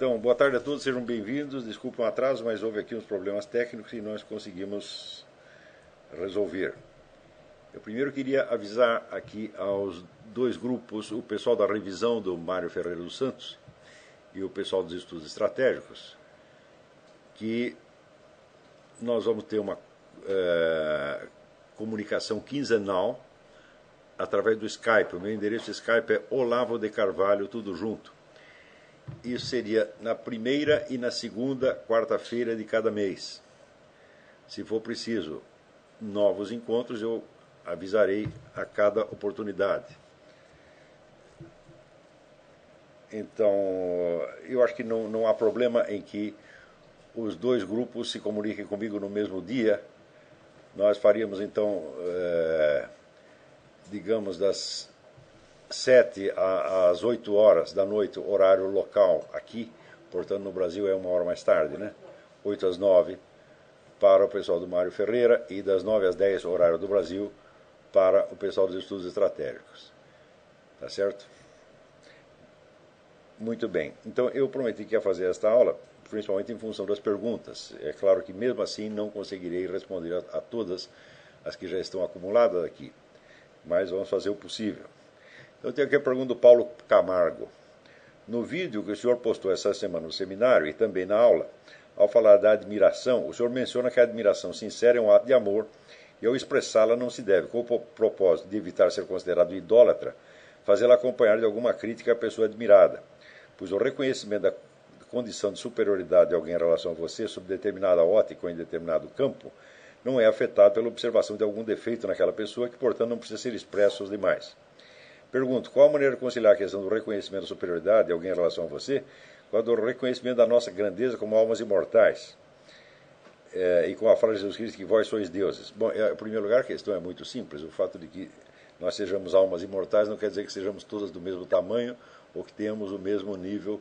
Então, boa tarde a todos, sejam bem-vindos. Desculpa o atraso, mas houve aqui uns problemas técnicos e nós conseguimos resolver. Eu primeiro queria avisar aqui aos dois grupos, o pessoal da revisão do Mário Ferreira dos Santos e o pessoal dos estudos estratégicos, que nós vamos ter uma é, comunicação quinzenal através do Skype. O meu endereço Skype é Olavo de Carvalho, tudo junto. Isso seria na primeira e na segunda quarta-feira de cada mês. Se for preciso novos encontros, eu avisarei a cada oportunidade. Então, eu acho que não, não há problema em que os dois grupos se comuniquem comigo no mesmo dia. Nós faríamos então, é, digamos, das 7 às 8 horas da noite, horário local aqui, portanto no Brasil é uma hora mais tarde, né? 8 às 9 para o pessoal do Mário Ferreira e das 9 às 10, horário do Brasil, para o pessoal dos estudos estratégicos. Tá certo? Muito bem. Então eu prometi que ia fazer esta aula, principalmente em função das perguntas. É claro que mesmo assim não conseguirei responder a, a todas as que já estão acumuladas aqui, mas vamos fazer o possível. Eu tenho aqui a pergunta do Paulo Camargo. No vídeo que o senhor postou essa semana no seminário e também na aula, ao falar da admiração, o senhor menciona que a admiração sincera é um ato de amor e ao expressá-la não se deve, com o propósito de evitar ser considerado idólatra, fazê-la acompanhar de alguma crítica à pessoa admirada, pois o reconhecimento da condição de superioridade de alguém em relação a você sob determinada ótica ou em determinado campo não é afetado pela observação de algum defeito naquela pessoa que, portanto, não precisa ser expresso aos demais. Pergunto, qual a maneira de conciliar a questão do reconhecimento da superioridade de alguém em relação a você com a do reconhecimento da nossa grandeza como almas imortais? É, e com a frase de Jesus Cristo que vós sois deuses. Bom, é, em primeiro lugar, a questão é muito simples. O fato de que nós sejamos almas imortais não quer dizer que sejamos todas do mesmo tamanho ou que tenhamos o mesmo nível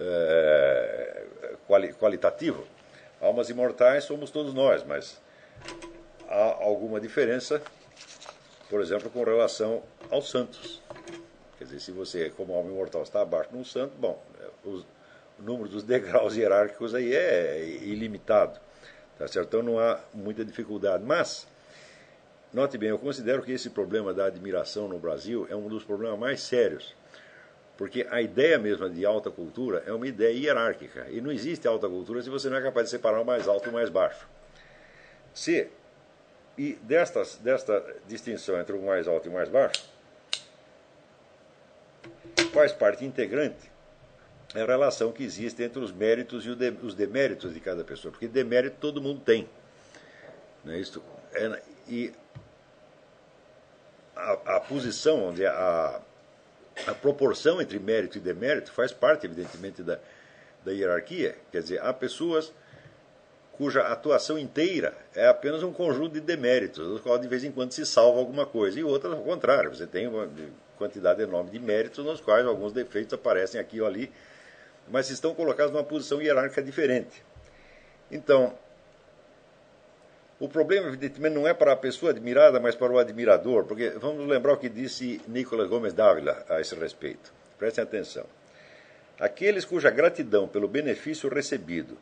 é, quali qualitativo. Almas imortais somos todos nós, mas há alguma diferença, por exemplo, com relação aos santos. Quer dizer, se você, como alma imortal, está abaixo de um santo, bom, é, os, o número dos degraus hierárquicos aí é ilimitado. Tá certo? Então não há muita dificuldade. Mas, note bem, eu considero que esse problema da admiração no Brasil é um dos problemas mais sérios. Porque a ideia mesma de alta cultura é uma ideia hierárquica. E não existe alta cultura se você não é capaz de separar o mais alto e o mais baixo. Se, e destas, desta distinção entre o mais alto e o mais baixo, faz parte integrante a relação que existe entre os méritos e os deméritos de cada pessoa, porque demérito todo mundo tem. Né? É, e a, a, posição onde a, a proporção entre mérito e demérito faz parte, evidentemente, da, da hierarquia. Quer dizer, há pessoas cuja atuação inteira é apenas um conjunto de deméritos, dos quais de vez em quando se salva alguma coisa, e outras ao contrário, você tem uma quantidade enorme de méritos, nos quais alguns defeitos aparecem aqui ou ali, mas estão colocados numa posição hierárquica diferente. Então, o problema, evidentemente, não é para a pessoa admirada, mas para o admirador, porque vamos lembrar o que disse Nicolas Gomes Dávila a esse respeito. Prestem atenção. Aqueles cuja gratidão pelo benefício recebido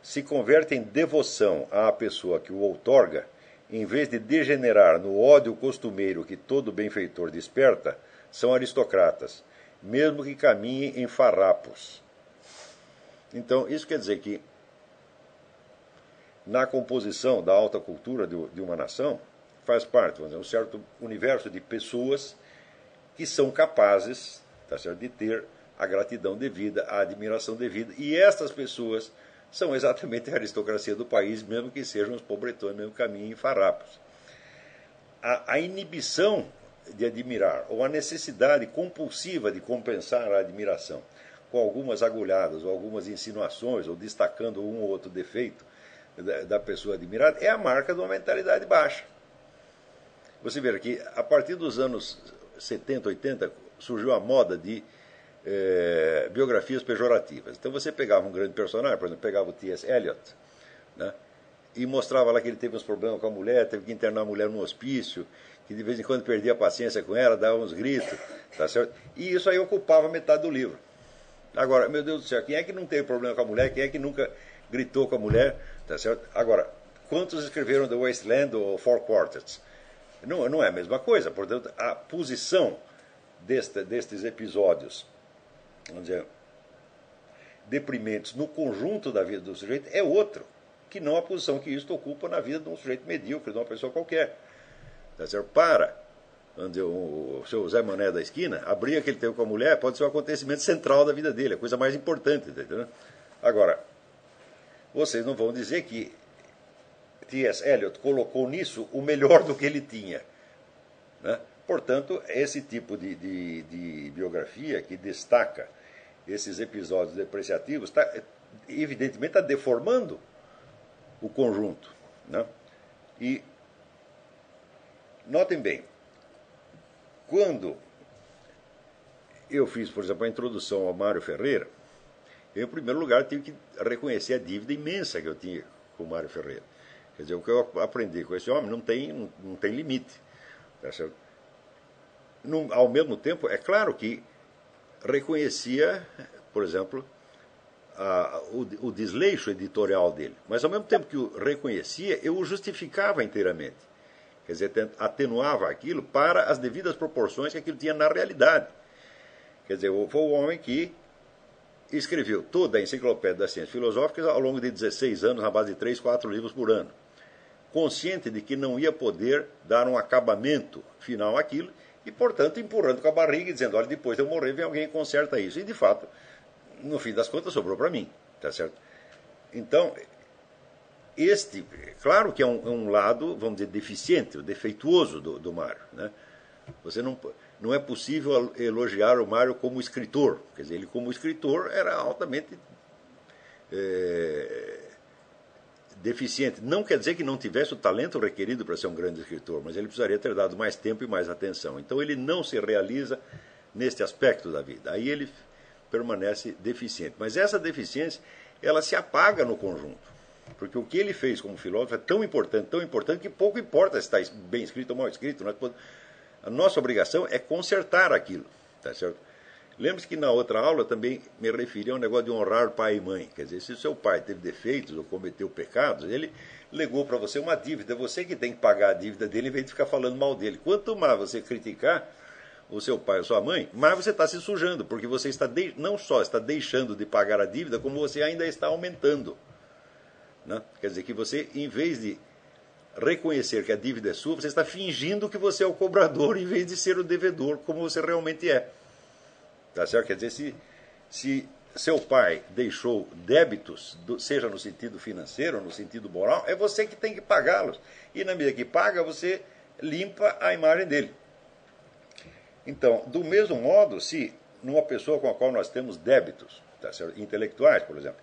se converte em devoção à pessoa que o outorga, em vez de degenerar no ódio costumeiro que todo benfeitor desperta, são aristocratas, mesmo que caminhem em farrapos. Então, isso quer dizer que na composição da alta cultura de uma nação faz parte dizer, um certo universo de pessoas que são capazes tá certo, de ter a gratidão devida, a admiração devida, e estas pessoas são exatamente a aristocracia do país, mesmo que sejam os pobretões, mesmo caminho em farrapos. A, a inibição de admirar, ou a necessidade compulsiva de compensar a admiração com algumas agulhadas, ou algumas insinuações, ou destacando um ou outro defeito da, pessoa admirada, é a marca de uma mentalidade baixa. Você vê que a partir dos anos 70, 80, surgiu a moda de é, biografias pejorativas. Então você pegava um grande personagem, por exemplo, pegava o T.S. Eliot, né, e mostrava lá que ele teve uns problemas com a mulher, teve que internar a mulher num hospício, que de vez em quando perdia a paciência com ela, dava uns gritos, tá certo? E isso aí ocupava metade do livro. Agora, meu Deus do céu, quem é que não teve problema com a mulher? Quem é que nunca gritou com a mulher? Tá certo? Agora, quantos escreveram The Wasteland ou Four Quartets? Não, não é a mesma coisa. Portanto, a posição desta, destes episódios, vamos dizer, deprimentes no conjunto da vida do sujeito é outro, que não a posição que isto ocupa na vida de um sujeito medíocre, de uma pessoa qualquer. Tá certo? Para o, seu Zé Mané da esquina, a briga que ele teve com a mulher pode ser o um acontecimento central da vida dele, a coisa mais importante. Tá? Agora, vocês não vão dizer que T.S. Eliot colocou nisso o melhor do que ele tinha. Né? Portanto, esse tipo de, de, de, biografia que destaca esses episódios depreciativos, tá, evidentemente está deformando o conjunto. Né? E notem bem, quando eu fiz, por exemplo, a introdução ao Mário Ferreira, eu, em primeiro lugar, tive que reconhecer a dívida imensa que eu tinha com o Mário Ferreira. Quer dizer, o que eu aprendi com esse homem não tem, não, tem limite. Tá no, ao mesmo tempo, é claro que reconhecia, por exemplo, a, o, o, desleixo editorial dele. Mas ao mesmo tempo que o reconhecia, eu o justificava inteiramente. Quer dizer, atenuava aquilo para as devidas proporções que aquilo tinha na realidade. Quer dizer, foi o homem que escreveu toda a enciclopédia das ciências filosóficas ao longo de 16 anos, na base de 3, 4 livros por ano. Consciente de que não ia poder dar um acabamento final àquilo, e, portanto, empurrando com a barriga e dizendo: olha, depois de eu morrer, vem alguém e conserta isso. E, de fato, no fim das contas, sobrou para mim. Tá certo? Então, este, claro que é um, é um, lado, vamos dizer, deficiente, defeituoso do, do Mário. Né? Você não, não é possível elogiar o Mário como escritor. Quer dizer, ele, como escritor, era altamente é, deficiente. Não quer dizer que não tivesse o talento requerido para ser um grande escritor, mas ele precisaria ter dado mais tempo e mais atenção. Então, ele não se realiza neste aspecto da vida. Aí ele permanece deficiente. Mas essa deficiência, ela se apaga no conjunto. Porque o que ele fez como filósofo é tão importante, tão importante, que pouco importa se está bem escrito ou mal escrito. A nossa obrigação é consertar aquilo. Tá certo? Lembre-se que na outra aula também me referi ao negócio de honrar pai e mãe. Quer dizer, se o seu pai teve defeitos ou cometeu pecados, ele legou para você uma dívida. Você que tem que pagar a dívida dele em vez de ficar falando mal dele. Quanto mais você criticar o seu pai ou sua mãe, mais você está se sujando, porque você está de... não só está deixando de pagar a dívida, como você ainda está aumentando. Né? Quer dizer que você, em vez de reconhecer que a dívida é sua, você está fingindo que você é o cobrador em vez de ser o devedor, como você realmente é. Tá certo? Quer dizer, se, se seu pai deixou débitos, seja no sentido financeiro ou no sentido moral, é você que tem que pagá-los. E na medida que paga, você limpa a imagem dele. Então, do mesmo modo, se numa pessoa com a qual nós temos débitos, tá intelectuais, por exemplo,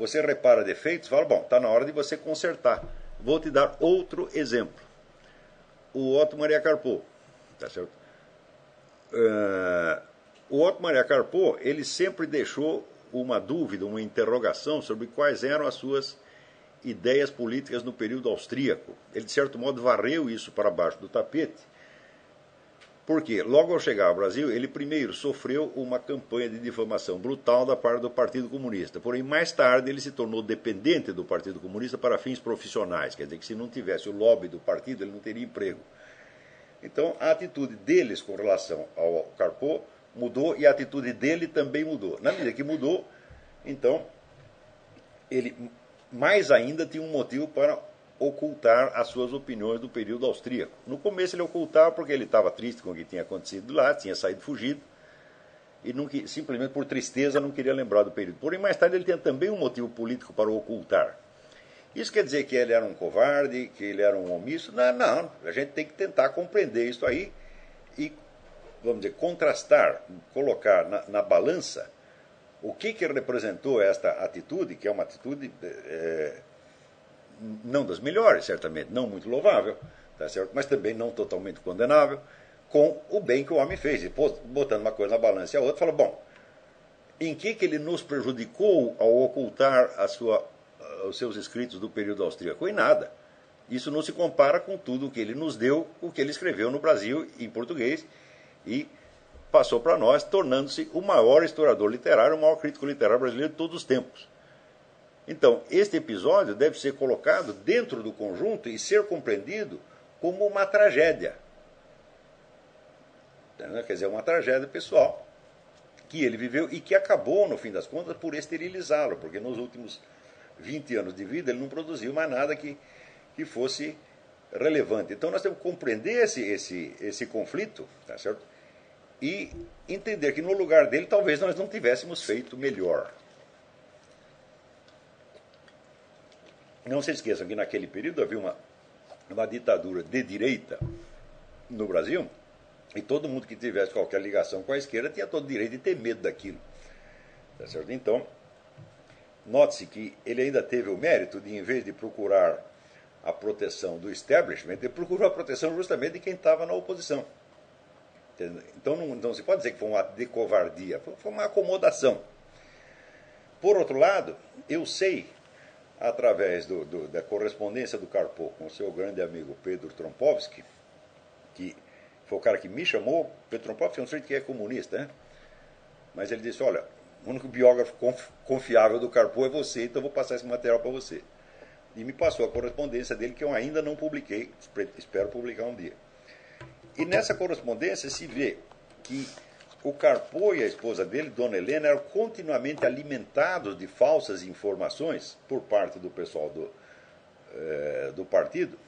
você repara defeitos, fala, bom, está na hora de você consertar. Vou te dar outro exemplo. O Otto Maria Carpo, tá certo? Uh, o Otto Maria Carpo, ele sempre deixou uma dúvida, uma interrogação sobre quais eram as suas ideias políticas no período austríaco. Ele, de certo modo, varreu isso para baixo do tapete, porque logo ao chegar ao Brasil, ele primeiro sofreu uma campanha de difamação brutal da parte do Partido Comunista. Porém, mais tarde, ele se tornou dependente do Partido Comunista para fins profissionais. Quer dizer que se não tivesse o lobby do partido, ele não teria emprego. Então, a atitude deles com relação ao Carpo mudou e a atitude dele também mudou. Na medida que mudou, então, ele mais ainda tinha um motivo para ocultar as suas opiniões do período austríaco. No começo ele ocultava porque ele estava triste com o que tinha acontecido lá, tinha saído fugido, e não, simplesmente por tristeza não queria lembrar do período. Porém, mais tarde ele tinha também um motivo político para ocultar. Isso quer dizer que ele era um covarde, que ele era um omisso? Não, não. A gente tem que tentar compreender isso aí e, vamos dizer, contrastar, colocar na, na balança o que, que representou esta atitude, que é uma atitude é, não das melhores, certamente, não muito louvável, tá certo? mas também não totalmente condenável, com o bem que o homem fez. E botando uma coisa na balança e a outra, fala, bom, em que, que ele nos prejudicou ao ocultar a sua, os seus escritos do período austríaco? Em nada. Isso não se compara com tudo o que ele nos deu, o que ele escreveu no Brasil em português e passou para nós, tornando-se o maior historiador literário, o maior crítico literário brasileiro de todos os tempos. Então, este episódio deve ser colocado dentro do conjunto e ser compreendido como uma tragédia. Quer dizer, uma tragédia pessoal que ele viveu e que acabou, no fim das contas, por esterilizá-lo, porque nos últimos 20 anos de vida ele não produziu mais nada que, que fosse relevante. Então nós temos que compreender esse, esse, esse conflito, tá certo? E entender que no lugar dele talvez nós não tivéssemos feito melhor. Não se esqueçam que naquele período havia uma, uma ditadura de direita no Brasil, e todo mundo que tivesse qualquer ligação com a esquerda tinha todo o direito de ter medo daquilo. Tá certo? Então, note-se que ele ainda teve o mérito de, em vez de procurar a proteção do establishment, ele procurou a proteção justamente de quem estava na oposição. Então não, não, se pode dizer que foi um ato de covardia, foi uma acomodação. Por outro lado, eu sei, através do, do, da correspondência do Carpo com o seu grande amigo Pedro Trompovski, que foi o cara que me chamou, Pedro Trompovski é um sujeito que é comunista, né? mas ele disse, olha, o único biógrafo confiável do Carpo é você, então eu vou passar esse material para você. E me passou a correspondência dele, que eu ainda não publiquei, espero publicar um dia. E nessa correspondência se vê que o Carpo e a esposa dele, Dona Helena, eram continuamente alimentados de falsas informações por parte do pessoal do, eh, do partido,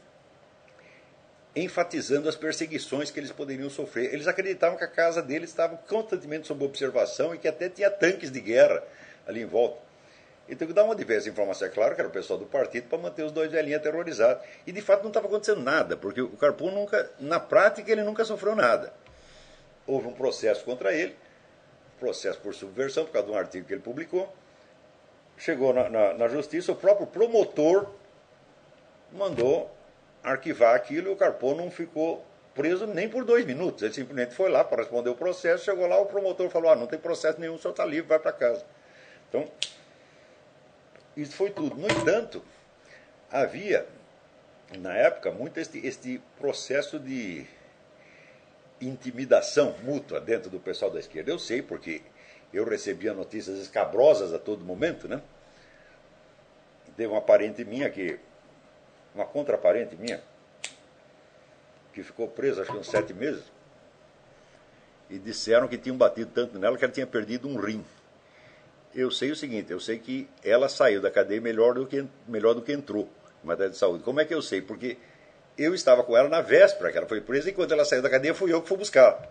enfatizando as perseguições que eles poderiam sofrer. Eles acreditavam que a casa deles estava constantemente sob observação e que até tinha tanques de guerra ali em volta. Então, que dar uma diversa informação, é claro que era o pessoal do partido, para manter os dois velhinhos aterrorizados. E de fato não estava acontecendo nada, porque o Carpun nunca, na prática, ele nunca sofreu nada. Houve um processo contra ele, processo por subversão, por causa de um artigo que ele publicou. Chegou na, na, na justiça, o próprio promotor mandou arquivar aquilo e o Carpon não ficou preso nem por dois minutos. Ele simplesmente foi lá para responder o processo, chegou lá, o promotor falou: ah, não tem processo nenhum, o senhor está livre, vai para casa. Então, isso foi tudo. No entanto, havia, na época, muito este, este processo de intimidação mútua dentro do pessoal da esquerda. Eu sei, porque eu recebia notícias escabrosas a todo momento, né? Teve uma parente minha que, uma contraparente minha, que ficou presa acho que uns sete meses, e disseram que tinham batido tanto nela que ela tinha perdido um rim eu sei o seguinte, eu sei que ela saiu da cadeia melhor do que, melhor do que entrou em matéria de saúde. Como é que eu sei? Porque eu estava com ela na véspera que ela foi presa e quando ela saiu da cadeia fui eu que fui buscar.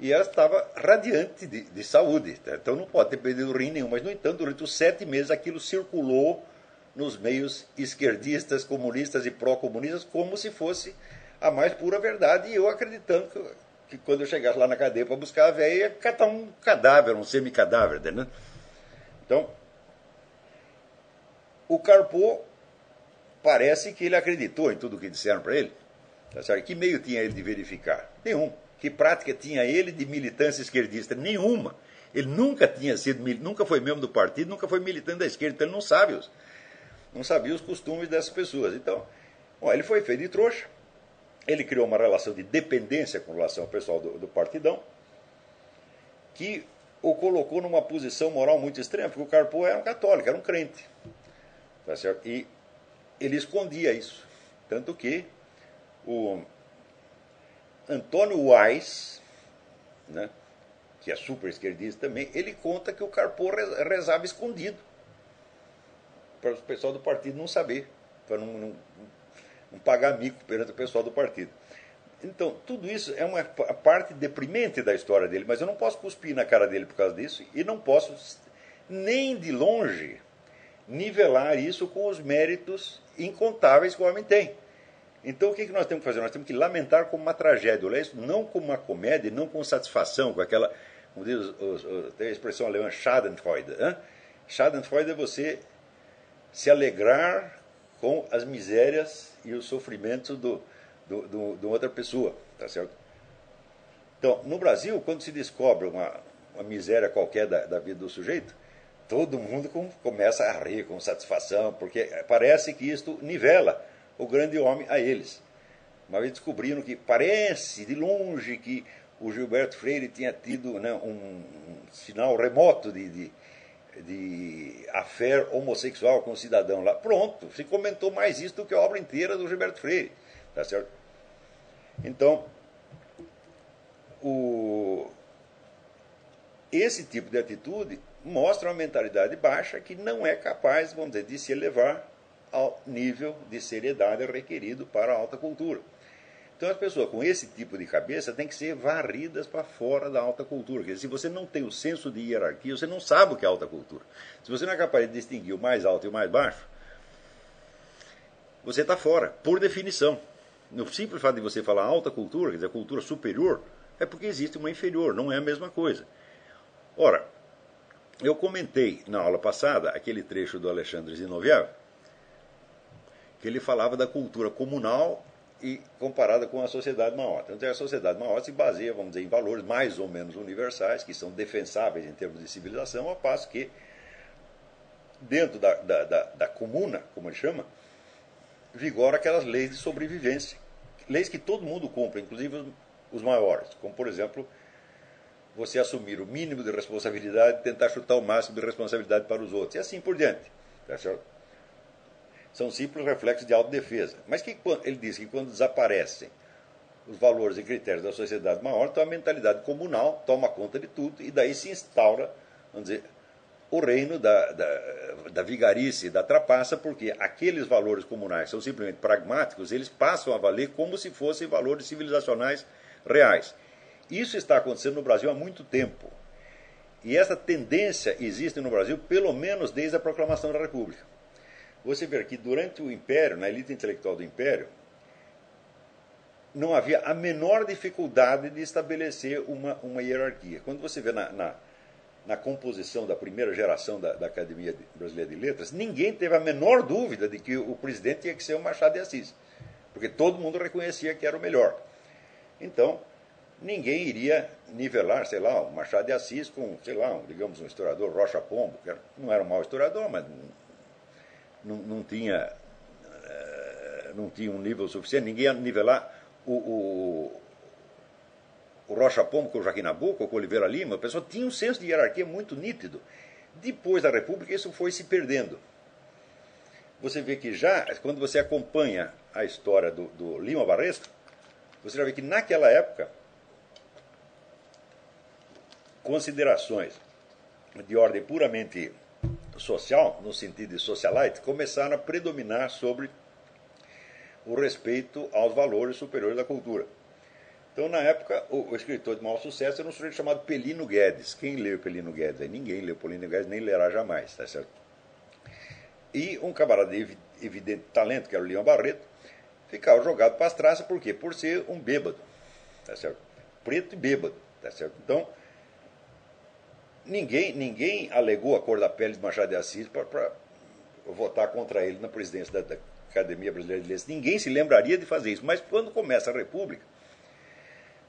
E ela estava radiante de, de saúde. Tá? Então não pode ter perdido rim nenhum. Mas, no entanto, durante os sete meses aquilo circulou nos meios esquerdistas, comunistas e pró-comunistas como se fosse a mais pura verdade. E eu acreditando que, que quando eu chegasse lá na cadeia para buscar a velha, ia catar um cadáver, um semi-cadáver. Né? Então, o Carpo parece que ele acreditou em tudo o que disseram para ele. Tá certo? Que meio tinha ele de verificar? Nenhum. Que prática tinha ele de militância esquerdista? Nenhuma. Ele nunca tinha sido, nunca foi membro do partido, nunca foi militante da esquerda, então ele não sabe os, não sabia os costumes dessas pessoas. Então, bom, ele foi feito de trouxa. Ele criou uma relação de dependência com relação ao pessoal do, do partidão, que o colocou numa posição moral muito extrema, porque o Carpo era um católico, era um crente. Tá certo? E ele escondia isso. Tanto que o Antônio Weiss, né, que é super esquerdista também, ele conta que o Carpo rezava escondido. Para o pessoal do partido não saber, para não, não, não pagar mico perante o pessoal do partido. Então, tudo isso é uma parte deprimente da história dele, mas eu não posso cuspir na cara dele por causa disso e não posso, nem de longe, nivelar isso com os méritos incontáveis que o homem tem. Então, o que nós temos que fazer? Nós temos que lamentar como uma tragédia, olhar isso não como uma comédia, não com satisfação, com aquela, como diz tem a expressão alemã, Schadenfreude. Hein? Schadenfreude é você se alegrar com as misérias e os sofrimentos do, de outra pessoa, tá certo? Então, no Brasil, quando se descobre uma, uma miséria qualquer da, da vida do sujeito, todo mundo com, começa a rir com satisfação, porque parece que isto nivela o grande homem a eles. Uma vez descobriram que parece de longe que o Gilberto Freire tinha tido né, um, um, sinal remoto de, de, de affair homossexual com um cidadão lá. Pronto, se comentou mais isso do que a obra inteira do Gilberto Freire. Tá certo? Então, o, esse tipo de atitude mostra uma mentalidade baixa que não é capaz, vamos dizer, de se elevar ao nível de seriedade requerido para a alta cultura. Então as pessoas com esse tipo de cabeça têm que ser varridas para fora da alta cultura. Quer dizer, se você não tem o senso de hierarquia, você não sabe o que é alta cultura. Se você não é capaz de distinguir o mais alto e o mais baixo, você está fora, por definição. No simples fato de você falar alta cultura, quer dizer, cultura superior, é porque existe uma inferior, não é a mesma coisa. Ora, eu comentei na aula passada aquele trecho do Alexandre Zinoviev, que ele falava da cultura comunal e comparada com a sociedade maior. Então, a sociedade maior se baseia, vamos dizer, em valores mais ou menos universais, que são defensáveis em termos de civilização, ao passo que, dentro da, da, da, da comuna, como ele chama, vigora aquelas leis de sobrevivência. Leis que todo mundo cumpre, inclusive os, os maiores, como, por exemplo, você assumir o mínimo de responsabilidade e tentar chutar o máximo de responsabilidade para os outros, e assim por diante. Tá são simples reflexos de autodefesa. Mas que, ele diz que quando desaparecem os valores e critérios da sociedade maior, então a mentalidade comunal toma conta de tudo e daí se instaura, vamos dizer, o reino da, da, da vigarice e da trapaça, porque aqueles valores comunais são simplesmente pragmáticos, eles passam a valer como se fossem valores civilizacionais reais. Isso está acontecendo no Brasil há muito tempo. E essa tendência existe no Brasil pelo menos desde a proclamação da República você vê que durante o Império, na elite intelectual do Império, não havia a menor dificuldade de estabelecer uma, uma hierarquia. Quando você vê na, na, na composição da primeira geração da, da, Academia Brasileira de Letras, ninguém teve a menor dúvida de que o presidente tinha que ser o Machado de Assis, porque todo mundo reconhecia que era o melhor. Então, ninguém iria nivelar, sei lá, o Machado de Assis com, sei lá, um, digamos, um historiador Rocha Pombo, que não era um mau historiador, mas não, não tinha eh, não tinha um nível suficiente, ninguém ia nivelar o, o, o Rocha Pombo com o Joaquim Nabuco, com o Oliveira Lima, a pessoa tinha um senso de hierarquia muito nítido. Depois da República, isso foi se perdendo. Você vê que já, quando você acompanha a história do, do Lima Barreto, você já vê que naquela época, considerações de ordem puramente social, no sentido de socialite, começaram a predominar sobre o respeito aos valores superiores da cultura. Então, na época, o, escritor de maior sucesso era um sujeito chamado Pelino Guedes. Quem leu Pelino Guedes? Ninguém leu Pelino Guedes, nem lerá jamais, tá certo? E um camarada de evidente talento, que era o Leão Barreto, ficava jogado para as traças, por quê? Por ser um bêbado, tá certo? Preto e bêbado, tá certo? Então, ninguém, ninguém alegou a cor da pele de Machado de Assis para votar contra ele na presidência da, da Academia Brasileira de Letras. Ninguém se lembraria de fazer isso. Mas quando começa a República,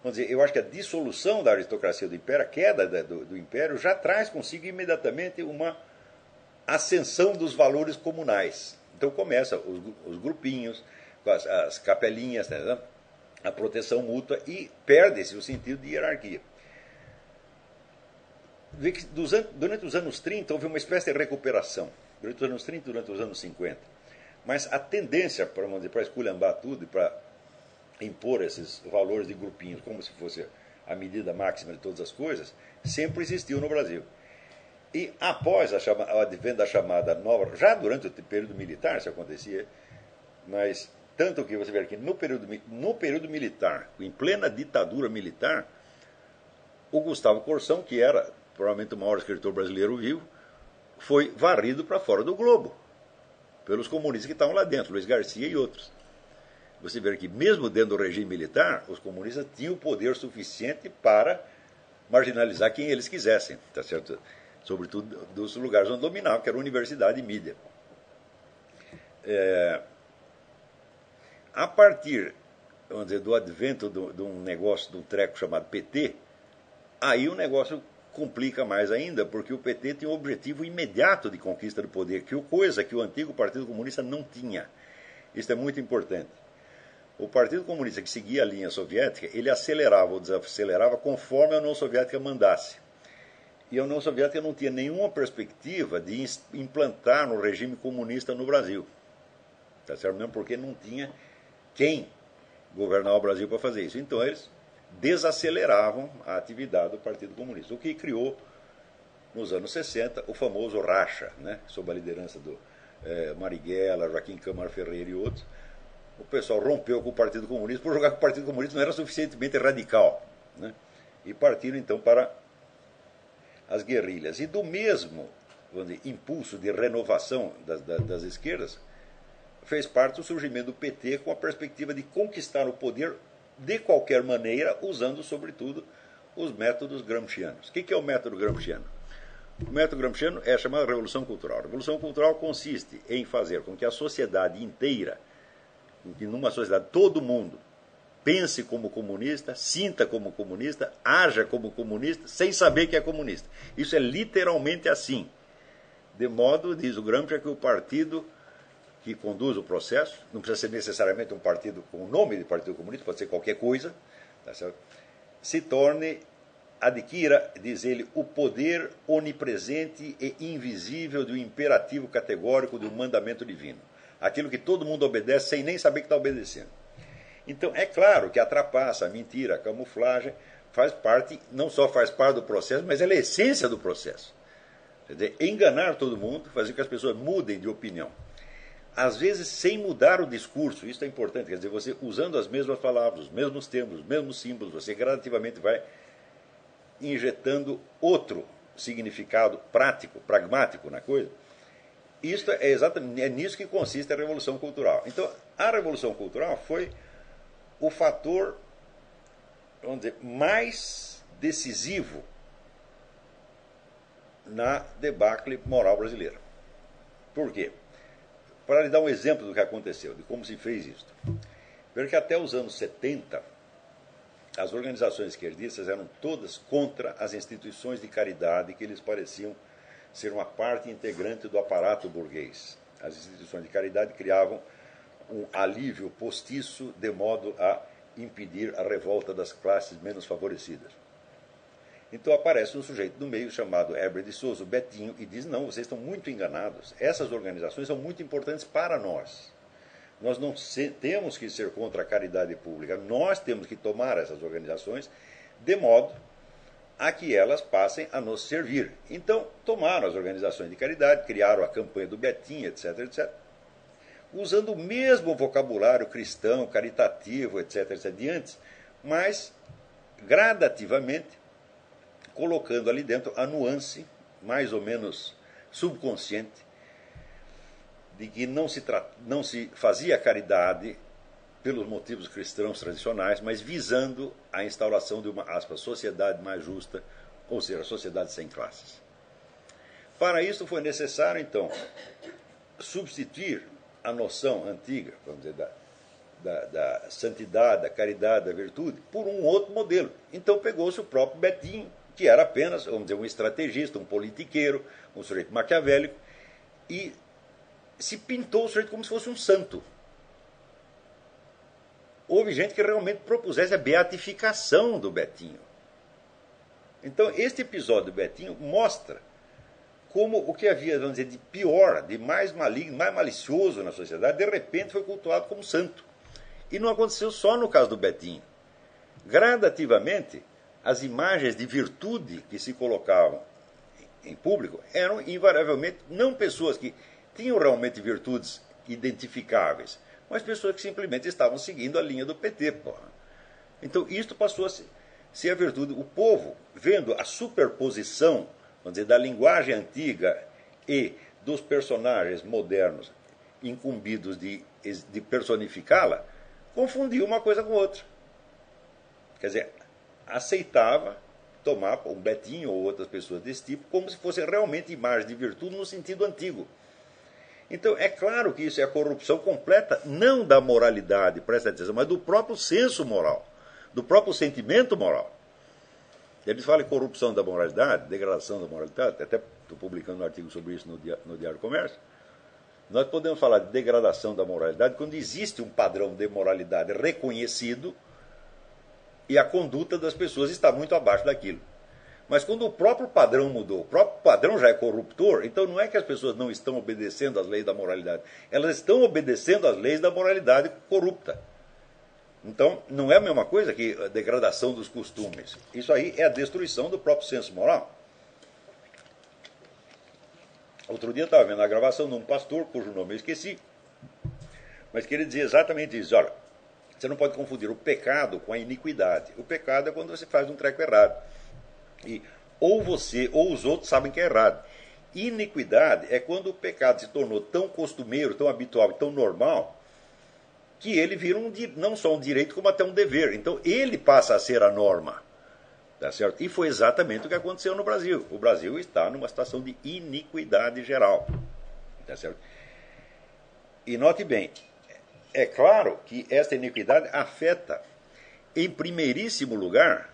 vamos dizer, eu acho que a dissolução da aristocracia do Império, a queda do, do Império, já traz consigo imediatamente uma ascensão dos valores comunais. Então começa os, os grupinhos, as, as capelinhas, né, a proteção mútua e perde-se o sentido de hierarquia vê que durante os anos 30 houve uma espécie de recuperação. Durante os anos 30 durante os anos 50. Mas a tendência para, para esculhambar tudo e para impor esses valores de grupinhos como se fosse a medida máxima de todas as coisas, sempre existiu no Brasil. E após a chama, o advento da chamada nova, já durante o período militar isso acontecia, mas tanto que você vê que no período, no período militar, em plena ditadura militar, o Gustavo Corsão, que era provavelmente o maior escritor brasileiro vivo, foi varrido para fora do globo pelos comunistas que estavam lá dentro, Luiz Garcia e outros. Você vê que mesmo dentro do regime militar, os comunistas tinham poder suficiente para marginalizar quem eles quisessem, tá certo? Sobretudo dos lugares onde dominavam, que era universidade e mídia. É, a partir vamos dizer, do advento de um negócio, de um treco chamado PT, aí o negócio complica mais ainda, porque o PT tem um objetivo imediato de conquista do poder, que é coisa que o antigo Partido Comunista não tinha. Isso é muito importante. o Partido Comunista que seguia a linha soviética, ele acelerava ou desacelerava conforme a União Soviética mandasse. E a União Soviética não tinha nenhuma perspectiva de implantar no regime comunista no Brasil. Tá certo? Mesmo porque não tinha quem governar o Brasil para fazer isso. Então eles desaceleravam a atividade do Partido Comunista, o que criou, nos anos 60, o famoso racha, né? sob a liderança do é, Marighella, Joaquim Câmara Ferreira e outros. O pessoal rompeu com o Partido Comunista por jogar que o Partido Comunista não era suficientemente radical. Né? E partiram então para as guerrilhas. E do mesmo dizer, impulso de renovação das, das, das esquerdas, fez parte do surgimento do PT com a perspectiva de conquistar o poder de qualquer maneira, usando sobretudo os métodos gramscianos. O que é o método gramsciano? O método gramsciano é chamado Revolução Cultural. A Revolução Cultural consiste em fazer com que a sociedade inteira, que numa sociedade todo mundo pense como comunista, sinta como comunista, haja como comunista, sem saber que é comunista. Isso é literalmente assim. De modo, diz o Gramsci, que o partido que conduz o processo, não precisa ser necessariamente um partido com o nome de Partido Comunista, pode ser qualquer coisa, tá se torne, adquira, diz ele, o poder onipresente e invisível do imperativo categórico do mandamento divino. Aquilo que todo mundo obedece sem nem saber que está obedecendo. Então, é claro que a trapaça, a mentira, a camuflagem faz parte, não só faz parte do processo, mas ela é a essência do processo. Quer dizer, enganar todo mundo, fazer com que as pessoas mudem de opinião. Às vezes sem mudar o discurso, isso é importante, quer dizer, você usando as mesmas palavras, os mesmos termos, os mesmos símbolos, você gradativamente vai injetando outro significado prático, pragmático na coisa. Isto é exatamente é nisso que consiste a revolução cultural. Então, a revolução cultural foi o fator, vamos dizer, mais decisivo na debacle moral brasileira. Por quê? Para lhe dar um exemplo do que aconteceu, de como se fez isso. Veja que até os anos 70, as organizações esquerdistas eram todas contra as instituições de caridade que eles pareciam ser uma parte integrante do aparato burguês. As instituições de caridade criavam um alívio postiço de modo a impedir a revolta das classes menos favorecidas. Então aparece um sujeito no meio chamado Heber de Souza, Betinho, e diz: Não, vocês estão muito enganados. Essas organizações são muito importantes para nós. Nós não temos que ser contra a caridade pública, nós temos que tomar essas organizações de modo a que elas passem a nos servir. Então, tomaram as organizações de caridade, criaram a campanha do Betinho, etc, etc usando o mesmo vocabulário cristão, caritativo, etc., etc., de antes, mas gradativamente colocando ali dentro a nuance, mais ou menos subconsciente, de que não se, não se fazia caridade pelos motivos cristãos tradicionais, mas visando a instauração de uma aspas, sociedade mais justa, ou seja, sociedade sem classes. Para isso foi necessário, então, substituir a noção antiga, vamos dizer, da, da, da, santidade, da caridade, da virtude, por um outro modelo. Então pegou-se o próprio Betinho, que era apenas, vamos dizer, um estrategista, um politiqueiro, um sujeito maquiavélico, e se pintou o sujeito como se fosse um santo. Houve gente que realmente propusesse a beatificação do Betinho. Então, este episódio do Betinho mostra como o que havia, vamos dizer, de pior, de mais maligno, mais malicioso na sociedade, de repente foi cultuado como santo. E não aconteceu só no caso do Betinho. Gradativamente, as imagens de virtude que se colocavam em público eram invariavelmente não pessoas que tinham realmente virtudes identificáveis, mas pessoas que simplesmente estavam seguindo a linha do PT. Porra. Então, isto passou a ser a virtude. O povo, vendo a superposição vamos dizer, da linguagem antiga e dos personagens modernos incumbidos de, de personificá-la, confundia uma coisa com outra. Quer dizer, aceitava tomar um Betinho ou outras pessoas desse tipo como se fossem realmente imagens de virtude no sentido antigo. Então, é claro que isso é a corrupção completa, não da moralidade, presta atenção, mas do próprio senso moral, do próprio sentimento moral. Eles falam em corrupção da moralidade, degradação da moralidade, até estou publicando um artigo sobre isso no, dia, no Diário Comércio. Nós podemos falar de degradação da moralidade quando existe um padrão de moralidade reconhecido e a conduta das pessoas está muito abaixo daquilo. Mas quando o próprio padrão mudou, o próprio padrão já é corruptor, então não é que as pessoas não estão obedecendo às leis da moralidade, elas estão obedecendo às leis da moralidade corrupta. Então, não é a mesma coisa que a degradação dos costumes. Isso aí é a destruição do próprio senso moral. Outro dia eu estava vendo a gravação de um pastor, cujo nome eu esqueci, mas que ele dizia exatamente isso: olha, você não pode confundir o pecado com a iniquidade. O pecado é quando você faz um treco errado. E ou você ou os outros sabem que é errado. Iniquidade é quando o pecado se tornou tão costumeiro, tão habitual, tão normal, que ele vira um, não só um direito, como até um dever. Então ele passa a ser a norma. Tá certo? E foi exatamente o que aconteceu no Brasil. O Brasil está numa situação de iniquidade geral. Tá certo? E note bem, é claro que esta iniquidade afeta, em primeiríssimo lugar,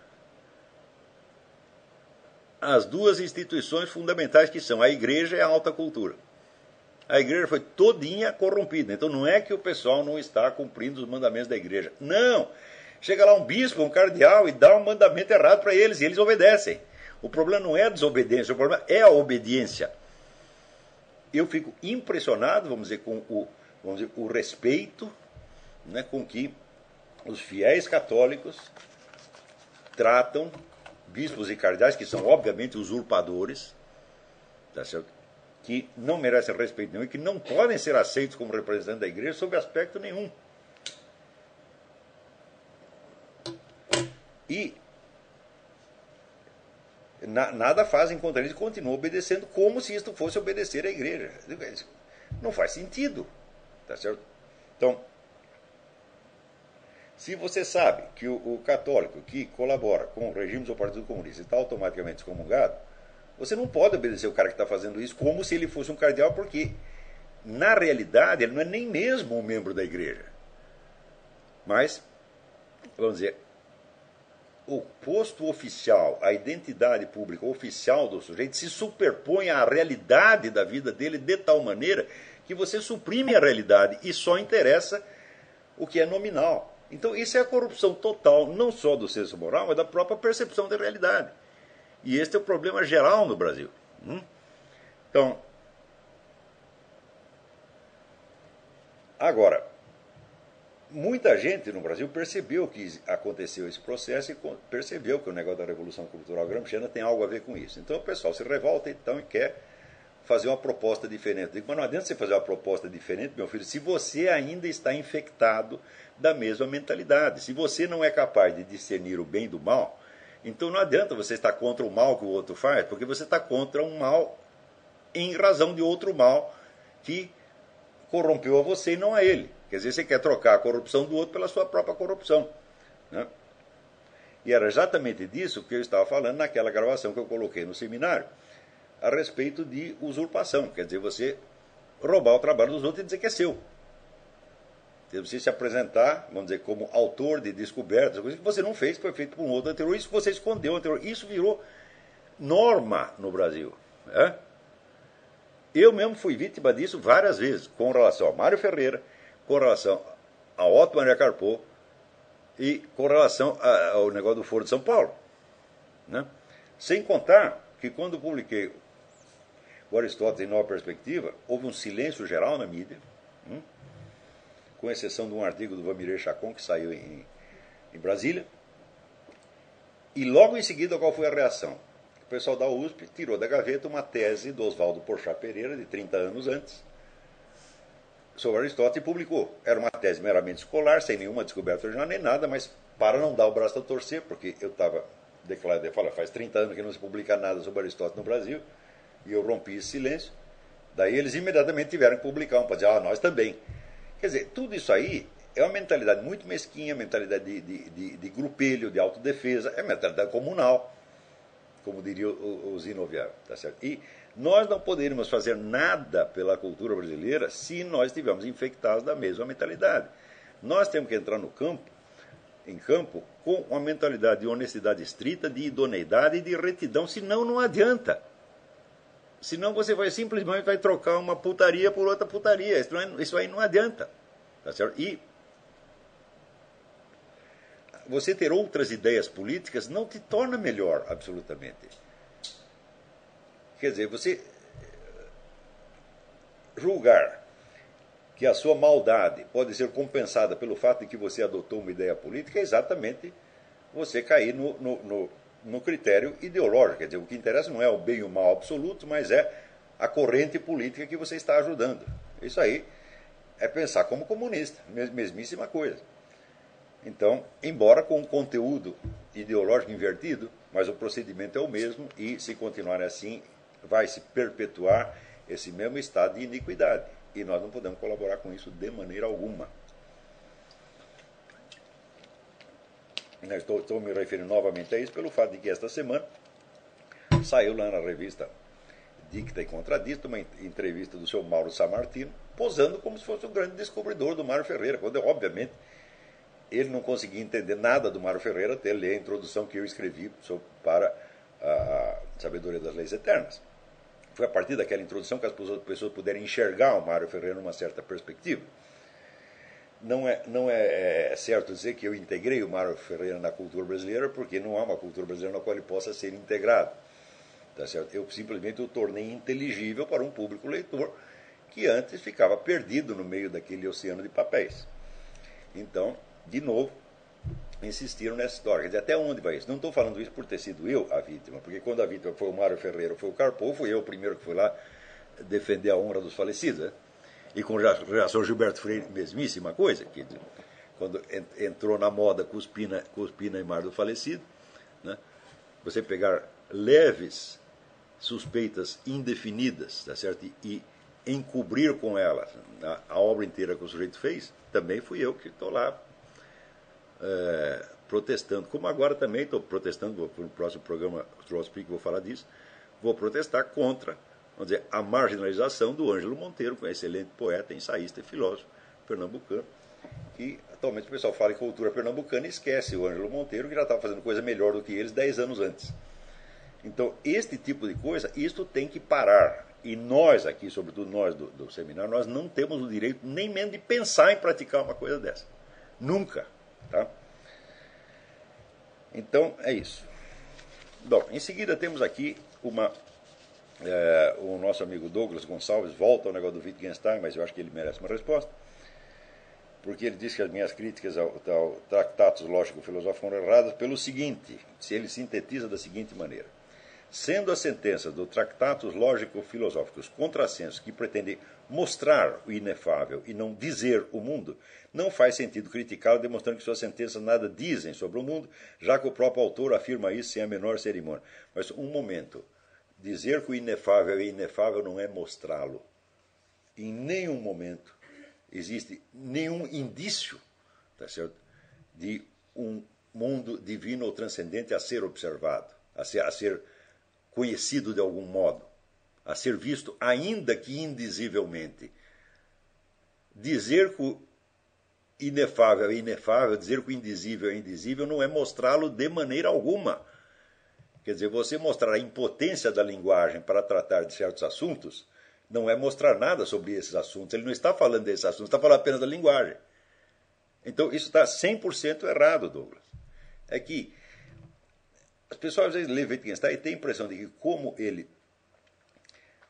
as duas instituições fundamentais que são a igreja e a alta cultura. A igreja foi todinha corrompida. Então não é que o pessoal não está cumprindo os mandamentos da igreja. Não! Chega lá um bispo, um cardeal e dá um mandamento errado para eles e eles obedecem. O problema não é a desobediência, o problema é a obediência. Eu fico impressionado, vamos dizer, com o, vamos dizer, o respeito né, com que os fiéis católicos tratam bispos e cardeais, que são obviamente usurpadores, tá que não merecem respeito nenhum e que não podem ser aceitos como representantes da igreja sob aspecto nenhum. E na, nada fazem contra eles, continuam obedecendo como se isto fosse obedecer à igreja. Não faz sentido. Tá certo? Então, se você sabe que o, o, católico que colabora com regimes do Partido Comunista está automaticamente excomungado, você não pode obedecer o cara que está fazendo isso como se ele fosse um cardeal, porque na realidade ele não é nem mesmo um membro da igreja. Mas, vamos dizer, o posto oficial, a identidade pública oficial do sujeito se superpõe à realidade da vida dele de tal maneira que você suprime a realidade e só interessa o que é nominal. Então, isso é a corrupção total, não só do senso moral, mas da própria percepção da realidade. E este é o problema geral no Brasil. Hum? Então, agora, muita gente no Brasil percebeu que aconteceu esse processo e percebeu que o negócio da Revolução Cultural Gramsciana tem algo a ver com isso. Então o pessoal se revolta então e quer fazer uma proposta diferente. Eu digo, mas não adianta você fazer uma proposta diferente, meu filho, se você ainda está infectado da mesma mentalidade. Se você não é capaz de discernir o bem do mal, então não adianta você estar contra o mal que o outro faz, porque você está contra um mal em razão de outro mal que corrompeu a você e não a ele. Quer dizer, você quer trocar a corrupção do outro pela sua própria corrupção. Né? E era exatamente disso que eu estava falando naquela gravação que eu coloquei no seminário, a respeito de usurpação. Quer dizer, você roubar o trabalho dos outros e dizer que é seu. Você se apresentar, vamos dizer, como autor de descobertas, coisas que você não fez, que foi feito por um outro anterior, isso você escondeu anterior. Isso virou norma no Brasil. É? Eu mesmo fui vítima disso várias vezes, com relação a Mário Ferreira, com relação a Otto Maria Carpô e com relação ao negócio do Foro de São Paulo. Né? Sem contar que quando publiquei o Aristóteles em Nova Perspectiva, houve um silêncio geral na mídia, hum? com exceção de um artigo do Vamiré Chacon que saiu em, em Brasília. E logo em seguida, qual foi a reação? O pessoal da USP tirou da gaveta uma tese do Oswaldo Porchat Pereira, de 30 anos antes, sobre Aristóteles e publicou. Era uma tese meramente escolar, sem nenhuma descoberta original nem nada, mas para não dar o braço a torcer, porque eu estava declarado, eu falo, faz 30 anos que não se publica nada sobre Aristóteles no Brasil, e eu rompi esse silêncio. Daí eles imediatamente tiveram que publicar um para dizer, ah, nós também. Quer dizer, tudo isso aí é uma mentalidade muito mesquinha, mentalidade de, de, de, de grupelho, de autodefesa, é mentalidade comunal, como diria o, o Zinoviar, tá certo? E nós não poderíamos fazer nada pela cultura brasileira se nós estivermos infectados da mesma mentalidade. Nós temos que entrar no campo, em campo, com uma mentalidade de honestidade estrita, de idoneidade e de retidão, senão não adianta. Senão você vai simplesmente vai trocar uma putaria por outra putaria. Isso, é, isso aí não adianta. Tá certo? E você ter outras ideias políticas não te torna melhor, absolutamente. Quer dizer, você julgar que a sua maldade pode ser compensada pelo fato de que você adotou uma ideia política é exatamente você cair no, no, no no critério ideológico. Quer dizer, o que interessa não é o bem e o mal absoluto, mas é a corrente política que você está ajudando. Isso aí é pensar como comunista, mesmíssima coisa. Então, embora com um conteúdo ideológico invertido, mas o procedimento é o mesmo e, se continuar assim, vai se perpetuar esse mesmo estado de iniquidade. E nós não podemos colaborar com isso de maneira alguma. Estou, estou me referindo novamente a isso pelo fato de que esta semana saiu lá na revista Dicta e Contradita uma entrevista do seu Mauro Samartino, posando como se fosse o grande descobridor do Mário Ferreira, quando, obviamente, ele não conseguia entender nada do Mário Ferreira até ler a introdução que eu escrevi para a Sabedoria das Leis Eternas. Foi a partir daquela introdução que as pessoas puderam enxergar o Mário Ferreira numa certa perspectiva não é, não é, é, certo dizer que eu integrei o Mário Ferreira na cultura brasileira, porque não há uma cultura brasileira na qual ele possa ser integrado. Tá certo? Eu simplesmente o tornei inteligível para um público leitor que antes ficava perdido no meio daquele oceano de papéis. Então, de novo, insistiram nessa história. Quer dizer, até onde vai isso? Não estou falando isso por ter sido eu a vítima, porque quando a vítima foi o Mário Ferreira foi o Carpo, fui eu o primeiro que fui lá defender a honra dos falecidos. Né? E com relação Gilberto Freire, mesmíssima coisa, que quando entrou na moda Cuspina, Cuspina e Mar do Falecido, né, você pegar leves suspeitas indefinidas, tá certo? E, encobrir com elas a, a, obra inteira que o sujeito fez, também fui eu que estou lá é, protestando. Como agora também estou protestando, no próximo programa Troll Speak vou falar disso, vou protestar contra vamos dizer, a marginalização do Ângelo Monteiro, que é um excelente poeta, ensaísta e filósofo pernambucano, que atualmente o pessoal fala em cultura pernambucana e esquece o Ângelo Monteiro, que já estava fazendo coisa melhor do que eles dez anos antes. Então, este tipo de coisa, isto tem que parar. E nós aqui, sobretudo nós do, do seminário, nós não temos o direito nem mesmo de pensar em praticar uma coisa dessa. Nunca. Tá? Então, é isso. Bom, em seguida temos aqui uma é, o nosso amigo Douglas Gonçalves volta ao negócio do Wittgenstein, mas eu acho que ele merece uma resposta. Porque ele diz que as minhas críticas ao, ao Tratatus Lógico-Filosófico foram erradas pelo seguinte: se ele sintetiza da seguinte maneira. Sendo a sentença do Tratatus Lógico-Filosóficos contrassenso que pretende mostrar o inefável e não dizer o mundo, não faz sentido criticá-lo demonstrando que suas sentenças nada dizem sobre o mundo, já que o próprio autor afirma isso sem a menor cerimônia. Mas um momento. Dizer que o inefável é inefável não é mostrá-lo. Em nenhum momento existe nenhum indício tá certo, de um mundo divino ou transcendente a ser observado, a ser, a ser conhecido de algum modo, a ser visto, ainda que indizivelmente. Dizer que o inefável é inefável, dizer que o indizível é indizível, não é mostrá-lo de maneira alguma. Quer dizer, você mostrar a impotência da linguagem para tratar de certos assuntos não é mostrar nada sobre esses assuntos. Ele não está falando desses assuntos, está falando apenas da linguagem. Então, isso está 100% errado, Douglas. É que as pessoas às vezes lêem Wittgenstein e têm a impressão de que, como ele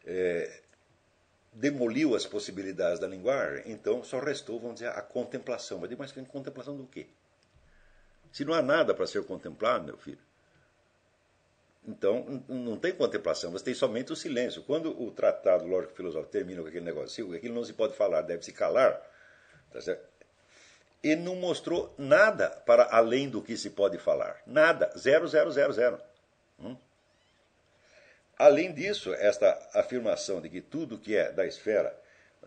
é, demoliu as possibilidades da linguagem, então só restou, vamos dizer, a contemplação. Mas, mas contemplação do quê? Se não há nada para ser contemplado, meu filho, então, não tem contemplação, você tem somente o silêncio. Quando o tratado lógico-filosófico termina com aquele negócio, aquilo não se pode falar, deve se calar, tá certo? ele não mostrou nada para além do que se pode falar. Nada. Zero, zero, zero, zero. Hum? Além disso, esta afirmação de que tudo que é da esfera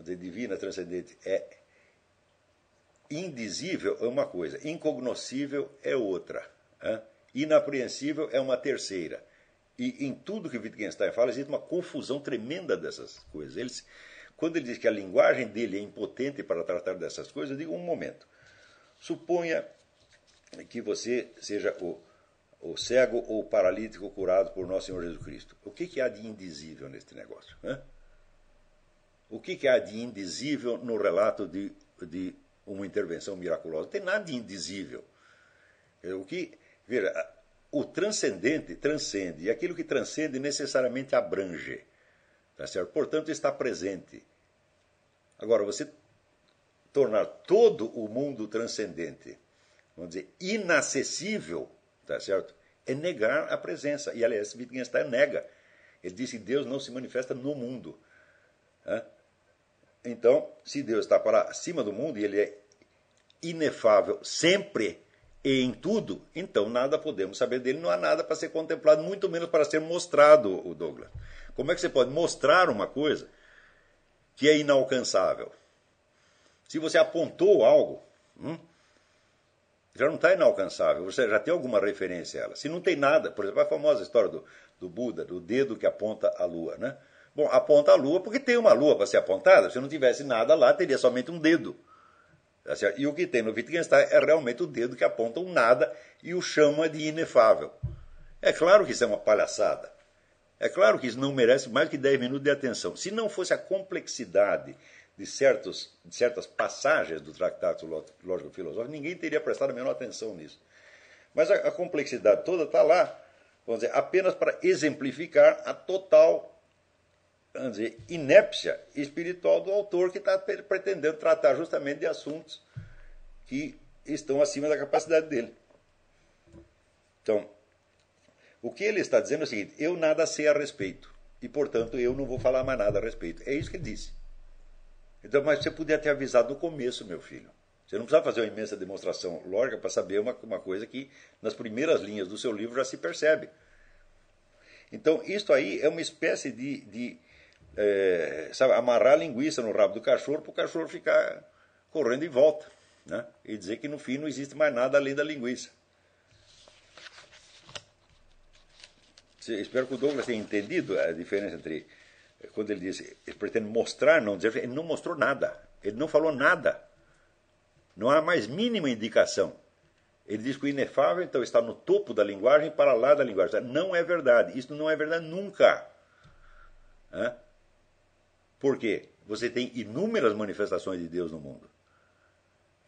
divina, transcendente, é indizível é uma coisa, incognoscível é outra, inapreensível é uma terceira. E em tudo que Wittgenstein fala, existe uma confusão tremenda dessas coisas. Ele, quando ele diz que a linguagem dele é impotente para tratar dessas coisas, eu digo um momento. Suponha que você seja o, o cego ou o paralítico curado por nosso Senhor Jesus Cristo. O que, que há de indizível neste negócio? O que, que há de indizível no relato de, de uma intervenção miraculosa? Não tem nada de indizível. É, o que, veja, o transcendente transcende, e aquilo que transcende necessariamente abrange. Tá certo? Portanto, está presente. Agora, você tornar todo o mundo transcendente, vamos dizer, inacessível, tá certo? É negar a presença. E, aliás, Wittgenstein nega. Ele disse que Deus não se manifesta no mundo. Né? Então, se Deus está para acima do mundo e ele é inefável sempre em tudo, então nada podemos saber dele, não há nada para ser contemplado, muito menos para ser mostrado, o Douglas. Como é que você pode mostrar uma coisa que é inalcançável? Se você apontou algo, hum, já não está inalcançável, você já tem alguma referência a ela. Se não tem nada, por exemplo, a famosa história do, do Buda, do dedo que aponta a lua, né? Bom, aponta a lua porque tem uma lua para ser apontada. Se não tivesse nada lá, teria somente um dedo. Tá e o que tem no Wittgenstein é realmente o dedo que aponta um nada e o chama de inefável. É claro que isso é uma palhaçada. É claro que isso não merece mais que 10 minutos de atenção. Se não fosse a complexidade de, certos, de certas passagens do Tratado Lógico-Filosófico, ninguém teria prestado a menor atenção nisso. Mas a, a complexidade toda está lá, vamos dizer, apenas para exemplificar a total vamos dizer, inépcia espiritual do autor que está pretendendo tratar justamente de assuntos que estão acima da capacidade dele. Então, o que ele está dizendo é o seguinte: eu nada sei a respeito e, portanto, eu não vou falar mais nada a respeito. É isso que ele disse. Então, mas você podia ter avisado no começo, meu filho. Você não precisava fazer uma imensa demonstração lógica para saber uma, uma coisa que nas primeiras linhas do seu livro já se percebe. Então, isto aí é uma espécie de, de é, sabe, amarrar a linguiça no rabo do cachorro para o cachorro ficar correndo em volta. Né? E dizer que no fim não existe mais nada além da linguiça. Espero que o Douglas tenha entendido a diferença entre quando ele diz, ele pretende mostrar, não dizer, ele não mostrou nada, ele não falou nada. Não há mais mínima indicação. Ele diz que o inefável então está no topo da linguagem para lá da linguagem. Não é verdade. Isso não é verdade nunca. Quê? Você tem inúmeras manifestações de Deus no mundo.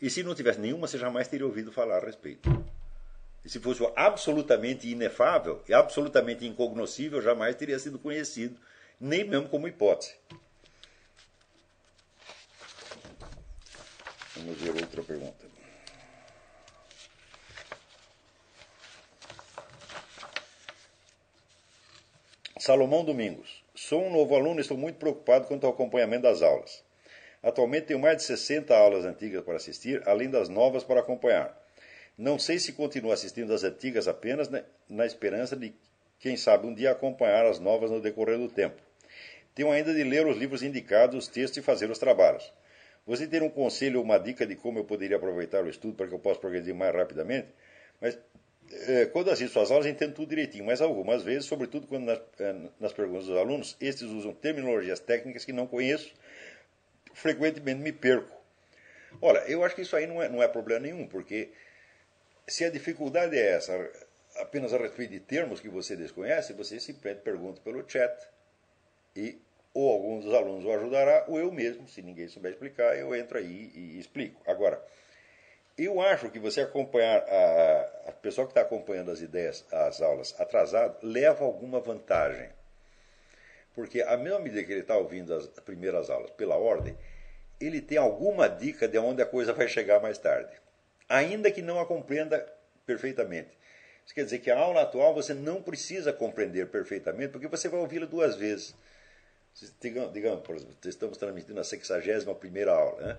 E se não tivesse nenhuma, você jamais teria ouvido falar a respeito. E se fosse absolutamente inefável e absolutamente incognoscível, jamais teria sido conhecido, nem mesmo como hipótese. Vamos ver outra pergunta. Salomão Domingos. Sou um novo aluno e estou muito preocupado quanto ao acompanhamento das aulas. Atualmente tenho mais de 60 aulas antigas para assistir, além das novas para acompanhar. Não sei se continuo assistindo as antigas apenas né, na esperança de, quem sabe, um dia acompanhar as novas no decorrer do tempo. Tenho ainda de ler os livros indicados, os textos e fazer os trabalhos. Você tem um conselho ou uma dica de como eu poderia aproveitar o estudo para que eu possa progredir mais rapidamente? Mas quando assisto às aulas, entendo tudo direitinho, mas algumas vezes, sobretudo quando nas, é, nas perguntas dos alunos, estes usam terminologias técnicas que não conheço, frequentemente me perco. Olha, eu acho que isso aí não é, não é problema nenhum, porque se a dificuldade é essa, apenas a respeito de termos que você desconhece, você simplesmente pergunta pelo chat e ou algum dos alunos o ajudará, ou eu mesmo, se ninguém souber explicar, eu entro aí e explico. Agora, eu acho que você acompanhar a, a pessoa que está acompanhando as ideias, as aulas atrasado, leva alguma vantagem. Porque à mesma medida que ele está ouvindo as primeiras aulas pela ordem, ele tem alguma dica de onde a coisa vai chegar mais tarde. Ainda que não a compreenda perfeitamente. Isso quer dizer que a aula atual você não precisa compreender perfeitamente, porque você vai ouvi-la duas vezes. Digamos, digamos, por exemplo, estamos transmitindo a 61 primeira aula, né?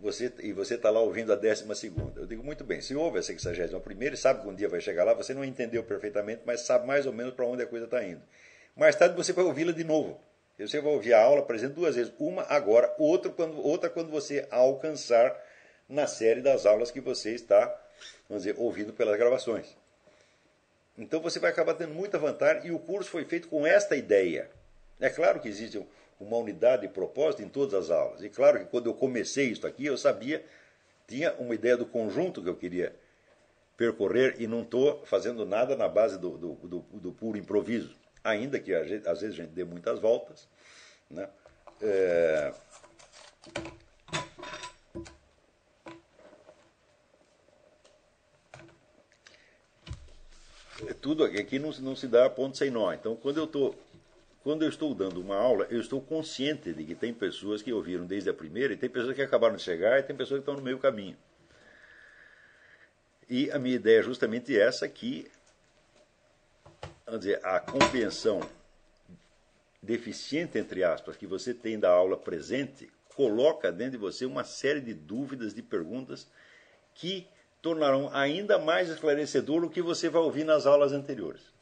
Você, e você está lá ouvindo a décima segunda. Eu digo, muito bem, se houve a sexagésima primeira e sabe que um dia vai chegar lá, você não entendeu perfeitamente, mas sabe mais ou menos para onde a coisa está indo. Mais tarde você vai ouvi-la de novo. Você vai ouvir a aula, por exemplo, duas vezes. Uma agora, outra quando, outra quando você alcançar na série das aulas que você está, vamos dizer, ouvindo pelas gravações. Então você vai acabar tendo muita vantagem e o curso foi feito com esta ideia. É claro que existe um, uma unidade de propósito em todas as aulas. E claro que quando eu comecei isso aqui, eu sabia, tinha uma ideia do conjunto que eu queria percorrer e não estou fazendo nada na base do, do, do, do, puro improviso, ainda que às vezes a gente dê muitas voltas. Né? É... é tudo aqui não, não se dá ponto sem nó. Então, quando eu estou quando eu estou dando uma aula, eu estou consciente de que tem pessoas que ouviram desde a primeira e tem pessoas que acabaram de chegar e tem pessoas que estão no meio caminho. E a minha ideia é justamente essa que vamos dizer, a compreensão deficiente, entre aspas, que você tem da aula presente, coloca dentro de você uma série de dúvidas, de perguntas que tornarão ainda mais esclarecedor o que você vai ouvir nas aulas anteriores.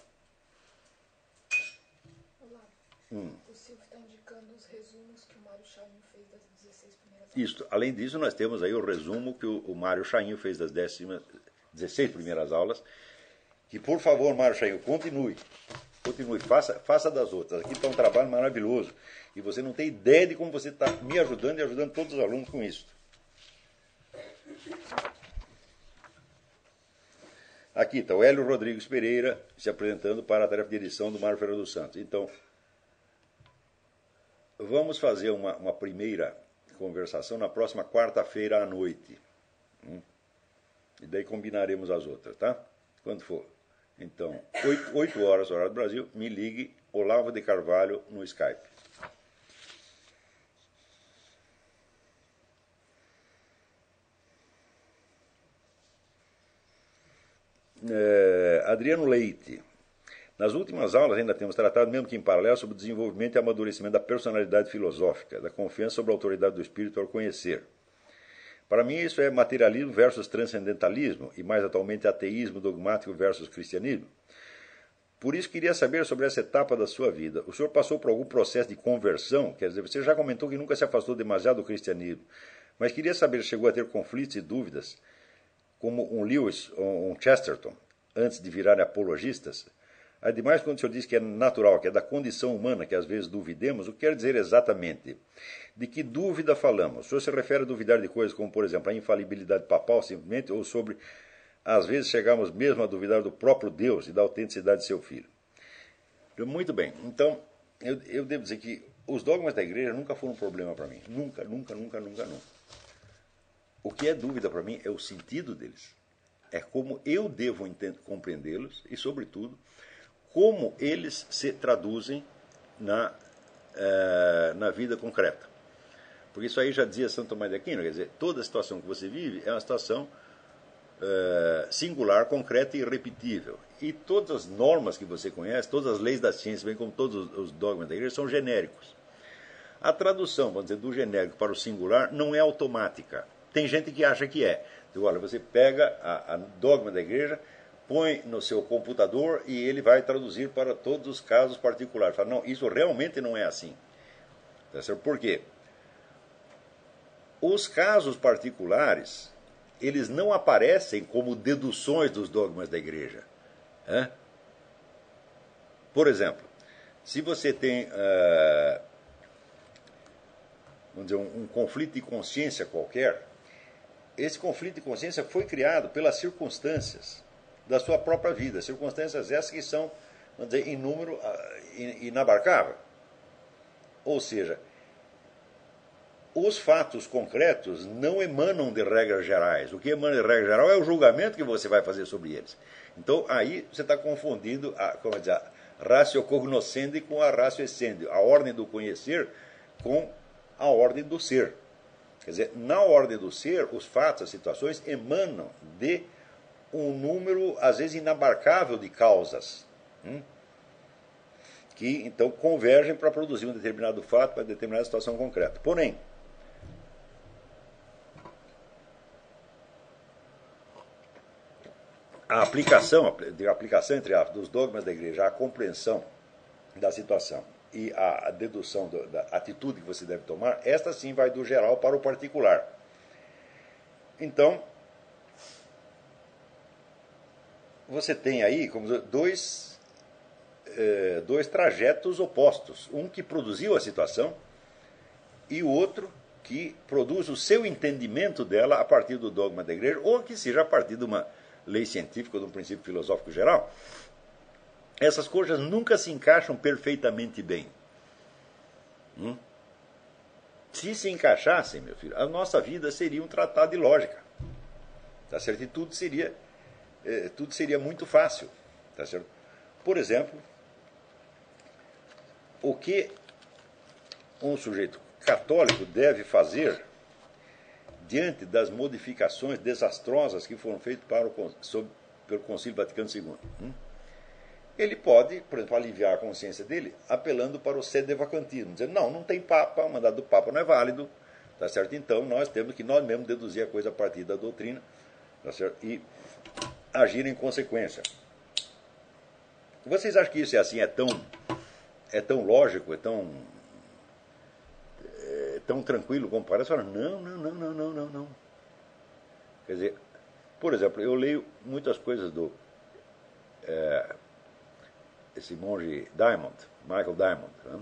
Hum. O Silvio está indicando os resumos que o Mário Chainho fez das 16 primeiras aulas. Isso. Além disso, nós temos aí o resumo que o, o Mário Chainho fez das décimas, 16 primeiras aulas. Que, por favor, Mário Chainho, continue. Continue, faça, faça das outras. Aqui está um trabalho maravilhoso. E você não tem ideia de como você está me ajudando e ajudando todos os alunos com isso. Aqui está o Hélio Rodrigues Pereira se apresentando para a tarefa de edição do Mário Ferreira dos Santos. Então, vamos fazer uma, uma primeira conversação na próxima quarta-feira à noite. Hum? E daí combinaremos as outras, tá? Quando for. Então, 8, 8 horas, horário do Brasil, me ligue Olavo de Carvalho no Skype. É, Adriano Leite. Nas últimas aulas ainda temos tratado, mesmo que em paralelo, sobre o desenvolvimento e amadurecimento da personalidade filosófica, da confiança sobre a autoridade do espírito ao conhecer. Para mim, isso é materialismo versus transcendentalismo, e mais atualmente ateísmo dogmático versus cristianismo. Por isso, queria saber sobre essa etapa da sua vida. O senhor passou por algum processo de conversão? Quer dizer, você já comentou que nunca se afastou demasiado do cristianismo, mas queria saber se chegou a ter conflitos e dúvidas, como um Lewis ou um Chesterton, antes de virarem apologistas? Ademais, quando o senhor diz que é natural, que é da condição humana que às vezes duvidemos, o que quer dizer exatamente? De que dúvida falamos? O senhor se refere a duvidar de coisas como, por exemplo, a infalibilidade papal, simplesmente, ou sobre, às vezes, chegamos mesmo a duvidar do próprio Deus e da autenticidade de seu filho? Muito bem, então, eu, eu devo dizer que os dogmas da igreja nunca foram um problema para mim. Nunca, nunca, nunca, nunca, nunca. O que é dúvida para mim é o sentido deles. É como eu devo compreendê-los e, sobretudo, como eles se traduzem na, uh, na vida concreta. Porque isso aí já dizia Santo Tomás de Aquino, quer dizer, toda situação que você vive é uma situação uh, singular, concreta e irrepetível. E todas as normas que você conhece, todas as leis da ciência, bem como todos os dogmas da igreja, são genéricos. A tradução, vamos dizer, do genérico para o singular não é automática. Tem gente que acha que é. Então, olha, você pega a, a dogma da igreja, põe no seu computador e ele vai traduzir para todos os casos particulares. Fala, não, isso realmente não é assim. Tá Por quê? Os casos particulares, eles não aparecem como deduções dos dogmas da igreja. Né? Por exemplo, se você tem uh, vamos dizer, um, um conflito de consciência qualquer, esse conflito de consciência foi criado pelas circunstâncias da sua própria vida. Circunstâncias essas que são, vamos dizer, em número ah, inabarcável. Ou seja, os fatos concretos não emanam de regras gerais. O que emana de regra geral é o julgamento que você vai fazer sobre eles. Então, aí você está confundindo a, como dizer, a ratio cognoscendi com a ratio essendi, a ordem do conhecer com a ordem do ser. Quer dizer, na ordem do ser, os fatos, as situações emanam de um número, às vezes, inabarcável de causas, hum, que então convergem para produzir um determinado fato, para determinada situação concreta. Porém, a aplicação, a aplicação entre a, dos dogmas da igreja, a compreensão da situação e a dedução do, da atitude que você deve tomar, esta sim vai do geral para o particular. Então, você tem aí como dois, é, dois trajetos opostos. Um que produziu a situação e o outro que produz o seu entendimento dela a partir do dogma da igreja, ou que seja a partir de uma, lei científica ou de um princípio filosófico geral, essas coisas nunca se encaixam perfeitamente bem. Hum? Se se encaixassem, meu filho, a nossa vida seria um tratado de lógica. Tá certo? E tudo seria, eh, tudo seria muito fácil. Tá certo? Por exemplo, o que um sujeito católico deve fazer diante das modificações desastrosas que foram feitas para o, pelo Concílio Vaticano II. Hum? Ele pode, por exemplo, aliviar a consciência dele apelando para o sedevacantismo, dizendo, não, não tem Papa, o mandato do Papa não é válido, tá certo? Então nós temos que nós mesmos deduzir a coisa a partir da doutrina, tá certo? E agir em consequência. Vocês acham que isso é assim, é tão, é tão lógico, é tão, é tão tranquilo como parece? Não, não, não, não, não, não, não. Quer dizer, por exemplo, eu leio muitas coisas do é, esse monge Diamond, Michael Diamond, né?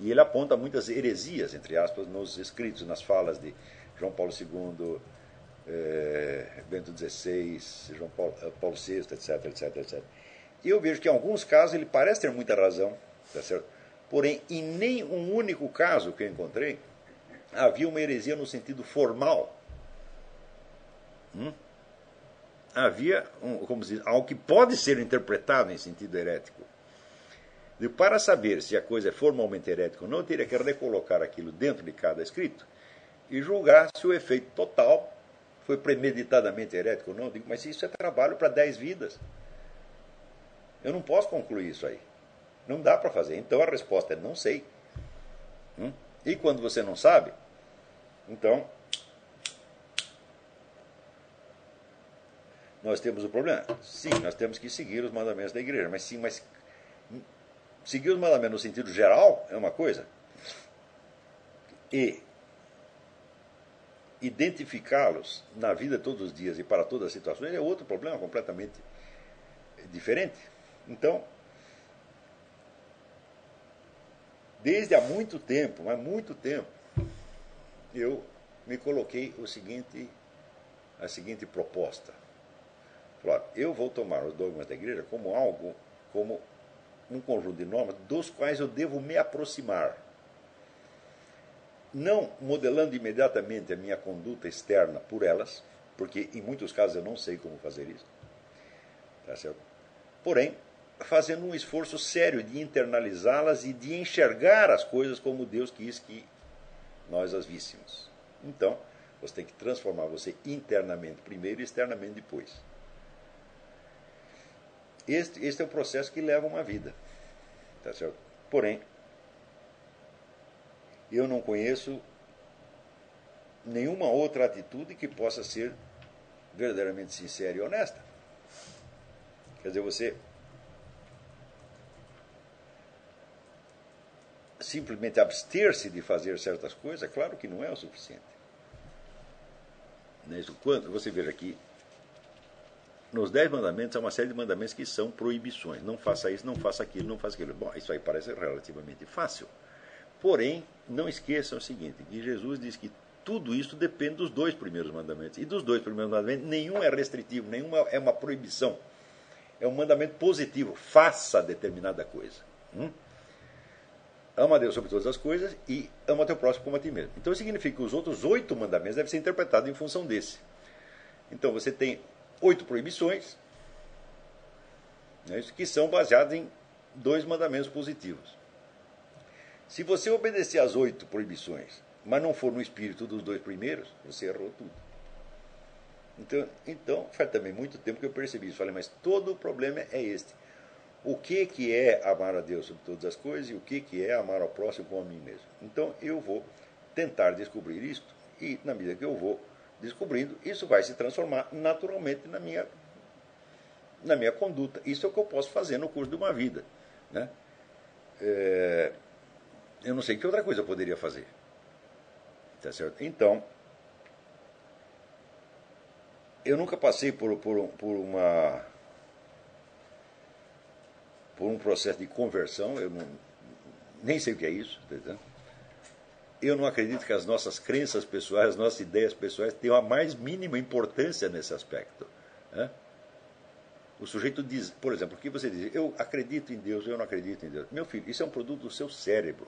e ele aponta muitas heresias, entre aspas, nos escritos, nas falas de João Paulo II, é, Bento XVI, João Paulo, Paulo VI, etc, etc, etc. E eu vejo que em alguns casos ele parece ter muita razão, tá certo? porém, em nenhum único caso que eu encontrei havia uma heresia no sentido formal. Hum? Havia um, como diz, algo que pode ser interpretado em sentido herético. E para saber se a coisa é formalmente herética ou não, eu teria que recolocar aquilo dentro de cada escrito e julgar se o efeito total foi premeditadamente herético ou não. Eu digo, mas isso é trabalho para dez vidas. Eu não posso concluir isso aí. Não dá para fazer. Então a resposta é não sei. Hum? E quando você não sabe, então nós temos o problema. Sim, nós temos que seguir os mandamentos da igreja, mas sim, mas seguir os mandamentos no sentido geral é uma coisa. E identificá-los na vida todos os dias e para todas as situações é outro problema completamente diferente. Então, desde há muito tempo, há muito tempo, eu me coloquei o seguinte, a seguinte proposta. Eu vou tomar os dogmas da igreja como algo, como um conjunto de normas dos quais eu devo me aproximar. Não modelando imediatamente a minha conduta externa por elas, porque em muitos casos eu não sei como fazer isso. Tá certo? Porém, fazendo um esforço sério de internalizá-las e de enxergar as coisas como Deus quis que nós as víssemos. Então, você tem que transformar você internamente primeiro e externamente depois. Este, este é o processo que leva uma vida. Tá certo? Porém, eu não conheço nenhuma outra atitude que possa ser verdadeiramente sincera e honesta. Quer dizer, você simplesmente abster-se de fazer certas coisas, claro que não é o suficiente. Quando você veja aqui, nos dez mandamentos há uma série de mandamentos que são proibições. Não faça isso, não faça aquilo, não faça aquilo. Bom, isso aí parece relativamente fácil. Porém, não esqueçam o seguinte, que Jesus diz que tudo isso depende dos dois primeiros mandamentos. E dos dois primeiros mandamentos, nenhum é restritivo, nenhum é uma proibição. É um mandamento positivo. Faça determinada coisa. Hum? Ama a Deus sobre todas as coisas e ama teu próximo como a ti mesmo. Então significa que os outros oito mandamentos devem ser interpretados em função desse. Então você tem oito proibições, né, que são baseadas em dois mandamentos positivos. Se você obedecer às oito proibições, mas não for no espírito dos dois primeiros, você errou tudo. Então, então faz também muito tempo que eu percebi isso. Falei, mas todo o problema é este o que, que é amar a Deus sobre todas as coisas e o que, que é amar ao próximo como a mim mesmo. Então eu vou tentar descobrir isto e, na medida que eu vou descobrindo, isso vai se transformar naturalmente na minha, na minha conduta. Isso é o que eu posso fazer no curso de uma vida. Né? É, eu não sei que outra coisa eu poderia fazer. Tá certo? Então, eu nunca passei por, por, por uma por um processo de conversão, eu não, nem sei o que é isso, tá eu não acredito que as nossas crenças pessoais, as nossas ideias pessoais tenham a mais mínima importância nesse aspecto. Hã? O sujeito diz, por exemplo, o que você diz? Eu acredito em Deus, eu não acredito em Deus. Meu filho, isso é um produto do seu cérebro.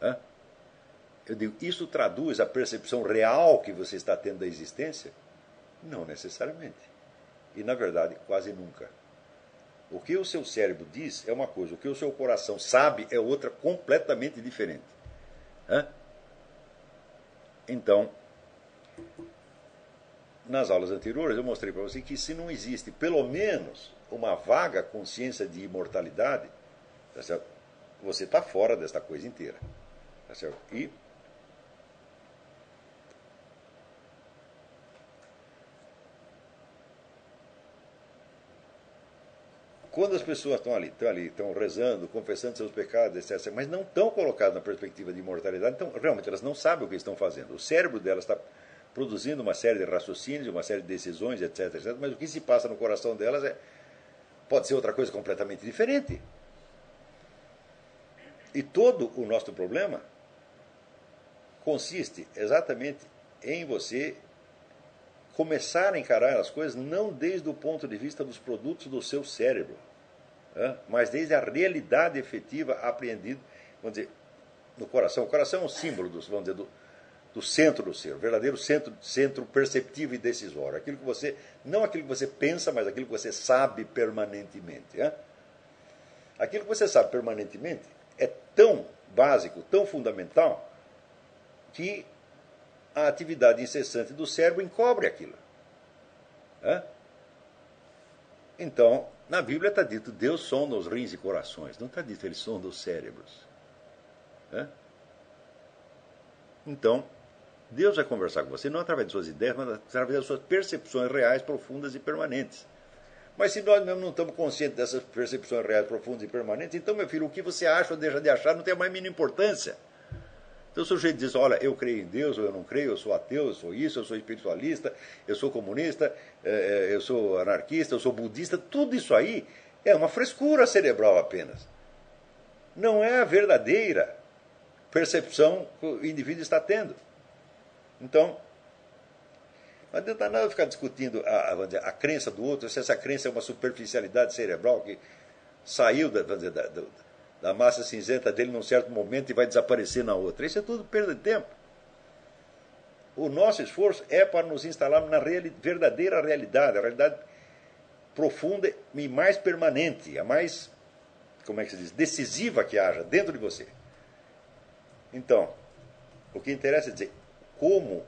Eu digo, isso traduz a percepção real que você está tendo da existência? Não necessariamente. E, na verdade, quase nunca. O que o seu cérebro diz é uma coisa, o que o seu coração sabe é outra completamente diferente. Então, nas aulas anteriores eu mostrei para você que se não existe pelo menos uma vaga consciência de imortalidade, tá você está fora desta coisa inteira. Tá e quando as pessoas estão ali, estão ali, estão rezando, confessando seus pecados, etc., mas não estão colocadas na perspectiva de imortalidade, então realmente elas não sabem o que estão fazendo. O cérebro delas está produzindo uma série de raciocínios, uma série de decisões, etc., etc., mas o que se passa no coração delas é, pode ser outra coisa completamente diferente. E todo o nosso problema consiste exatamente em você começar a encarar as coisas não desde o ponto de vista dos produtos do seu cérebro, mas desde a realidade efetiva apreendida, vamos dizer, no coração. O coração é um símbolo dos, vamos dizer, do, do centro do ser, o verdadeiro centro, centro perceptivo e decisório. Aquilo que você, não aquilo que você pensa, mas aquilo que você sabe permanentemente. Aquilo que você sabe permanentemente é tão básico, tão fundamental, que a atividade incessante do cérebro encobre aquilo. Então, na Bíblia está dito, Deus sonda os rins e corações. Não está dito, ele sonda os cérebros. Então, Deus vai conversar com você não através de suas ideias, mas através das suas percepções reais, profundas e permanentes. Mas se nós mesmo não estamos conscientes dessas percepções reais, profundas e permanentes, então, meu filho, o que você acha ou deixa de achar não tem a mais mínima importância. Então o sujeito diz, olha, eu creio em Deus ou eu não creio, eu sou ateu, eu sou isso, eu sou espiritualista, eu sou comunista, é, é, eu sou anarquista, eu sou budista, tudo isso aí é uma frescura cerebral apenas. Não é a verdadeira percepção que o indivíduo está tendo. Então, não adianta nada ficar discutindo a, a, crença do outro, se essa crença é uma superficialidade cerebral que saiu da, dizer, da, da da massa cinzenta dele num certo momento e vai desaparecer na outra. Isso é tudo perda de tempo. O nosso esforço é para nos instalarmos na reali verdadeira realidade, a realidade profunda e mais permanente, a mais, como é que se diz, decisiva que haja dentro de você. Então, o que interessa é dizer como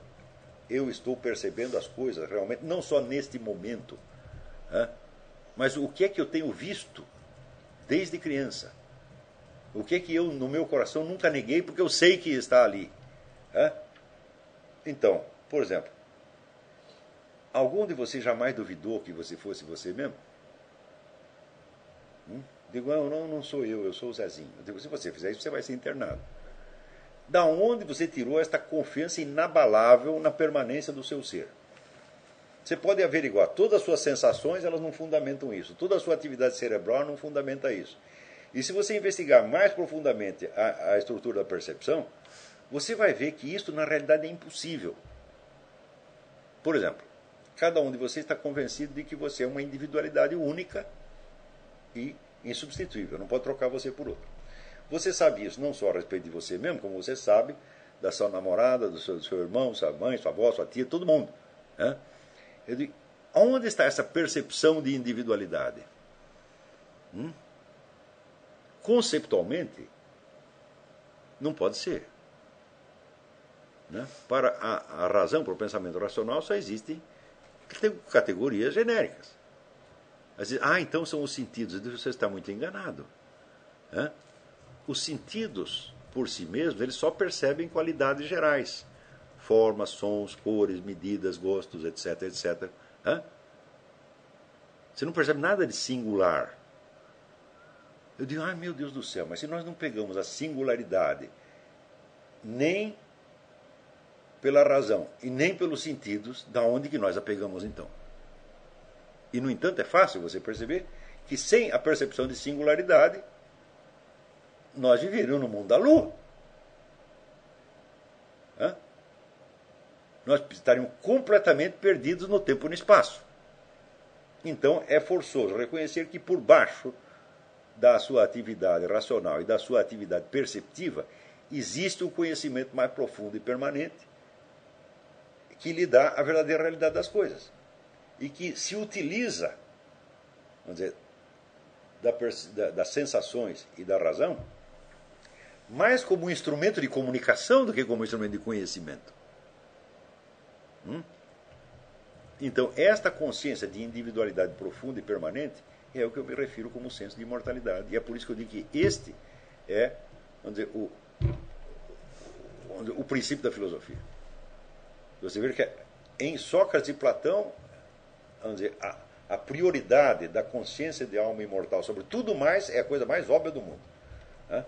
eu estou percebendo as coisas realmente, não só neste momento, mas o que é que eu tenho visto desde criança o que que eu, no meu coração, nunca neguei, porque eu sei que está ali. Então, por exemplo, algum de vocês jamais duvidou que você fosse você mesmo? Hum? Digo, não, não, não sou eu, eu sou o Zezinho. Digo, se você fizer isso, você vai ser internado. Da onde você tirou esta confiança inabalável na permanência do seu ser? Você pode averiguar, todas as suas sensações, elas não fundamentam isso. Toda a sua atividade cerebral não fundamenta isso. E se você investigar mais profundamente a, a estrutura da percepção, você vai ver que isso na realidade é impossível. Por exemplo, cada um de vocês está convencido de que você é uma individualidade única e insubstituível, não pode trocar você por outro. Você sabe isso não só a respeito de você mesmo, como você sabe da sua namorada, do seu, do seu irmão, sua mãe, sua avó, sua tia, todo mundo. Né? Eu digo, onde está essa percepção de individualidade? Hum? Conceptualmente, não pode ser. Né? Para a, a razão, para o pensamento racional, só existem categorias genéricas. Ah, então são os sentidos. Você está muito enganado. Né? Os sentidos, por si mesmos, eles só percebem qualidades gerais. Formas, sons, cores, medidas, gostos, etc, etc. Você não percebe nada de singular. Eu digo, ai meu Deus do céu, mas se nós não pegamos a singularidade nem pela razão e nem pelos sentidos, da onde que nós a pegamos então? E no entanto é fácil você perceber que sem a percepção de singularidade nós viveríamos no mundo da lua. Hã? Nós estaríamos completamente perdidos no tempo e no espaço. Então é forçoso reconhecer que por baixo da sua atividade racional e da sua atividade perceptiva existe um conhecimento mais profundo e permanente que lhe dá a verdadeira realidade das coisas e que se utiliza, vamos dizer, da, da, das sensações e da razão mais como um instrumento de comunicação do que como um instrumento de conhecimento. Hum? Então, esta consciência de individualidade profunda e permanente é o que eu me refiro como senso de imortalidade. E é por isso que eu digo que este é vamos dizer, o, o princípio da filosofia. Você vê que em Sócrates e Platão, vamos dizer, a, a prioridade da consciência de alma imortal sobre tudo mais é a coisa mais óbvia do mundo. Né?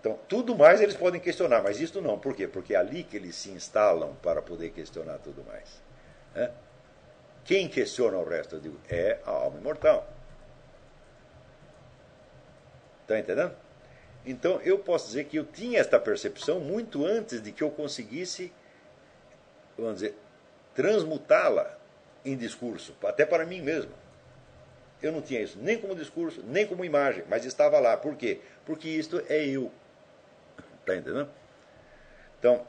Então, tudo mais eles podem questionar, mas isto não. Por quê? Porque é ali que eles se instalam para poder questionar tudo mais. Né? Quem questiona o resto, eu digo, é a alma imortal. Está entendendo? Então eu posso dizer que eu tinha esta percepção muito antes de que eu conseguisse, vamos dizer, transmutá-la em discurso, até para mim mesmo. Eu não tinha isso nem como discurso, nem como imagem, mas estava lá. Por quê? Porque isto é eu. Está entendendo? Então,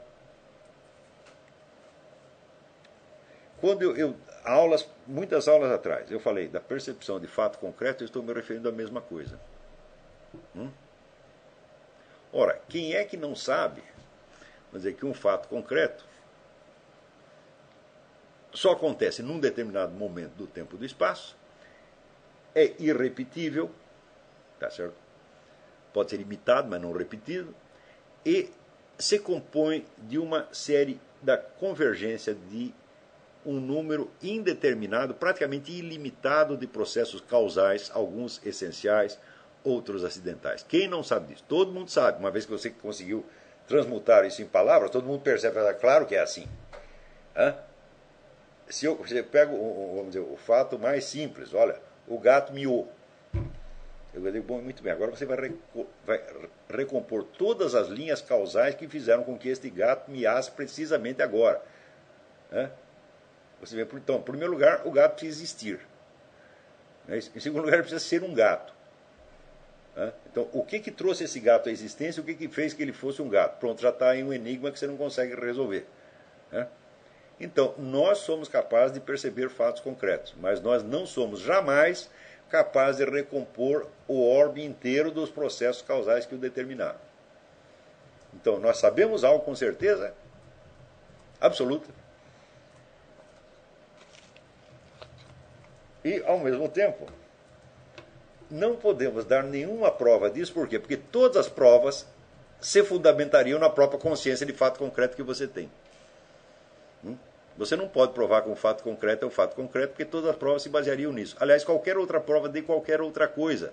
Quando eu, eu, aulas, muitas aulas atrás, eu falei da percepção de fato concreto, eu estou me referindo à mesma coisa. Hum? Ora, quem é que não sabe, vamos que um fato concreto só acontece num determinado momento do tempo e do espaço, é irrepetível, tá certo? Pode ser imitado, mas não repetido, e se compõe de uma série da convergência de um número indeterminado, praticamente ilimitado de processos causais, alguns essenciais, outros acidentais. Quem não sabe disso? Todo mundo sabe, uma vez que você conseguiu transmutar isso em palavras, todo mundo percebe, claro que é assim. Hã? Se eu, você pega vamos dizer, o fato mais simples, olha, o gato miou. Eu digo, bom, muito bem, agora você vai, vai recompor todas as linhas causais que fizeram com que este gato miasse precisamente agora. Hã? Você vê, então, em primeiro lugar, o gato precisa existir. Né? Em segundo lugar, precisa ser um gato. Né? Então, o que, que trouxe esse gato à existência? O que, que fez que ele fosse um gato? Pronto, já está em um enigma que você não consegue resolver. Né? Então, nós somos capazes de perceber fatos concretos, mas nós não somos jamais capazes de recompor o orbe inteiro dos processos causais que o determinaram. Então, nós sabemos algo com certeza absoluta. E, ao mesmo tempo, não podemos dar nenhuma prova disso, por quê? Porque todas as provas se fundamentariam na própria consciência de fato concreto que você tem. Hum? Você não pode provar que um fato concreto é um fato concreto, porque todas as provas se baseariam nisso. Aliás, qualquer outra prova de qualquer outra coisa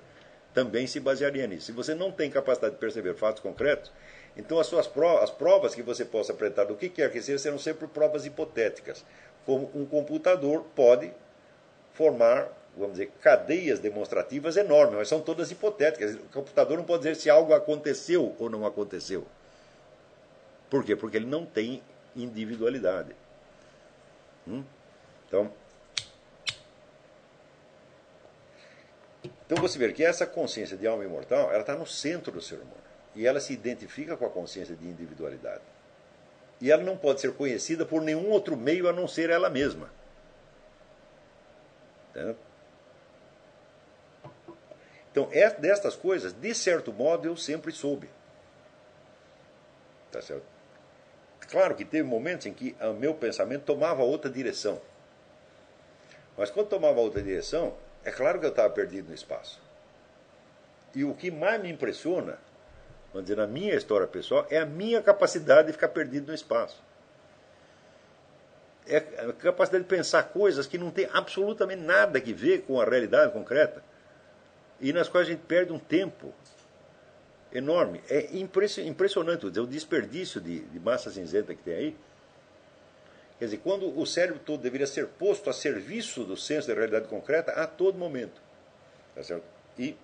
também se basearia nisso. Se você não tem capacidade de perceber fatos concretos, então as suas provas, as provas que você possa apresentar do que quer que seja serão sempre provas hipotéticas. Como um computador pode formar, vamos dizer, cadeias demonstrativas enormes, mas são todas hipotéticas. O computador não pode dizer se algo aconteceu ou não aconteceu. Por quê? Porque ele não tem individualidade. Hum? Então, então você vê que essa consciência de alma imortal, ela está no centro do ser humano. E ela se identifica com a consciência de individualidade. E ela não pode ser conhecida por nenhum outro meio a não ser ela mesma. Né? Então, é destas coisas, de certo modo, eu sempre soube. Tá certo? Claro que teve momentos em que o meu pensamento tomava outra direção. Mas quando tomava outra direção, é claro que eu estava perdido no espaço. E o que mais me impressiona, vamos dizer, na minha história pessoal, é a minha capacidade de ficar perdido no espaço é a capacidade de pensar coisas que não tem absolutamente nada a ver com a realidade concreta e nas quais a gente perde um tempo enorme. É impressionante dizer, o desperdício de, de massa cinzenta que tem aí. Quer dizer, quando o cérebro todo deveria ser posto a serviço do senso da realidade concreta a todo momento. Tá certo? E,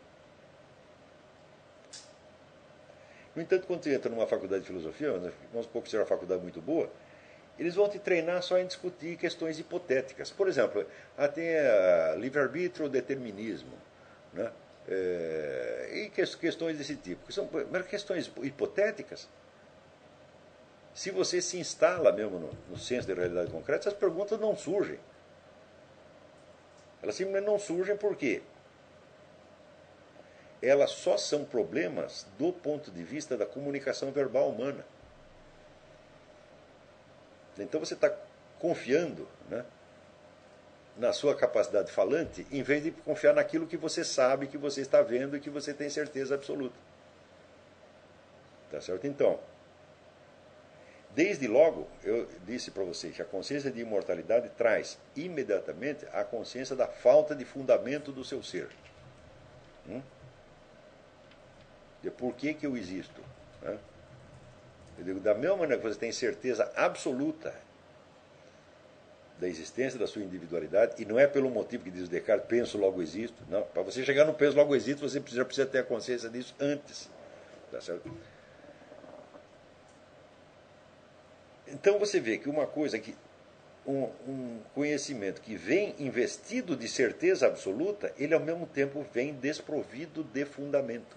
no entanto, quando você entra numa faculdade de filosofia, vamos supor que seja uma faculdade muito boa, eles vão te treinar só em discutir questões hipotéticas. Por exemplo, até livre-arbítrio ou determinismo. Né? É, e questões desse tipo, que são questões hipotéticas. Se você se instala mesmo no, no senso de realidade concreta, essas perguntas não surgem. Elas simplesmente não surgem porque elas só são problemas do ponto de vista da comunicação verbal humana. Então você está confiando né, na sua capacidade falante, em vez de confiar naquilo que você sabe, que você está vendo e que você tem certeza absoluta. Tá certo? Então, desde logo, eu disse para vocês que a consciência de imortalidade traz imediatamente a consciência da falta de fundamento do seu ser. Hum? De por que, que eu existo. Né? Eu digo, da mesma maneira que você tem certeza absoluta da existência da sua individualidade, e não é pelo motivo que diz Descartes, penso, logo existo. Não, para você chegar no penso, logo existo, você precisa, precisa ter a consciência disso antes. Tá certo? Então você vê que uma coisa que. Um, um, conhecimento que vem investido de certeza absoluta, ele ao mesmo tempo vem desprovido de fundamento.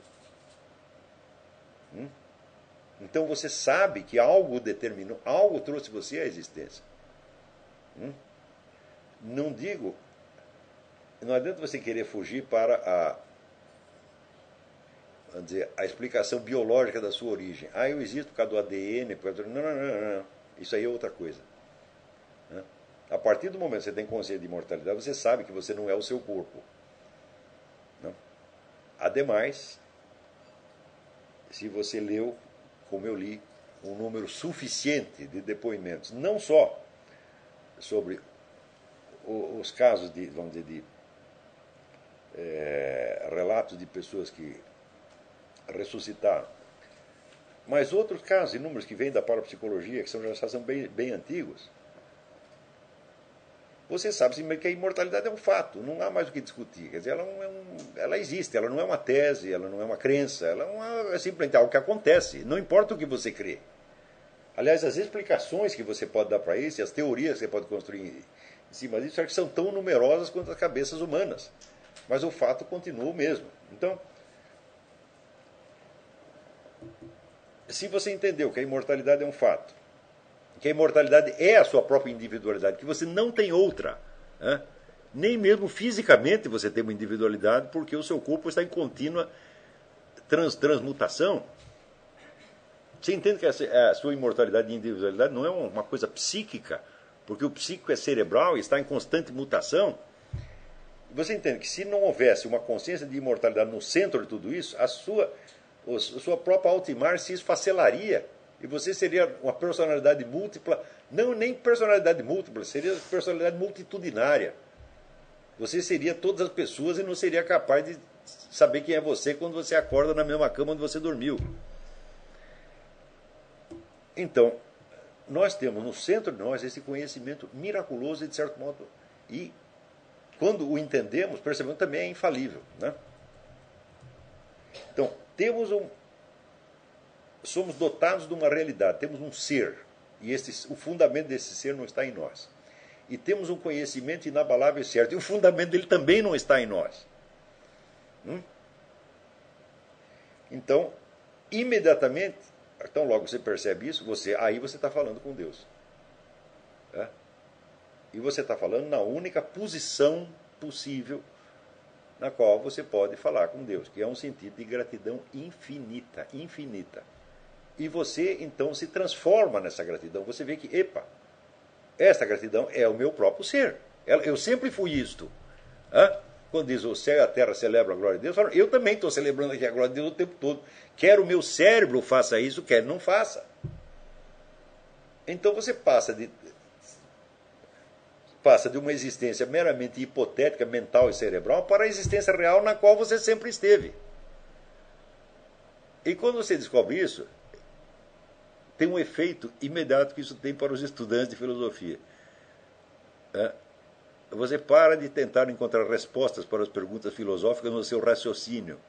Hum? Então você sabe que algo determinou, algo trouxe você à existência. Hum? Não digo, não adianta você querer fugir para a, vamos dizer, a explicação biológica da sua origem. Ah, eu existo por causa do ADN, por causa do... Não, não, não, não. Isso aí é outra coisa. A partir do momento que você tem consciência de imortalidade, você sabe que você não é o seu corpo. Não? Ademais, se você leu como eu li, um número suficiente de depoimentos, não só sobre os casos de, vamos dizer, de é, relatos de pessoas que ressuscitaram, mas outros casos, inúmeros que vêm da parapsicologia, que são, já são bem, bem antigos, você sabe que a imortalidade é um fato, não há mais o que discutir. Quer dizer, ela, é um, ela existe, ela não é uma tese, ela não é uma crença, ela é, uma, é simplesmente algo que acontece, não importa o que você crê. Aliás, as explicações que você pode dar para isso, e as teorias que você pode construir em cima disso, é que são tão numerosas quanto as cabeças humanas. Mas o fato continua o mesmo. Então, se você entendeu que a imortalidade é um fato, que a imortalidade é a sua própria individualidade, que você não tem outra. Né? Nem mesmo fisicamente você tem uma individualidade, porque o seu corpo está em contínua trans, transmutação. Você entende que a sua imortalidade e individualidade não é uma coisa psíquica, porque o psíquico é cerebral e está em constante mutação. Você entende que se não houvesse uma consciência de imortalidade no centro de tudo isso, a sua, a sua própria altimar se esfacelaria e você seria uma personalidade múltipla, não nem personalidade múltipla, seria personalidade multitudinária. Você seria todas as pessoas e não seria capaz de saber quem é você quando você acorda na mesma cama onde você dormiu. Então, nós temos no centro de nós esse conhecimento miraculoso e, de certo modo, e quando o entendemos, percebemos também é infalível. Né? Então, temos um, somos dotados de uma realidade, temos um ser, e esse, o fundamento desse ser não está em nós. E temos um conhecimento inabalável e certo, e o fundamento dele também não está em nós. Hum? Então, imediatamente, então logo você percebe isso, você aí você está falando com Deus. E você está falando na única posição possível na qual você pode falar com Deus, que é um sentido de gratidão infinita, infinita. E você então se transforma nessa gratidão. Você vê que, epa, esta gratidão é o meu próprio ser. Eu sempre fui isto. Quando diz o céu e a terra celebram a glória de Deus, eu também estou celebrando aqui a glória de Deus o tempo todo. Quer o meu cérebro faça isso, quer não faça. Então você passa de, passa de uma existência meramente hipotética, mental e cerebral para a existência real na qual você sempre esteve. E quando você descobre isso, tem um efeito imediato que isso tem para os estudantes de filosofia. É, você para de tentar encontrar respostas para as perguntas filosóficas no seu raciocínio.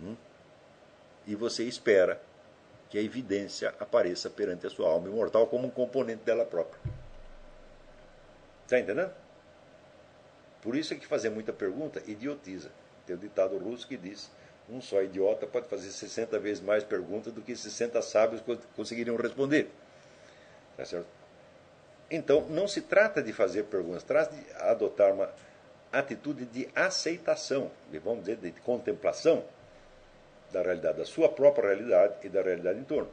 Hum? E você espera que a evidência apareça perante a sua alma imortal como um componente dela própria. Está entendendo? Por isso é que fazer muita pergunta idiotiza. Tem o ditado russo que diz: um só idiota pode fazer 60 vezes mais perguntas do que 60 sábios conseguiriam responder. Tá certo? Então, não se trata de fazer perguntas, trata de adotar uma atitude de aceitação, de, vamos dizer, de contemplação da realidade, da sua própria realidade e da realidade em torno.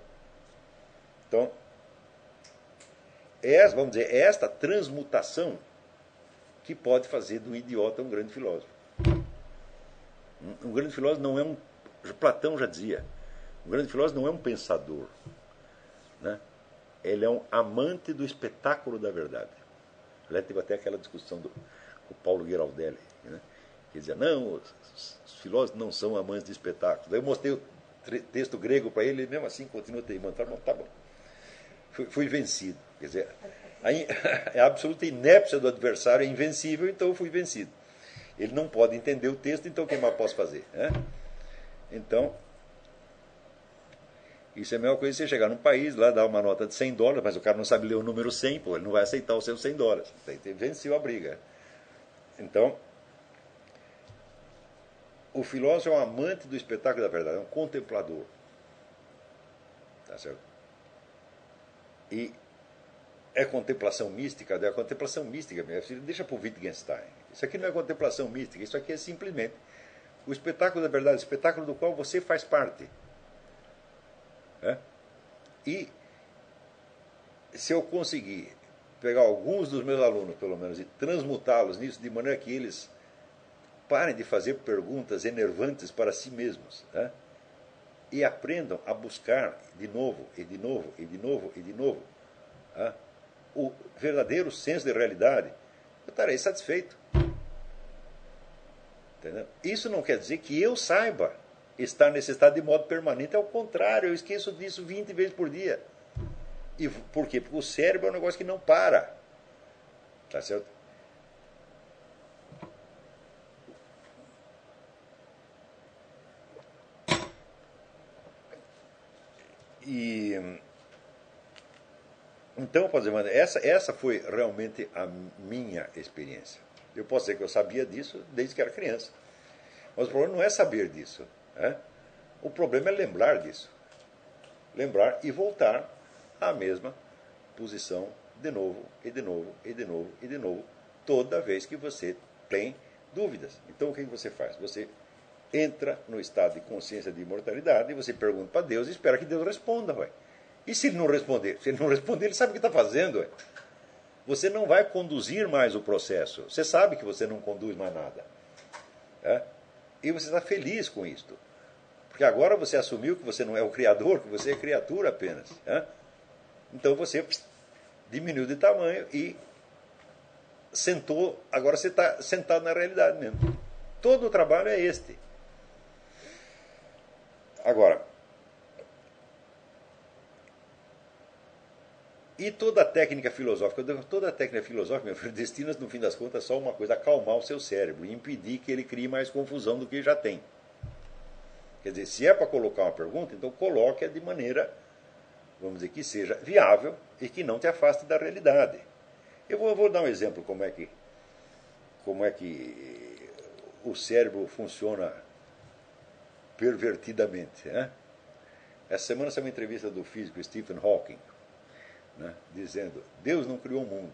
Então, é, vamos dizer, é esta transmutação que pode fazer do idiota um grande filósofo. Um grande filósofo não é um. Platão já dizia: um grande filósofo não é um pensador. Né? Ele é um amante do espetáculo da verdade. Aliás, teve até aquela discussão do, com o Paulo Giraldelli, né? que dizia: não, os, os filósofos não são amantes de espetáculos. Daí eu mostrei o texto grego para ele, e mesmo assim continua teimando. Bom, tá bom. Fui, fui vencido. Quer dizer, a, a absoluta inépcia do adversário é invencível, então eu fui vencido. Ele não pode entender o texto, então o que mais posso fazer? Né? Então, isso é a mesma coisa você chegar num país, lá dar uma nota de 100 dólares, mas o cara não sabe ler o número 100, pô, ele não vai aceitar os seus 100 dólares. Venceu a briga. Então, o filósofo é um amante do espetáculo da verdade, é um contemplador. Tá certo? E é contemplação mística, é contemplação mística mesmo. Deixa para o Wittgenstein. Isso aqui não é contemplação mística, isso aqui é simplesmente o espetáculo da verdade, o espetáculo do qual você faz parte. É? E se eu conseguir pegar alguns dos meus alunos, pelo menos, e transmutá-los nisso, de maneira que eles parem de fazer perguntas enervantes para si mesmos, é? e aprendam a buscar de novo, e de novo, e de novo, e de novo, é? o verdadeiro senso de realidade, eu estarei satisfeito. Entendeu? Isso não quer dizer que eu saiba estar nesse estado de modo permanente. Ao contrário, eu esqueço disso 20 vezes por dia. E por quê? Porque o cérebro é um negócio que não para. Tá certo? E então, essa, essa foi realmente a minha experiência. Eu posso dizer que eu sabia disso desde que era criança. Mas o problema não é saber disso. Né? O problema é lembrar disso. Lembrar e voltar à mesma posição de novo, e de novo, e de novo, e de novo, toda vez que você tem dúvidas. Então o que você faz? Você entra no estado de consciência de imortalidade e você pergunta para Deus e espera que Deus responda. Ué. E se ele não responder? Se ele não responder, ele sabe o que está fazendo. Ué você não vai conduzir mais o processo. Você sabe que você não conduz mais nada. É? E você está feliz com isto. Porque agora você assumiu que você não é o criador, que você é criatura apenas. É? Então você diminuiu de tamanho e sentou. Agora você está sentado na realidade mesmo. Todo o trabalho é este. Agora, E toda a técnica filosófica, toda a técnica filosófica, meu filho, destina no fim das contas, só uma coisa: acalmar o seu cérebro e impedir que ele crie mais confusão do que já tem. Quer dizer, se é para colocar uma pergunta, então coloque-a de maneira, vamos dizer, que seja viável e que não te afaste da realidade. Eu vou, vou dar um exemplo como é que como é que o cérebro funciona pervertidamente. Né? Essa semana saiu uma entrevista do físico Stephen Hawking né, dizendo: Deus não criou o mundo.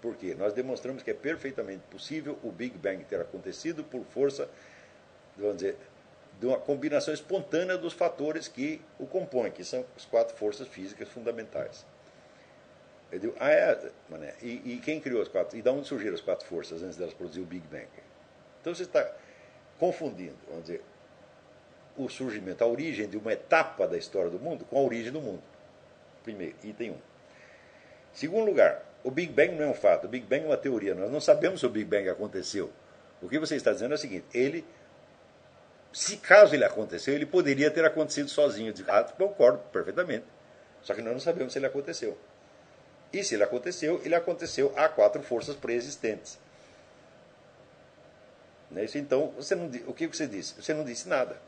Por quê? Nós demonstramos que é perfeitamente possível o Big Bang ter acontecido por força, vamos dizer, de uma combinação espontânea dos fatores que o compõem, que são as quatro forças físicas fundamentais. Eu digo, ah, é, mané, e, e, quem criou as quatro? E de onde surgiram as quatro forças antes delas produzir o Big Bang? Então você está confundindo, vamos dizer, o surgimento, a origem de uma etapa da história do mundo com a origem do mundo. Primeiro, item 1. Um. Segundo lugar, o Big Bang não é um fato, o Big Bang é uma teoria. Nós não sabemos se o Big Bang aconteceu. O que você está dizendo é o seguinte: ele, se caso ele aconteceu, ele poderia ter acontecido sozinho. Eu ah, concordo perfeitamente. Só que nós não sabemos se ele aconteceu. E se ele aconteceu, ele aconteceu a quatro forças pré-existentes. Então, você não, o que você disse? Você não disse nada.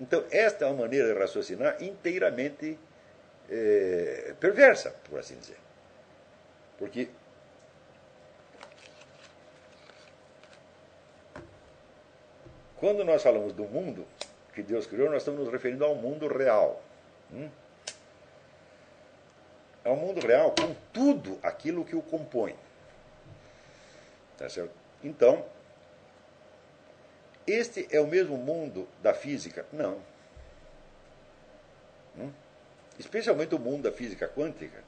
Então, esta é uma maneira de raciocinar inteiramente é, perversa, por assim dizer. Porque quando nós falamos do mundo que Deus criou, nós estamos nos referindo ao mundo real. Hum? Ao mundo real com tudo aquilo que o compõe. Tá certo? Então, este é o mesmo mundo da física? Não. Hum? Especialmente o mundo da física quântica.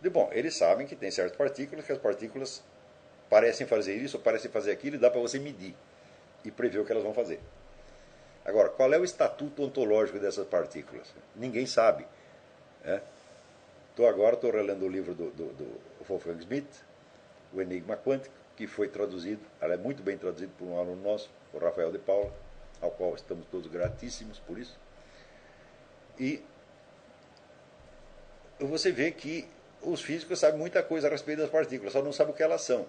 De, bom, eles sabem que tem certas partículas, que as partículas parecem fazer isso, parecem fazer aquilo, e dá para você medir e prever o que elas vão fazer. Agora, qual é o estatuto ontológico dessas partículas? Ninguém sabe. Né? Agora estou relendo o livro do, do, do Wolfgang Schmidt, O Enigma Quântico, que foi traduzido, ela é muito bem traduzido por um aluno nosso, o Rafael de Paula, ao qual estamos todos gratíssimos por isso. E você vê que os físicos sabem muita coisa a respeito das partículas, só não sabem o que elas são.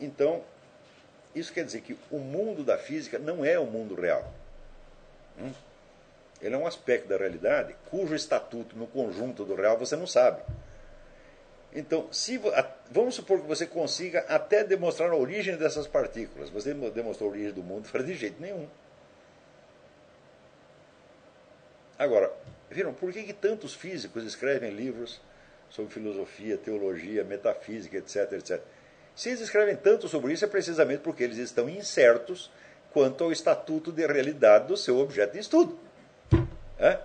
Então, isso quer dizer que o mundo da física não é o mundo real. Hum? Ele é um aspecto da realidade cujo estatuto no conjunto do real você não sabe. Então, se, vamos supor que você consiga até demonstrar a origem dessas partículas. Você demonstrou a origem do mundo, de jeito nenhum. Agora, viram, por que, que tantos físicos escrevem livros sobre filosofia, teologia, metafísica, etc, etc? Se eles escrevem tanto sobre isso, é precisamente porque eles estão incertos quanto ao estatuto de realidade do seu objeto de estudo. É?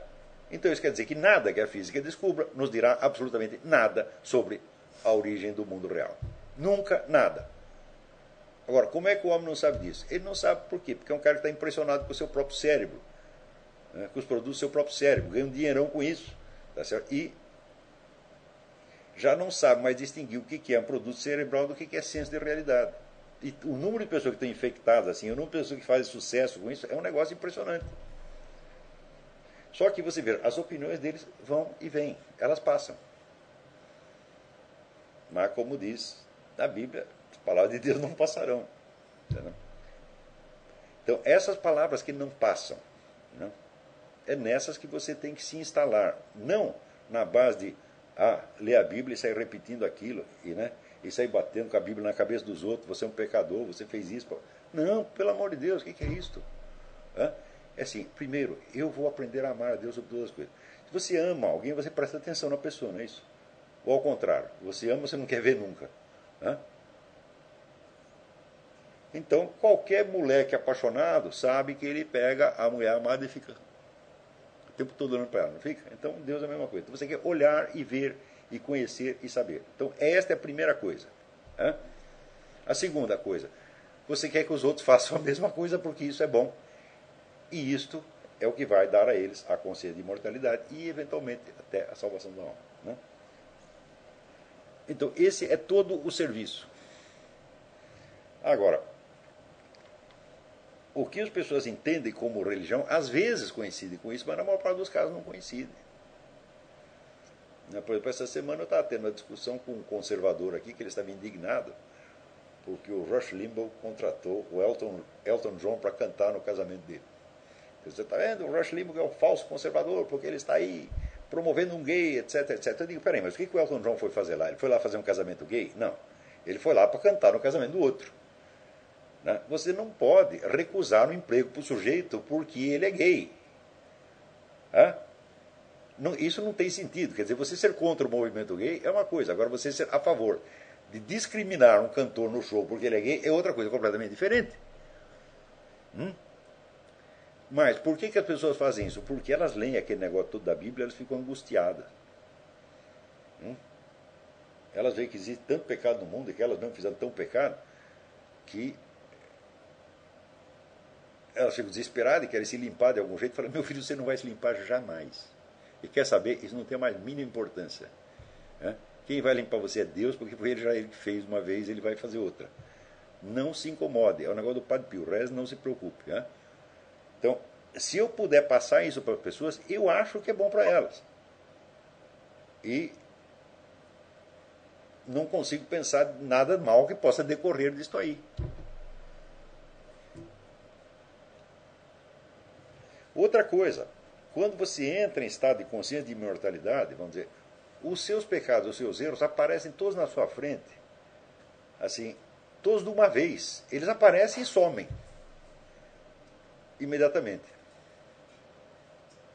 Então isso quer dizer que nada que a física descubra nos dirá absolutamente nada sobre a origem do mundo real. Nunca nada. Agora, como é que o homem não sabe disso? Ele não sabe por quê? Porque é um cara que está impressionado com o seu próprio cérebro, né? com os produtos do seu próprio cérebro, ganha um dinheirão com isso. Tá certo? E já não sabe mais distinguir o que é um produto cerebral do que é ciência de realidade. E o número de pessoas que estão infectadas, assim, o número de pessoas que fazem sucesso com isso, é um negócio impressionante. Só que você vê, as opiniões deles vão e vêm, elas passam. Mas, como diz na Bíblia, as palavras de Deus não passarão. Entendeu? Então, essas palavras que não passam, né, é nessas que você tem que se instalar. Não na base de ah, ler a Bíblia e sair repetindo aquilo, e, né, e sair batendo com a Bíblia na cabeça dos outros, você é um pecador, você fez isso. Não, pelo amor de Deus, o que, que é isto? Hã? É assim, primeiro, eu vou aprender a amar a Deus sobre todas as coisas. Se você ama alguém, você presta atenção na pessoa, não é isso? Ou ao contrário, você ama, você não quer ver nunca. Hã? Então, qualquer moleque apaixonado sabe que ele pega a mulher amada e fica tempo todo olhando para ela, não fica? Então, Deus é a mesma coisa. Então, você quer olhar e ver e conhecer e saber. Então, esta é a primeira coisa. A segunda coisa, você quer que os outros façam a mesma coisa porque isso é bom. E isto é o que vai dar a eles a consciência de imortalidade e, eventualmente, até a salvação da alma. Né? Então, esse é todo o serviço. Agora, o que as pessoas entendem como religião, às vezes coincide com isso, mas na maior parte dos casos não coincide. Por exemplo, essa semana eu estava tendo uma discussão com um conservador aqui, que ele estava indignado, porque o Rush Limbaugh contratou o Elton, Elton John para cantar no casamento dele. Você está vendo? O Rush Limbaugh é um falso conservador, porque ele está aí promovendo um gay, etc, etc. Eu digo, peraí, mas o que, que o Elton John foi fazer lá? Ele foi lá fazer um casamento gay? Não. Ele foi lá para cantar no casamento do outro. Né? Você não pode recusar um emprego para o sujeito porque ele é gay. Não, isso não tem sentido. Quer dizer, você ser contra o movimento gay é uma coisa, agora você ser a favor de discriminar um cantor no show porque ele é gay é outra coisa completamente diferente. Hum? Mas por que, que as pessoas fazem isso? Porque elas leem aquele negócio todo da Bíblia elas ficam angustiadas. Hum? Elas veem que existe tanto pecado no mundo e que elas não fizeram tão pecado que elas ficam desesperadas e querem se limpar de algum jeito. Falam, meu filho, você não vai se limpar jamais. E quer saber? Isso não tem mais mínima importância. Né? Quem vai limpar você é Deus, porque foi ele já ele fez uma vez, ele vai fazer outra. Não se incomode. É o negócio do Padre Pio. Resto não se preocupe. Né? Então, se eu puder passar isso para as pessoas, eu acho que é bom para elas. E não consigo pensar nada mal que possa decorrer disso aí. Outra coisa, quando você entra em estado de consciência de imortalidade, vamos dizer, os seus pecados, os seus erros aparecem todos na sua frente. Assim, todos de uma vez. Eles aparecem e somem. Imediatamente.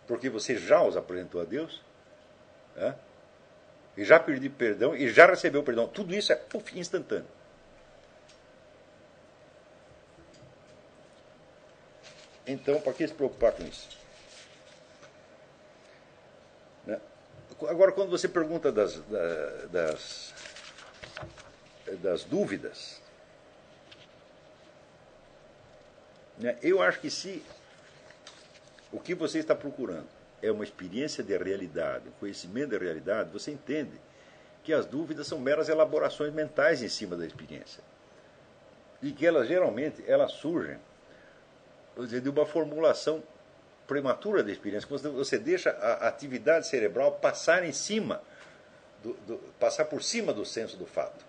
Porque você já os apresentou a Deus. Né? E já pediu perdão e já recebeu perdão. Tudo isso é puff, instantâneo. Então, para que se preocupar com isso? Né? Agora, quando você pergunta das, das, das dúvidas, né, eu acho que se o que você está procurando é uma experiência de realidade, um conhecimento da realidade, você entende que as dúvidas são meras elaborações mentais em cima da experiência. E que elas geralmente elas surgem dizer, de uma formulação prematura da experiência, quando você deixa a atividade cerebral passar em cima, do, do, passar por cima do senso do fato.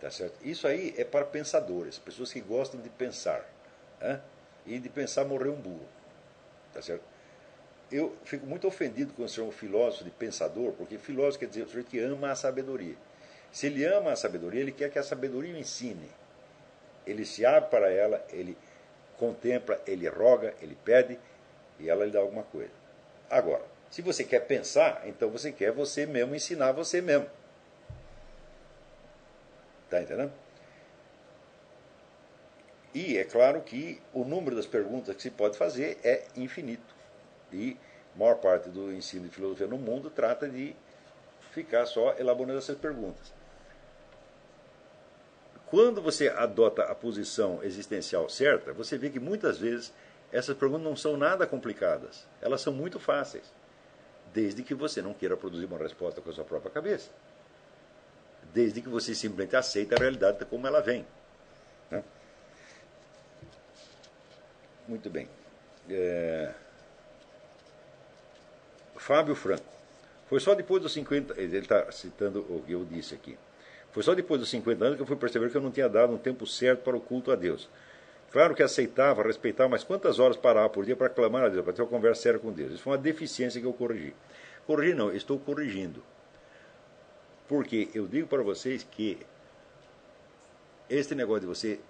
Tá certo? Isso aí é para pensadores, pessoas que gostam de pensar. Né? E de pensar morrer um burro. Tá certo? Eu fico muito ofendido quando se chama filósofo de pensador, porque filósofo quer dizer o sujeito que ama a sabedoria. Se ele ama a sabedoria, ele quer que a sabedoria o ensine. Ele se abre para ela, ele contempla, ele roga, ele pede e ela lhe dá alguma coisa. Agora, se você quer pensar, então você quer você mesmo ensinar você mesmo. Está entendendo? E é claro que o número das perguntas que se pode fazer é infinito. E a maior parte do ensino de filosofia no mundo trata de ficar só elaborando essas perguntas. Quando você adota a posição existencial certa, você vê que muitas vezes essas perguntas não são nada complicadas. Elas são muito fáceis. Desde que você não queira produzir uma resposta com a sua própria cabeça. Desde que você simplesmente aceite a realidade como ela vem. Né? Muito bem. É... Fábio Franco. Foi só depois dos 50. Ele está citando o que eu disse aqui. Foi só depois dos 50 anos que eu fui perceber que eu não tinha dado um tempo certo para o culto a Deus. Claro que aceitava, respeitava, mas quantas horas parava por dia para clamar a Deus, para ter uma conversa séria com Deus? Isso foi uma deficiência que eu corrigi. Corrigi não, estou corrigindo. Porque eu digo para vocês que este negócio de você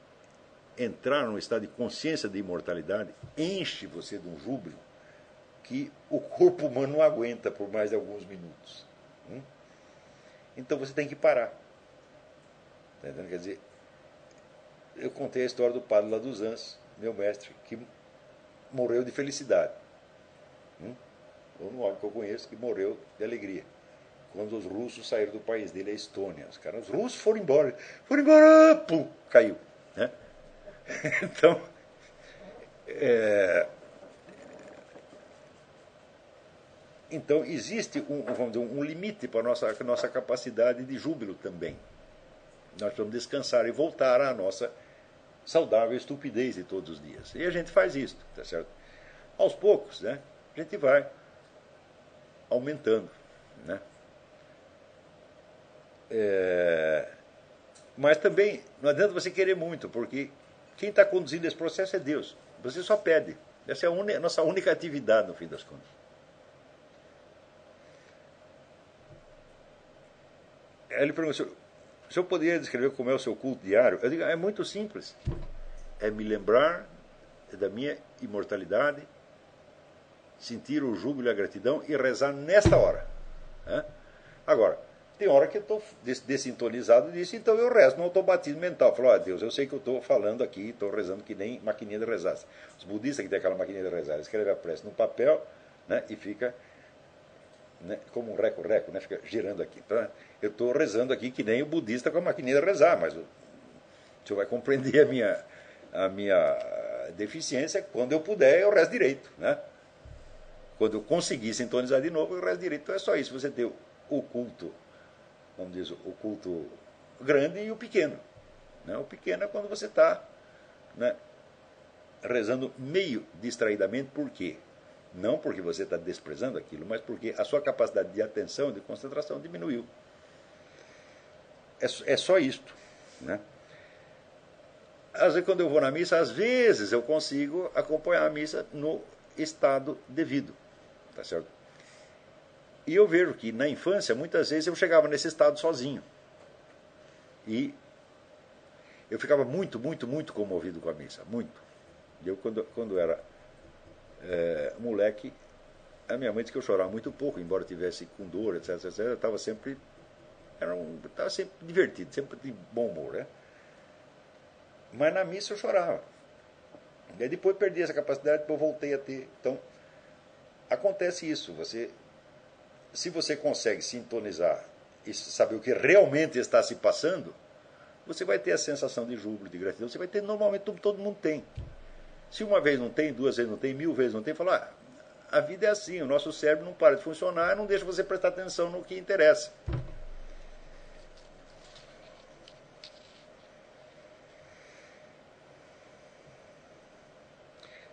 entrar num estado de consciência de imortalidade enche você de um júbilo que o corpo humano não aguenta por mais de alguns minutos. Hum? Então você tem que parar. Tá Quer dizer, eu contei a história do padre Anjos, meu mestre, que morreu de felicidade. Hum? Um homem que eu conheço que morreu de alegria. Quando os russos saíram do país dele, a Estônia. Os, caras, os russos foram embora. Foram embora, pum, caiu. Né? Então, é, então existe um, vamos dizer, um limite para a nossa, nossa capacidade de júbilo também. Nós precisamos descansar e voltar à nossa saudável estupidez de todos os dias. E a gente faz isso, tá certo? Aos poucos, né? A gente vai aumentando, né? É... Mas também não adianta você querer muito, porque quem está conduzindo esse processo é Deus. Você só pede. Essa é a, a nossa única atividade, no fim das contas. Ele perguntou: se eu poderia descrever como é o seu culto diário? Eu digo: é muito simples. É me lembrar da minha imortalidade, sentir o júbilo e a gratidão e rezar nesta hora. Agora, tem hora que eu estou dessintonizado disso, então eu rezo no automatismo mental. Falo, ah, Deus, eu sei que eu estou falando aqui, estou rezando que nem maquininha de rezar. Os budistas que tem aquela maquininha de rezar, escreve a prece no papel né, e fica né, como um reco-reco, né, fica girando aqui. Então, eu estou rezando aqui que nem o budista com a maquininha rezar, mas o, senhor vai compreender a minha, a minha deficiência. Quando eu puder, eu rezo direito. Né? Quando eu conseguir sintonizar de novo, eu rezo direito. Então é só isso, você ter o culto vamos dizer, o culto grande e o pequeno. Né? O pequeno é quando você está né, rezando meio distraidamente, por quê? Não porque você está desprezando aquilo, mas porque a sua capacidade de atenção, de concentração diminuiu. É, é só isto. Né? Às vezes, quando eu vou na missa, às vezes eu consigo acompanhar a missa no estado devido. Tá certo? E eu vejo que na infância, muitas vezes eu chegava nesse estado sozinho. E eu ficava muito, muito, muito comovido com a missa. Muito. Eu, quando, quando era é, moleque, a minha mãe disse que eu chorava muito pouco, embora tivesse com dor, etc, etc. Estava sempre, era um, estava sempre divertido, sempre de bom humor. Né? Mas na missa eu chorava. E depois perdi essa capacidade, depois voltei a ter. Então, acontece isso. Você, se você consegue sintonizar e saber o que realmente está se passando, você vai ter a sensação de júbilo, de gratidão. Você vai ter, normalmente, todo mundo tem. Se uma vez não tem, duas vezes não tem, mil vezes não tem, fala, ah, a vida é assim, o nosso cérebro não para de funcionar, não deixa você prestar atenção no que interessa.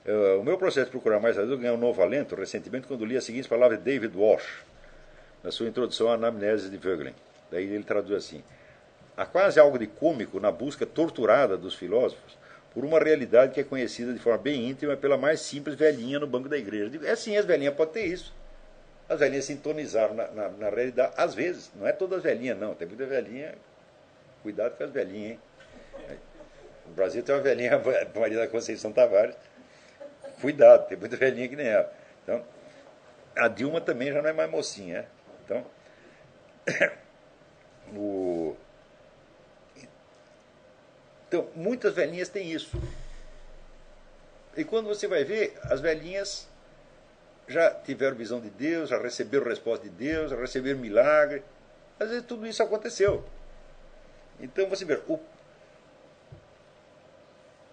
Uh, o meu processo de procurar mais a ganhou um novo alento recentemente quando li as seguintes palavras de David Walsh, na sua introdução à anamnese de Voegelin. Daí ele traduz assim: Há quase algo de cômico na busca torturada dos filósofos por uma realidade que é conhecida de forma bem íntima pela mais simples velhinha no banco da igreja. É sim, as velhinhas podem ter isso. As velhinhas sintonizaram na, na, na, realidade, às vezes, não é todas velhinhas, não. Tem muita velhinha. Cuidado com as velhinhas, hein? No Brasil tem uma velhinha, Maria da Conceição Tavares, Cuidado, tem muita velhinha que nem ela. Então, a Dilma também já não é mais mocinha. Né? Então, o... então, muitas velhinhas têm isso. E quando você vai ver, as velhinhas já tiveram visão de Deus, já receberam resposta de Deus, já receberam milagre. Às vezes tudo isso aconteceu. Então você vê, o...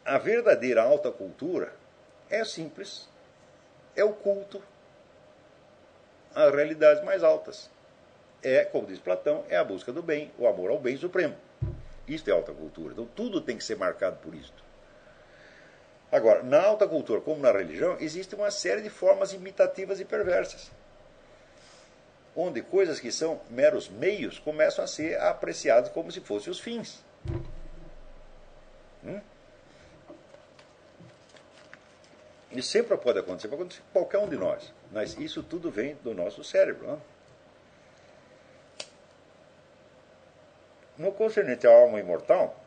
a verdadeira alta cultura é simples, é o culto às realidades mais altas. É, como diz Platão, é a busca do bem, o amor ao bem supremo. Isto é alta cultura. Então tudo tem que ser marcado por isto. Agora, na alta cultura, como na religião, existe uma série de formas imitativas e perversas. Onde coisas que são meros meios começam a ser apreciadas como se fossem os fins. Hum? Isso sempre pode acontecer, pode acontecer com qualquer um de nós. Mas isso tudo vem do nosso cérebro. Não? No concernente à alma imortal,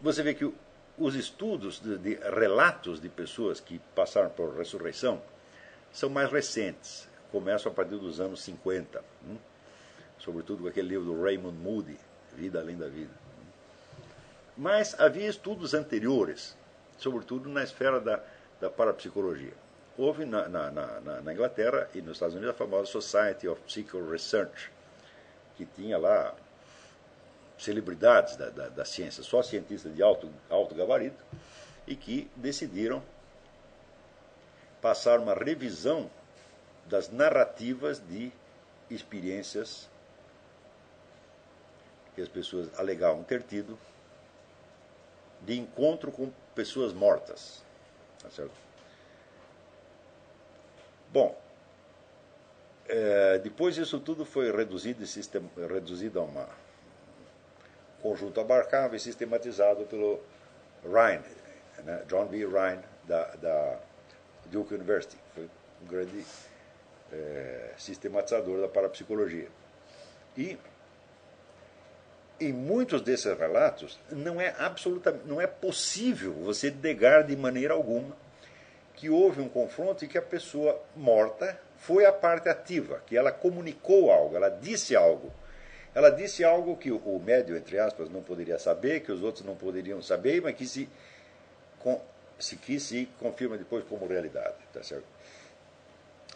você vê que os estudos de, de, relatos de pessoas que passaram por ressurreição são mais recentes, começam a partir dos anos 50, hum? sobretudo com aquele livro do Raymond Moody, Vida Além da Vida. Mas havia estudos anteriores, sobretudo na esfera da, da parapsicologia. Houve na, na, na, na, Inglaterra e nos Estados Unidos a famosa Society of Psychical Research, que tinha lá celebridades da, da, da ciência, só cientistas de alto, alto gabarito, e que decidiram passar uma revisão das narrativas de experiências que as pessoas alegavam ter tido de encontro com pessoas mortas. Tá certo? Bom, é, depois isso tudo foi reduzido, sistema, reduzido a um conjunto abarcável e sistematizado pelo Ryan, né, John B. Ryan, da, da Duke University. Foi um grande é, sistematizador da parapsicologia. E em muitos desses relatos não é absolutamente não é possível você negar de maneira alguma que houve um confronto e que a pessoa morta foi a parte ativa, que ela comunicou algo, ela disse algo. Ela disse algo que o médio, entre aspas, não poderia saber, que os outros não poderiam saber, mas que se, se, que se confirma depois como realidade. Tá certo?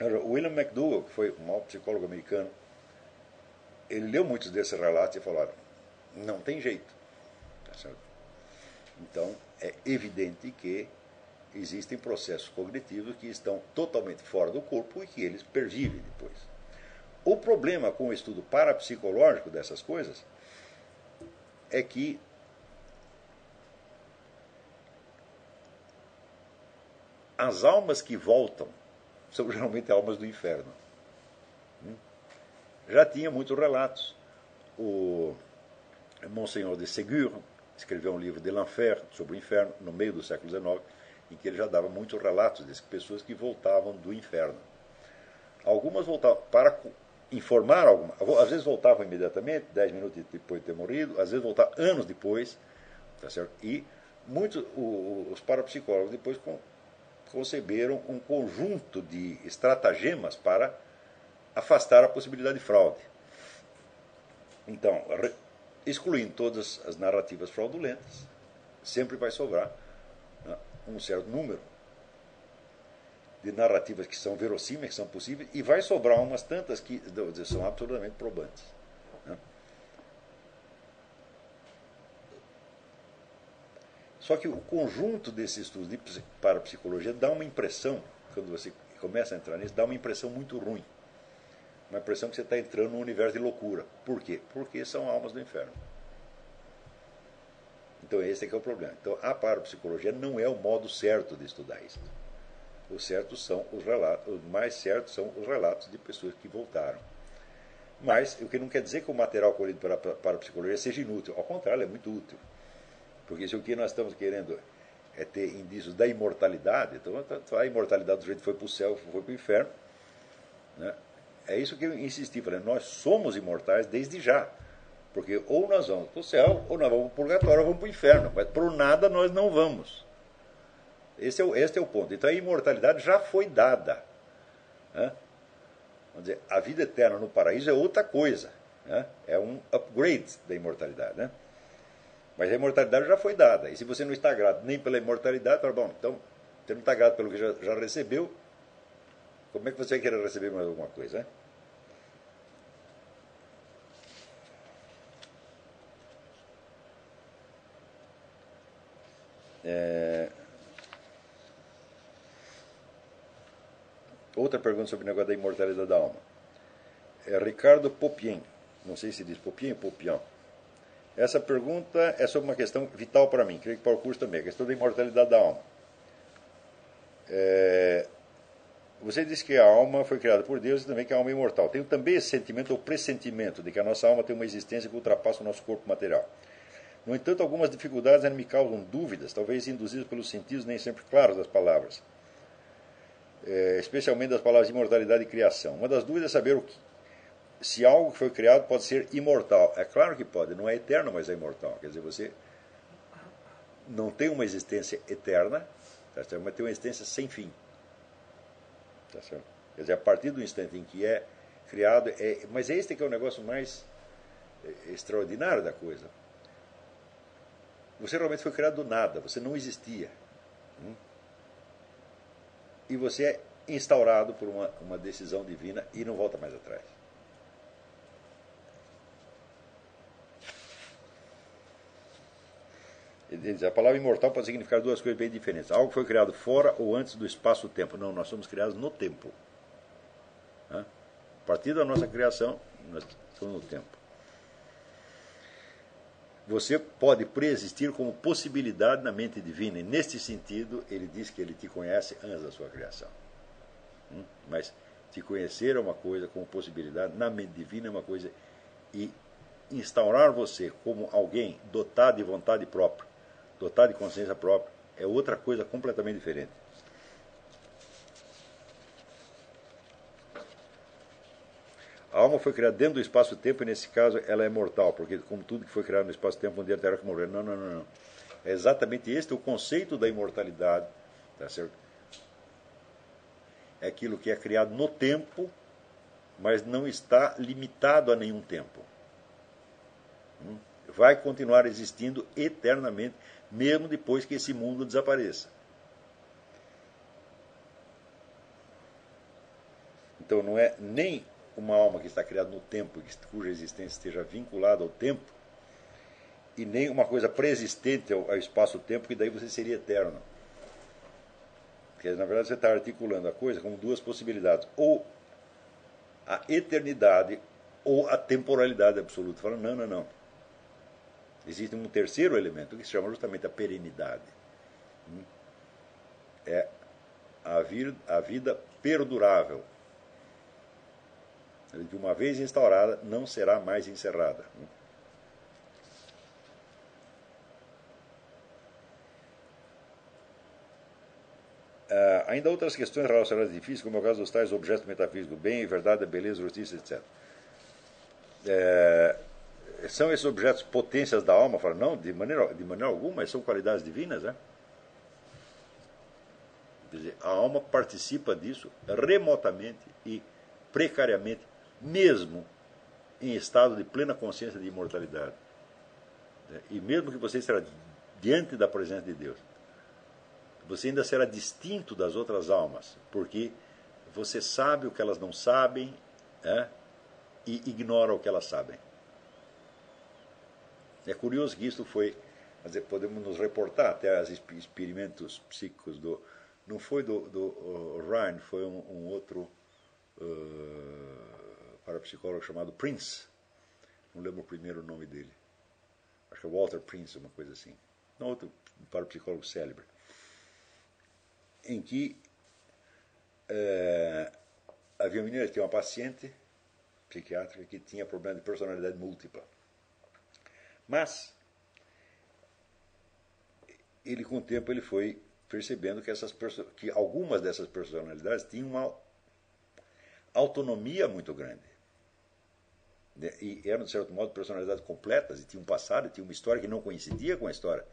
William McDougall, que foi um maior psicólogo americano, ele leu muitos desses relatos e falaram não tem jeito. Tá então, é evidente que existem processos cognitivos que estão totalmente fora do corpo e que eles pervivem depois. O problema com o estudo parapsicológico dessas coisas é que as almas que voltam são geralmente almas do inferno. Já tinha muitos relatos. O Monsenhor de Ségur, escreveu um livro de l'Enfer, sobre o inferno, no meio do século XIX, em que ele já dava muitos relatos de pessoas que voltavam do inferno. Algumas voltavam para informar alguma, às vezes voltavam imediatamente, dez minutos depois de ter morrido, às vezes voltavam anos depois, tá certo? E muitos os parapsicólogos depois conceberam um conjunto de estratagemas para afastar a possibilidade de fraude. Então, excluindo todas as narrativas fraudulentas, sempre vai sobrar um certo número de narrativas que são verossímeis, que são possíveis, e vai sobrar umas tantas que são absolutamente probantes. Né? Só que o conjunto desses estudos de parapsicologia dá uma impressão, quando você começa a entrar nisso, dá uma impressão muito ruim. Uma impressão que você está entrando num universo de loucura. Por quê? Porque são almas do inferno. Então esse é que é o problema. Então a parapsicologia não é o modo certo de estudar isso. O certo são os relatos, o mais certo são os relatos de pessoas que voltaram. Mas o que não quer dizer que o material colhido para a parapsicologia seja inútil. Ao contrário, é muito útil. Porque se o que nós estamos querendo é ter indícios da imortalidade, então a imortalidade do jeito foi para o céu, foi para o inferno. Né? É isso que eu insisti, falei, nós somos imortais desde já. Porque ou nós vamos para o céu, ou nós vamos para o purgatório, ou vamos para o inferno. Mas para o nada nós não vamos. Esse é, o, este é o ponto. Então a imortalidade já foi dada. Né? Vamos dizer, a vida eterna no paraíso é outra coisa. Né? É um upgrade da imortalidade. Né? Mas a imortalidade já foi dada. E se você não está grato nem pela imortalidade, fala, bom, então, você não está grato pelo que já, já recebeu, como é que você querer receber mais alguma coisa? Né? É... Outra pergunta sobre o negócio da imortalidade da alma. É Ricardo Popien. Não sei se diz Popien ou Popian. Essa pergunta é sobre uma questão vital para mim, creio que para o curso também, a questão da imortalidade da alma. É... Você disse que a alma foi criada por Deus e também que a alma é imortal. Tenho também esse sentimento ou pressentimento de que a nossa alma tem uma existência que ultrapassa o nosso corpo material. No entanto, algumas dificuldades ainda me causam dúvidas, talvez induzidas pelos sentidos nem sempre claros das palavras, é, especialmente das palavras imortalidade e criação. Uma das dúvidas é saber o que, se algo que foi criado pode ser imortal. É claro que pode, não é eterno, mas é imortal. Quer dizer, você não tem uma existência eterna, tá certo? mas tem uma existência sem fim. Tá certo? Quer dizer, a partir do instante em que é criado, é, mas é este que é o negócio mais é, extraordinário da coisa. Você realmente foi criado do nada, você não existia. Hum? E você é instaurado por uma, uma decisão divina e não volta mais atrás. a palavra imortal pode significar duas coisas bem diferentes. Algo foi criado fora ou antes do espaço-tempo. Não, nós somos criados no tempo. A partir da nossa criação, nós estamos no tempo você pode preexistir como possibilidade na mente divina. E neste sentido, ele diz que ele te conhece antes da sua criação. Hum? Mas te conhecer é uma coisa, como possibilidade, na mente divina é uma coisa. E instaurar você como alguém dotado de vontade própria, dotado de consciência própria, é outra coisa completamente diferente. A alma foi criada dentro do espaço-tempo e, nesse caso, ela é mortal, porque, como tudo que foi criado no espaço-tempo, um dia terá que morrer. Não, não, não, não. É exatamente este o conceito da imortalidade. Tá certo? É aquilo que é criado no tempo, mas não está limitado a nenhum tempo. Hum? Vai continuar existindo eternamente, mesmo depois que esse mundo desapareça. Então não é nem uma alma que está criada no tempo, cuja existência esteja vinculada ao tempo, e nem uma coisa preexistente ao, espaço-tempo, que daí você seria eterno. Porque, na verdade, você está articulando a coisa como duas possibilidades. Ou a eternidade ou a temporalidade absoluta. Falando, não, não, não. Existe um terceiro elemento que se chama justamente a perenidade. É a, a vida perdurável, de uma vez instaurada, não será mais encerrada. Uh, ainda outras questões relacionadas difíceis, como é o caso dos tais objetos metafísicos, bem, verdade, beleza, justiça, etc. Eh, são esses objetos potências da alma? Fala, não, de maneira, de maneira alguma, são qualidades divinas, né? Quer dizer, a alma participa disso remotamente e precariamente mesmo em estado de plena consciência de imortalidade. E mesmo que você esteja diante da presença de Deus, você ainda será distinto das outras almas, porque você sabe o que elas não sabem é, e ignora o que elas sabem. É curioso que isso foi, dizer, podemos nos reportar até os experimentos psíquicos do, não foi do, do Ryan, foi um, um outro uh, parapsicólogo chamado Prince, não lembro o primeiro nome dele, acho que é Walter Prince, uma coisa assim, um outro parapsicólogo célebre em que é, havia tinha uma paciente psiquiátrica que tinha problema de personalidade múltipla. Mas ele com o tempo ele foi percebendo que essas que algumas dessas personalidades tinham uma autonomia muito grande. Né, e eram, de certo modo, personalidades completas, e tinham um passado, tinham uma história que não coincidia com a história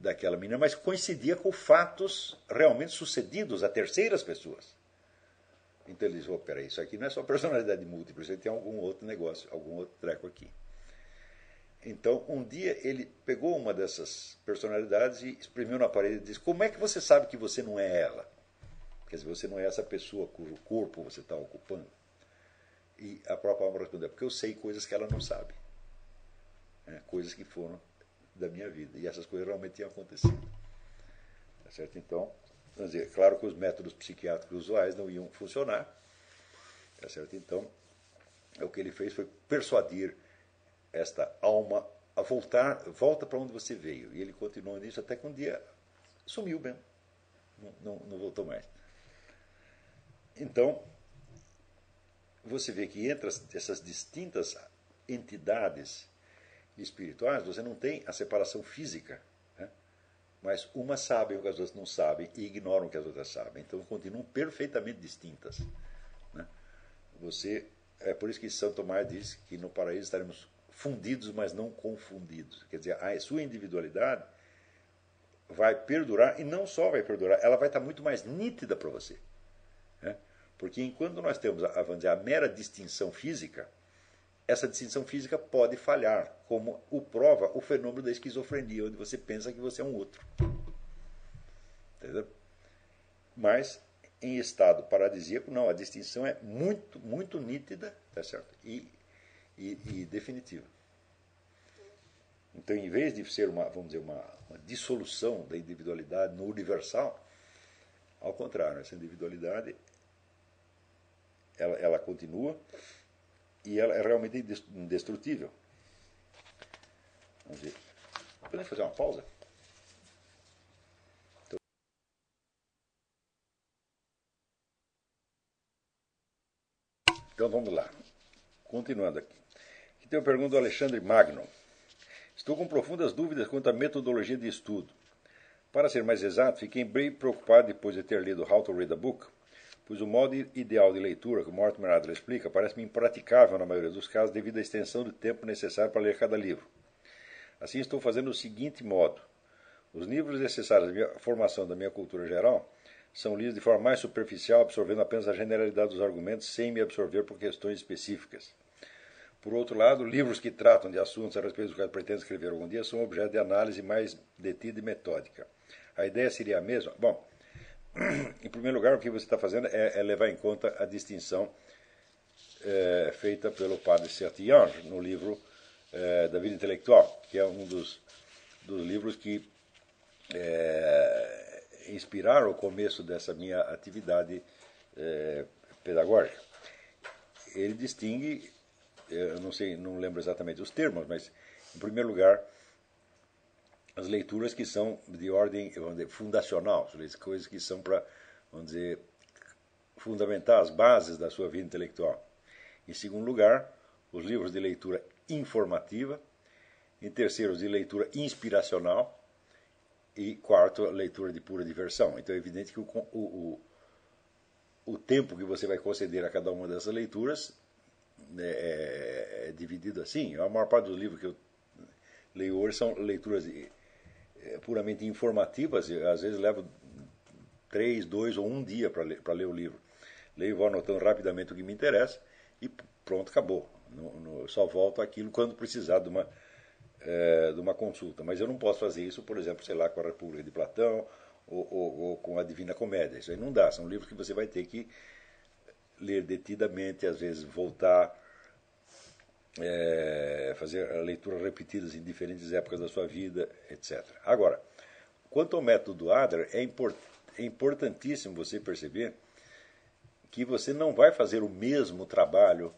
daquela menina, mas coincidia com fatos realmente sucedidos a terceiras pessoas. Então ele disse, oh, peraí, isso aqui não é só personalidade múltipla, isso tem algum outro negócio, algum outro treco aqui. Então, um dia ele pegou uma dessas personalidades e exprimiu na parede e disse, como é que você sabe que você não é ela? Quer dizer, você não é essa pessoa cujo corpo você está ocupando. E a própria alma respondeu, porque eu sei coisas que ela não sabe. É, coisas que foram da minha vida. E essas coisas realmente tinham acontecido. Tá certo? Então, vamos dizer, claro que os métodos psiquiátricos usuais não iam funcionar. Tá certo? Então, o que ele fez foi persuadir esta alma a voltar, volta para onde você veio. E ele continuou nisso até que um dia sumiu mesmo. Não, não, não voltou mais. Então, você vê que entre essas distintas entidades espirituais, você não tem a separação física. Né? Mas umas sabem o que as outras não sabem e ignoram o que as outras sabem. Então continuam perfeitamente distintas. Né? Você, é por isso que Santo Tomás diz que no paraíso estaremos fundidos, mas não confundidos. Quer dizer, a sua individualidade vai perdurar, e não só vai perdurar, ela vai estar muito mais nítida para você. Porque enquanto nós temos a, a, dizer, a mera distinção física, essa distinção física pode falhar, como o prova o fenômeno da esquizofrenia, onde você pensa que você é um outro. Entendeu? Mas, em estado paradisíaco, não, a distinção é muito, muito nítida tá certo? E, e, e definitiva. Então, em vez de ser uma, vamos dizer, uma, uma dissolução da individualidade no universal, ao contrário, essa individualidade ela, ela continua e ela é realmente indestrutível. Vamos ver. Podemos fazer uma pausa? Então, então vamos lá. Continuando aqui. Aqui tem uma pergunta do Alexandre Magno. Estou com profundas dúvidas quanto à metodologia de estudo. Para ser mais exato, fiquei bem preocupado depois de ter lido How to Read a Book pois o modo ideal de leitura, como Mortimer Adler explica, parece-me impraticável na maioria dos casos devido à extensão de tempo necessário para ler cada livro. Assim, estou fazendo o seguinte modo. Os livros necessários à formação da minha cultura geral são lidos de forma mais superficial, absorvendo apenas a generalidade dos argumentos, sem me absorver por questões específicas. Por outro lado, livros que tratam de assuntos a respeito dos quais pretendo escrever algum dia são objeto de análise mais detida e metódica. A ideia seria a mesma? Bom, em primeiro lugar, o que você está fazendo é, é, levar em conta a distinção é, feita pelo padre Sertillange no livro é, da vida intelectual, que é um dos, dos livros que é, inspiraram o começo dessa minha atividade é, pedagógica. Ele distingue, eu não sei, não lembro exatamente os termos, mas em primeiro lugar as leituras que são de ordem dizer, fundacional, coisas que são para, vamos dizer, fundamentar as bases da sua vida intelectual. Em segundo lugar, os livros de leitura informativa. Em terceiro, os de leitura inspiracional. E quarto, a leitura de pura diversão. Então é evidente que o, o, o, tempo que você vai conceder a cada uma dessas leituras né, é, é, dividido assim. A maior parte dos livros que eu leio hoje são leituras é, puramente informativas, às vezes levo três, dois ou um dia para ler, ler o livro. Leio e vou anotando rapidamente o que me interessa e pronto, acabou. No, no, só volto aquilo quando precisar de uma, é, de uma consulta. Mas eu não posso fazer isso, por exemplo, sei lá, com a República de Platão ou, ou, ou com a Divina Comédia. Isso aí não dá. São livros que você vai ter que ler detidamente, às vezes voltar, é, fazer leituras repetidas em diferentes épocas da sua vida, etc. Agora, quanto ao método Adler, é, import, é importantíssimo você perceber que você não vai fazer o mesmo trabalho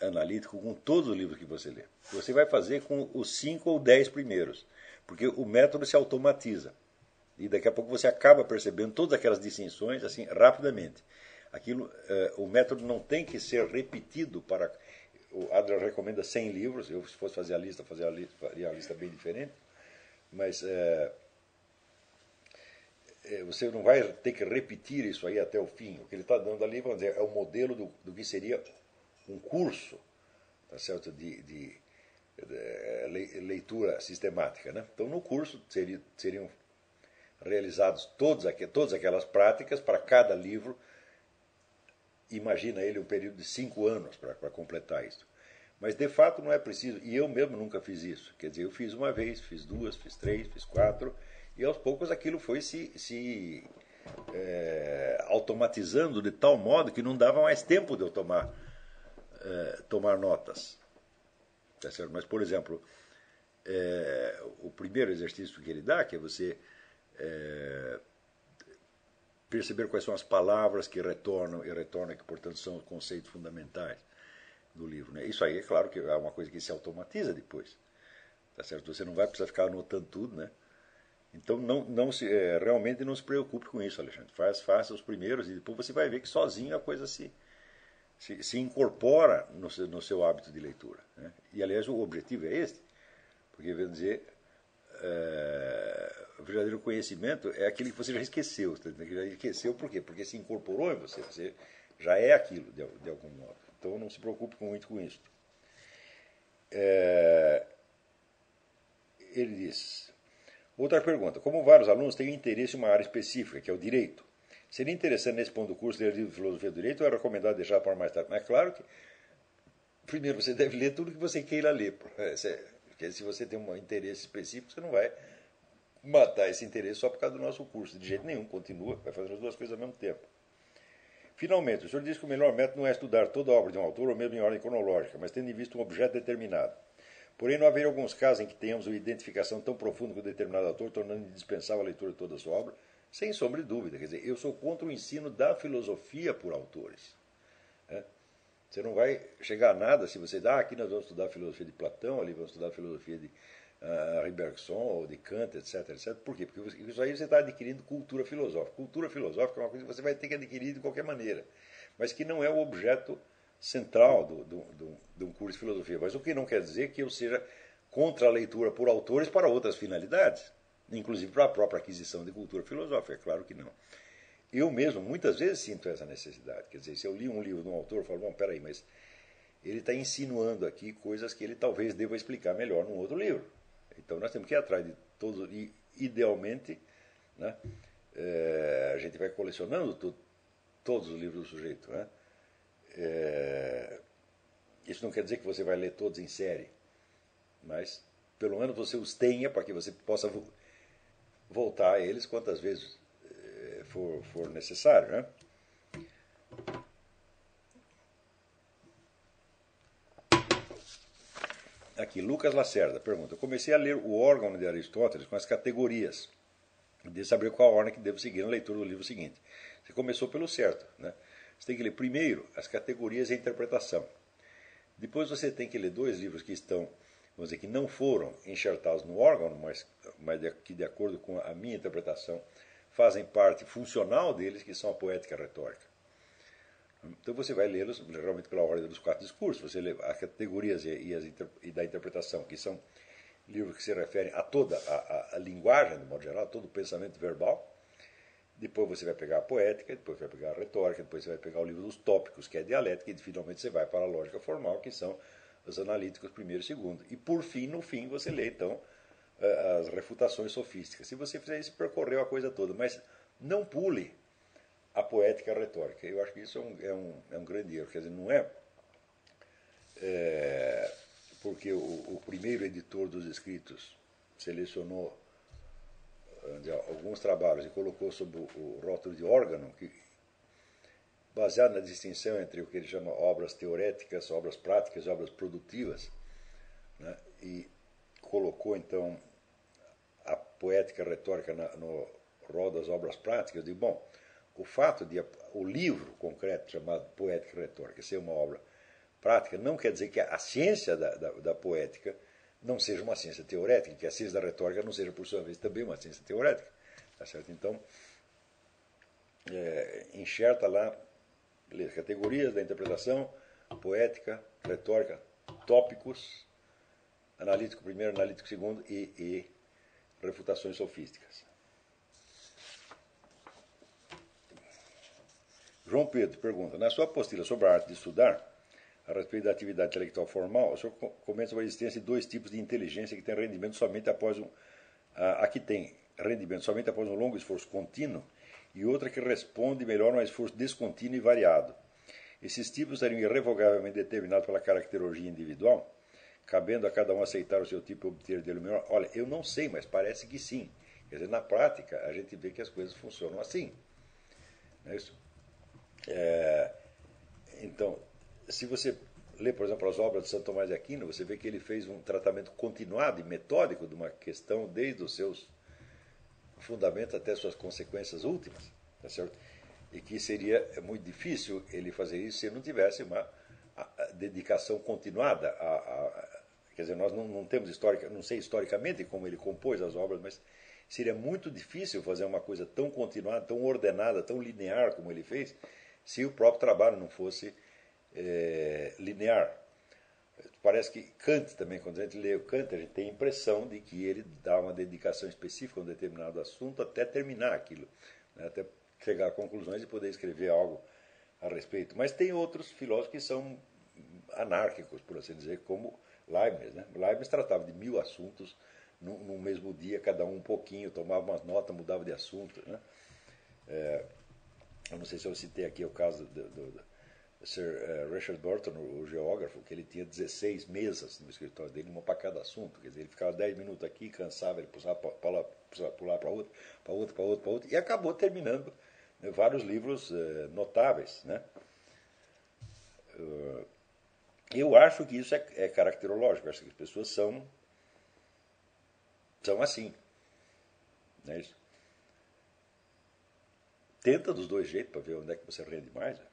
analítico com todos os livros que você lê. Você vai fazer com os cinco ou dez primeiros, porque o método se automatiza. E daqui a pouco você acaba percebendo todas aquelas distinções assim rapidamente. Aquilo, eh, o método não tem que ser repetido para. O Adler recomenda 100 livros. Eu, se fosse fazer a lista, fazer a lista, faria a lista bem diferente. Mas eh, eh, você não vai ter que repetir isso aí até o fim. O que ele está dando ali vamos dizer, é o modelo do, do que seria um curso tá certo? De, de, de, leitura sistemática. Né? Então, no curso seria, seriam realizados todos, todas aquelas práticas para cada livro. Imagina ele um período de cinco anos para, completar isso. Mas de fato não é preciso, e eu mesmo nunca fiz isso. Quer dizer, eu fiz uma vez, fiz duas, fiz três, fiz quatro, e aos poucos aquilo foi se, se é, automatizando de tal modo que não dava mais tempo de eu tomar é, tomar notas. Tá certo? Mas, por exemplo, é, o primeiro exercício que ele dá, que é você perceber quais são as palavras que retornam e retornam, que, portanto, são os conceitos fundamentais do livro. Né? Isso aí, é claro que é uma coisa que se automatiza depois. Tá certo? Você não vai precisar ficar anotando tudo, né? Então, não, não se, é, realmente não se preocupe com isso, Alexandre. Faz, faça os primeiros e depois você vai ver que sozinho a coisa se, se, se incorpora no seu, no seu, hábito de leitura. Né? E, aliás, o objetivo é este, porque, vamos dizer, é, o verdadeiro conhecimento é aquele que você já esqueceu. Tá que já esqueceu por quê? Porque se incorporou em você, você já é aquilo, de, de algum modo. Então, não se preocupe muito com isso. É, ele diz. Outra pergunta: Como vários alunos têm interesse em uma área específica, que é o direito, Seria interessante nesse ponto do curso ler livro de filosofia do direito ou é recomendado deixar para mais tarde? Mas é claro que, primeiro, você deve ler tudo que você queira ler. Porque se você tem um interesse específico, você não vai matar esse interesse só por causa do nosso curso. De jeito nenhum, continua, vai fazer as duas coisas ao mesmo tempo. Finalmente, o senhor diz que o melhor método não é estudar toda a obra de um autor ou mesmo em ordem cronológica, mas tendo em vista um objeto determinado. Porém, não haveria alguns casos em que tenhamos uma identificação tão profunda com determinado autor, tornando indispensável a leitura de toda a sua obra, sem sombra de dúvida. Quer dizer, eu sou contra o ensino da filosofia por autores. Né? Você não vai chegar a nada se você dá ah, aqui nós vamos estudar a filosofia de Platão, ali vamos estudar a filosofia de uh, Bergson ou de Kant, etc, etc. Por quê? Porque isso aí você está adquirindo cultura filosófica. Cultura filosófica é uma coisa que você vai ter que adquirir de qualquer maneira, mas que não é o objeto central do, do, do, de um curso de filosofia. Mas o que não quer dizer que eu seja contra a leitura por autores para outras finalidades inclusive para a própria aquisição de cultura filosófica, é claro que não. Eu mesmo, muitas vezes, sinto essa necessidade. Quer dizer, se eu li um livro de um autor, eu falo, bom, peraí, mas ele está insinuando aqui coisas que ele talvez deva explicar melhor num outro livro. Então nós temos que ir atrás de todos, e idealmente, né, é, a gente vai colecionando to, todos os livros do sujeito. Né? É, isso não quer dizer que você vai ler todos em série, mas pelo menos você os tenha para que você possa voltar a eles quantas vezes eh, for, for necessário. Né? Aqui, Lucas Lacerda pergunta: Eu comecei a ler o órgão de Aristóteles com as categorias, de saber qual ordem que devo seguir na leitura do livro seguinte. Você começou pelo certo. Né? Você tem que ler primeiro as categorias e a interpretação. Depois você tem que ler dois livros que estão vamos dizer, que não foram enxertados no órgão, mas, mas que, de acordo com a minha interpretação, fazem parte funcional deles, que são a poética e a retórica. Então você vai lê-los geralmente pela ordem dos quatro discursos, você lê as categorias e, as, e da interpretação, que são livros que se referem a toda a, a, a linguagem, de modo geral, todo o pensamento verbal. Depois você vai pegar a poética, depois vai pegar a retórica, depois você vai pegar o livro dos tópicos, que é a dialética, e finalmente você vai para a lógica formal, que são os analíticos primeiro e segundo. E por fim, no fim, você lê então as refutações sofísticas. Se você fizer isso, percorreu a coisa toda, mas não pule a poética e a retórica. Eu acho que isso é um, é um, é um grande erro. Quer dizer, não é, é porque o, o, primeiro editor dos escritos selecionou alguns trabalhos e colocou sob o, o rótulo de órgão, que, baseado na distinção entre o que ele chama obras teoréticas, obras práticas obras produtivas, né, e colocou então a poética a retórica na, no rol das obras práticas, digo, bom, o fato de o livro concreto chamado Poética Retórica ser uma obra prática não quer dizer que a, ciência da, da, da, poética não seja uma ciência teorética, que a ciência da retórica não seja, por sua vez, também uma ciência teorética. Tá certo? Então, é, enxerta lá categorias da interpretação, poética, retórica, tópicos, analítico primeiro, analítico segundo e, e refutações sofísticas. João Pedro pergunta: Na sua apostila sobre a arte de estudar, a respeito da atividade intelectual formal, o senhor comenta sobre a existência de dois tipos de inteligência que tem rendimento somente após um. A, a que tem rendimento somente após um longo esforço contínuo e outra que responde melhor a um esforço descontínuo e variado. Esses tipos seriam irrevogavelmente determinados pela caracterologia individual, cabendo a cada um aceitar o seu tipo e obter dele o melhor. Olha, eu não sei, mas parece que sim. Quer dizer, na prática, a gente vê que as coisas funcionam assim. Não é isso? É, então, se você lê, por exemplo, as obras de Santo Tomás de Aquino, você vê que ele fez um tratamento continuado e metódico de uma questão desde os seus fundamentos até suas consequências últimas, tá certo? E que seria muito difícil ele fazer isso se não tivesse uma dedicação continuada a, a, quer dizer, nós não, não temos histórica, não sei historicamente como ele compôs as obras, mas seria muito difícil fazer uma coisa tão continuada, tão ordenada, tão linear como ele fez, se o próprio trabalho não fosse é, linear. Parece que Kant também, quando a gente lê o Kant, a gente tem a impressão de que ele dá uma dedicação específica a um determinado assunto até terminar aquilo, né, até chegar a conclusões e poder escrever algo a respeito. Mas tem outros filósofos que são anárquicos, por assim dizer, como Leibniz. Né? Leibniz tratava de mil assuntos no, no, mesmo dia, cada um um pouquinho, tomava umas notas, mudava de assunto. Né? É, eu não sei se eu citei aqui o caso do, do, do Sir uh, Richard Burton, o, geógrafo, que ele tinha 16 mesas no escritório dele, uma para cada assunto. Quer dizer, ele ficava 10 minutos aqui, cansava, ele pulava para pular para outro, para outro, para outro, para outro, e acabou terminando né, vários livros uh, notáveis. Né? Uh, eu acho que isso é, é caracterológico, acho que as pessoas são, são assim. Não é isso? Tenta dos dois jeitos para ver onde é que você rende mais. Né?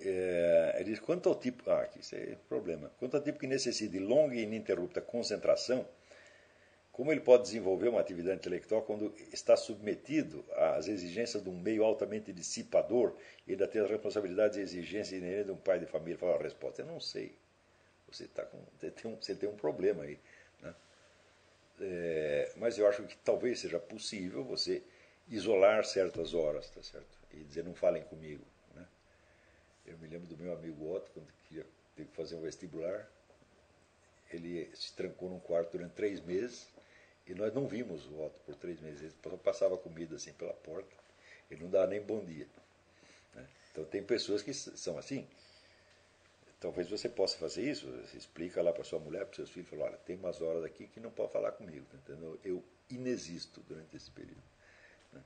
É, ele diz, quanto ao tipo. Ah, aqui isso é problema. Quanto ao tipo que necessita de longa e ininterrupta concentração, como ele pode desenvolver uma atividade intelectual quando está submetido às exigências de um meio altamente dissipador e ainda tem as responsabilidades e exigências de um pai de família? Fala a resposta: eu não sei você, tá com, você, tem um, você tem um problema aí. Né? É, mas eu acho que talvez seja possível você isolar certas horas, tá certo? E dizer, não falem comigo. Né? Eu me lembro do meu amigo Otto, quando queria ter que fazer um vestibular, ele se trancou num quarto durante três meses e nós não vimos o Otto por três meses. Ele passava comida assim pela porta, ele não dava nem bom dia. Né? Então tem pessoas que são assim. Talvez você possa fazer isso, você explica lá para sua mulher, para seus filhos, fala, olha, tem umas horas aqui que não pode falar comigo, tá entendeu? Eu inexisto durante esse período. Né?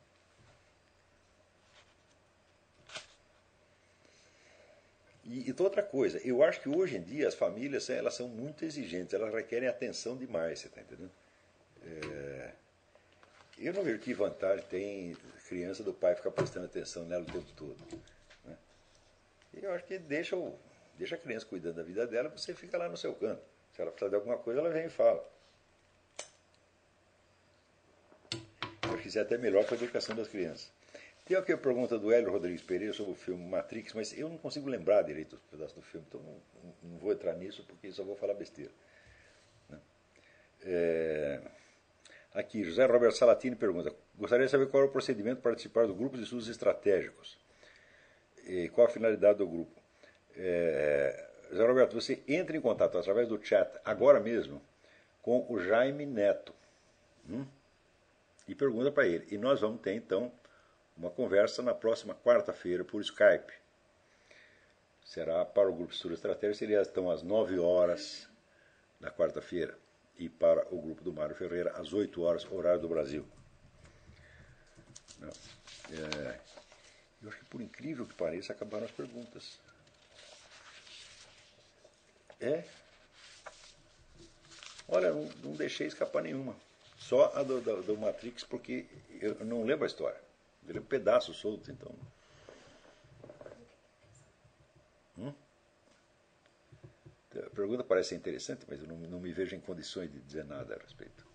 E, outra coisa, eu acho que hoje em dia as famílias elas são muito exigentes, elas requerem atenção demais, você está entendendo? É, eu não vejo que vantagem tem criança do pai ficar prestando atenção nela o tempo todo. Né? Eu acho que deixa o Deixa a criança cuidando da vida dela, você fica lá no seu canto. Se ela precisar de alguma coisa, ela vem e fala. Eu fizer até melhor para a educação das crianças. Tem aqui a pergunta do Hélio Rodrigues Pereira sobre o filme Matrix, mas eu não consigo lembrar direito os pedaços do filme, então não, não, vou entrar nisso porque só vou falar besteira. Né? É... Aqui, José Roberto Salatini pergunta: Gostaria de saber qual é o procedimento para participar do grupo de estudos estratégicos. E qual a finalidade do grupo? É... José Roberto, você entra em contato através do chat agora mesmo com o Jaime Neto. Hum? E pergunta para ele. E nós vamos ter então uma conversa na próxima quarta-feira por Skype. Será para o Grupo Estudo Estratégia, seria então às 9 horas da quarta-feira. E para o grupo do Mário Ferreira, às 8 horas, horário do Brasil. É, eu acho que por incrível que pareça, acabaram as perguntas. É. Olha, não, não deixei escapar nenhuma. Só a do, do, do Matrix, porque eu não lembro a história. Ele é um pedaço solto, então. Hum? A pergunta parece interessante, mas eu não, não, me vejo em condições de dizer nada a respeito.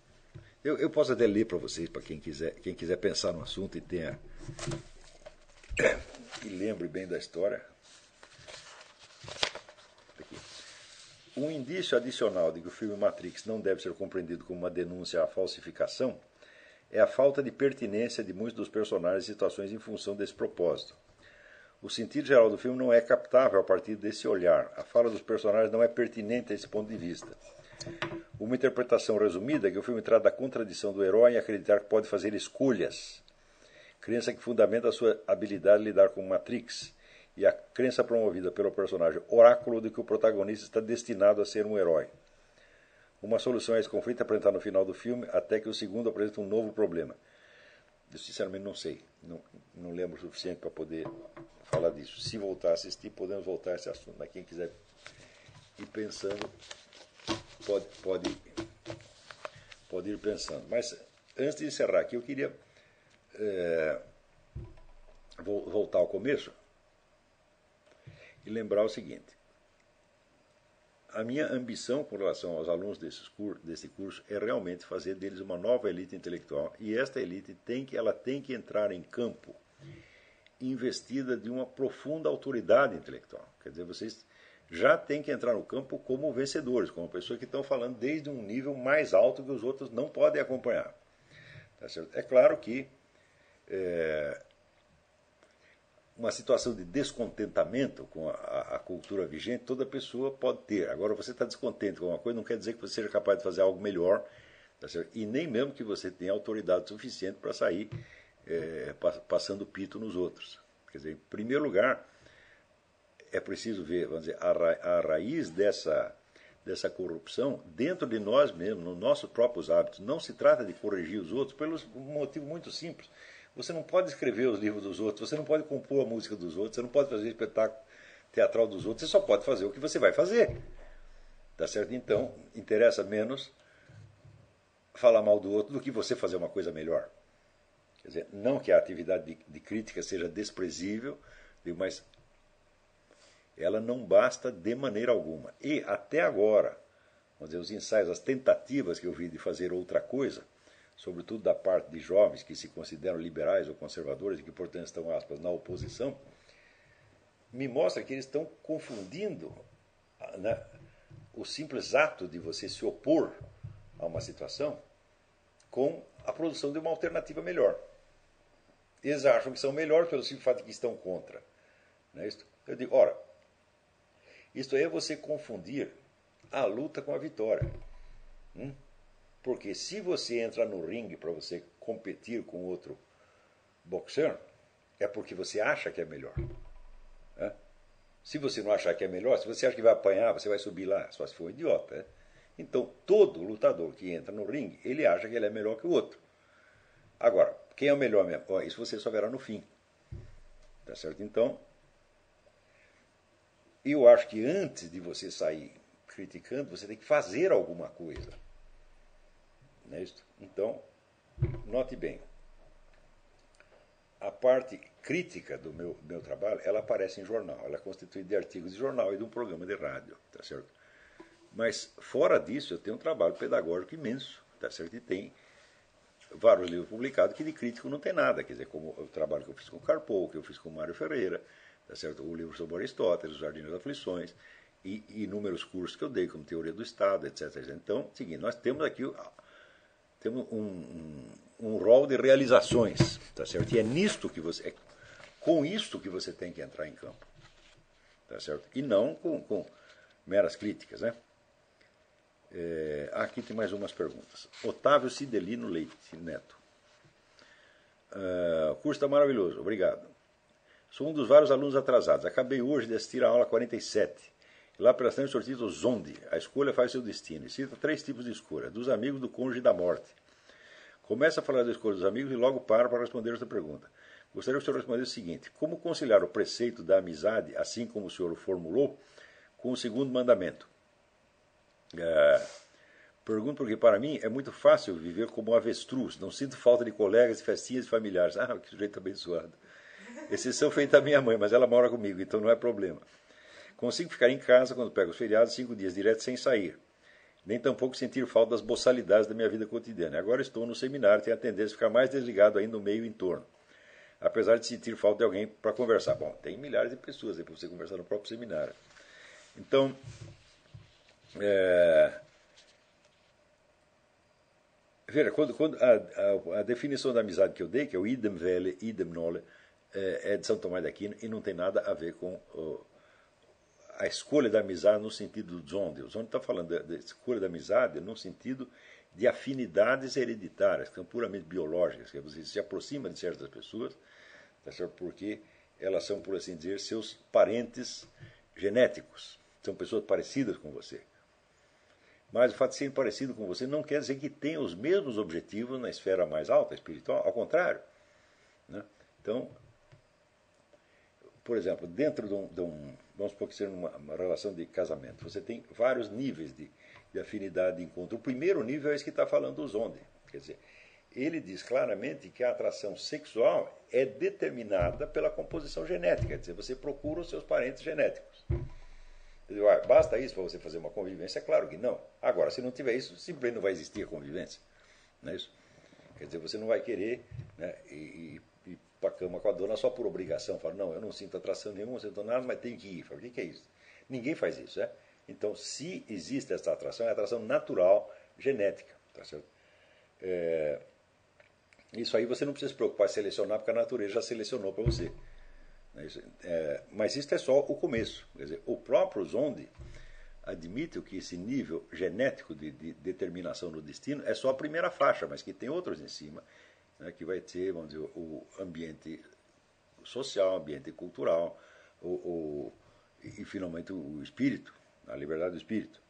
Eu, eu posso até ler para vocês, para quem quiser, quem quiser pensar no assunto e tenha. e lembre bem da história. Um indício adicional de que o filme Matrix não deve ser compreendido como uma denúncia à falsificação é a falta de pertinência de muitos dos personagens e situações em função desse propósito. O sentido geral do filme não é captável a partir desse olhar. A fala dos personagens não é pertinente a esse ponto de vista. Uma interpretação resumida é que o filme trata da contradição do herói em acreditar que pode fazer escolhas, crença que fundamenta a sua habilidade de lidar com Matrix, e a crença promovida pelo personagem Oráculo de que o protagonista está destinado a ser um herói. Uma solução a esse conflito é apresentada no final do filme, até que o segundo apresenta um novo problema. Eu sinceramente não sei, não, não lembro o suficiente para poder falar disso. Se voltar a assistir, podemos voltar a esse assunto, mas quem quiser ir pensando, pode, pode, pode ir pensando. Mas antes de encerrar aqui, eu queria é, voltar ao começo e lembrar o seguinte a minha ambição com relação aos alunos desse curso é realmente fazer deles uma nova elite intelectual e esta elite tem que ela tem que entrar em campo investida de uma profunda autoridade intelectual. Quer dizer, vocês já têm que entrar no campo como vencedores, como pessoas que estão falando desde um nível mais alto que os outros não podem acompanhar. Tá é claro que é, uma situação de descontentamento com a, a, cultura vigente, toda pessoa pode ter. Agora, você está descontente com uma coisa, não quer dizer que você seja capaz de fazer algo melhor, tá e nem mesmo que você tenha autoridade suficiente para sair é, passando pito nos outros. Quer dizer, em primeiro lugar, é preciso ver, vamos dizer, a, ra a raiz dessa, dessa corrupção dentro de nós mesmos, nos nossos próprios hábitos. Não se trata de corrigir os outros, pelo motivo muito simples você não pode escrever os livros dos outros, você não pode compor a música dos outros, você não pode fazer espetáculo teatral dos outros, você só pode fazer o que você vai fazer. Tá certo? Então, interessa menos falar mal do outro do que você fazer uma coisa melhor. Quer dizer, não que a atividade de, de crítica seja desprezível, mas ela não basta de maneira alguma. E até agora, vamos dizer, os ensaios, as tentativas que eu vi de fazer outra coisa, sobretudo da parte de jovens que se consideram liberais ou conservadores e que, portanto, estão, aspas, na oposição, me mostra que eles estão confundindo né, o simples ato de você se opor a uma situação com a produção de uma alternativa melhor. Eles acham que são melhores pelo simples fato de que estão contra. Não é? Eu digo, ora, isto é você confundir a luta com a vitória. Hum? Porque se você entra no ringue para você competir com outro boxer, é porque você acha que é melhor. Se você não achar que é melhor, se você acha que vai apanhar, você vai subir lá, só se for um idiota. Né? Então, todo lutador que entra no ringue, ele acha que ele é melhor que o outro. Agora, quem é o melhor mesmo? Isso você só verá no fim. Tá certo? Então, eu acho que antes de você sair criticando, você tem que fazer alguma coisa. Não é isso? Então, note bem, a parte crítica do meu, meu trabalho, ela aparece em jornal, ela é constituída de artigos de jornal e de um programa de rádio, tá certo? Mas fora disso, eu tenho um trabalho pedagógico imenso, tá certo? E tem vários livros publicados que de crítico não tem nada, quer dizer, como o trabalho que eu fiz com Carpo, que eu fiz com Mário Ferreira, tá certo? o livro sobre Aristóteles, o Jardim das Aflições, e, e inúmeros cursos que eu dei, como Teoria do Estado, etc. Então, seguinte, nós temos aqui temos um, um, um rol de realizações, tá certo? E é nisto que você, é com isto que você tem que entrar em campo, tá certo? E não com, com meras críticas, né? É, aqui tem mais umas perguntas. Otávio Cidelino Leite Neto. Uh, o curso está maravilhoso, obrigado. Sou um dos vários alunos atrasados. Acabei hoje de assistir a aula 47. Lá pela frente sortido Zonde. A escolha faz seu destino. E cita três tipos de escolha: dos amigos, do cônjuge e da morte. Começa a falar da escolha dos amigos e logo para para responder esta pergunta. Gostaria que o senhor respondesse o seguinte: Como conciliar o preceito da amizade, assim como o senhor o formulou, com o segundo mandamento? É, pergunto porque, para mim, é muito fácil viver como um avestruz. Não sinto falta de colegas, festinhas e familiares. Ah, que sujeito abençoado. Exceção feita a minha mãe, mas ela mora comigo, então não é problema. Consigo ficar em casa quando pego os feriados cinco dias direto sem sair. Nem tampouco sentir falta das boçalidades da minha vida cotidiana. Agora estou no seminário, tenho a tendência a ficar mais desligado ainda no meio e em torno. Apesar de sentir falta de alguém para conversar. Bom, tem milhares de pessoas aí para você conversar no próprio seminário. Então, é, Veja, quando, quando a, a, a, definição da amizade que eu dei, que é o idem vele, idem nole, é, é, de São Tomás de Aquino e não tem nada a ver com a escolha da amizade no sentido do Zonde. O Zonde está falando da, escolha da amizade no sentido de afinidades hereditárias, que são puramente biológicas, que você se aproxima de certas pessoas, tá certo? porque elas são, por assim dizer, seus parentes genéticos, são pessoas parecidas com você. Mas o fato de serem parecido com você não quer dizer que tenham os mesmos objetivos na esfera mais alta, espiritual, ao contrário. Né? Então, por exemplo, dentro de um, de um vamos supor que seja uma, uma, relação de casamento, você tem vários níveis de, de afinidade de encontro. O primeiro nível é esse que está falando o Zonde. Quer dizer, ele diz claramente que a atração sexual é determinada pela composição genética, quer dizer, você procura os seus parentes genéticos. Digo, ah, basta isso para você fazer uma convivência? Claro que não. Agora, se não tiver isso, simplesmente não vai existir a convivência. Não é isso? Quer dizer, você não vai querer né, ir para a cama com a dona só por obrigação. Fala, não, eu não sinto atração nenhuma, não sinto nada, mas tenho que ir. Fala, o que é isso? Ninguém faz isso. É? Então, se existe essa atração, é atração natural, genética. Tá certo? É, isso aí você não precisa se preocupar em selecionar, porque a natureza já selecionou para você. Né, é, mas isso é só o começo. Quer dizer, o próprio Zonde admite que esse nível genético de, de, determinação do destino é só a primeira faixa, mas que tem outros em cima, né, que vai ter, vamos dizer, o ambiente social, o ambiente cultural, o, o, e finalmente o espírito, a liberdade do espírito.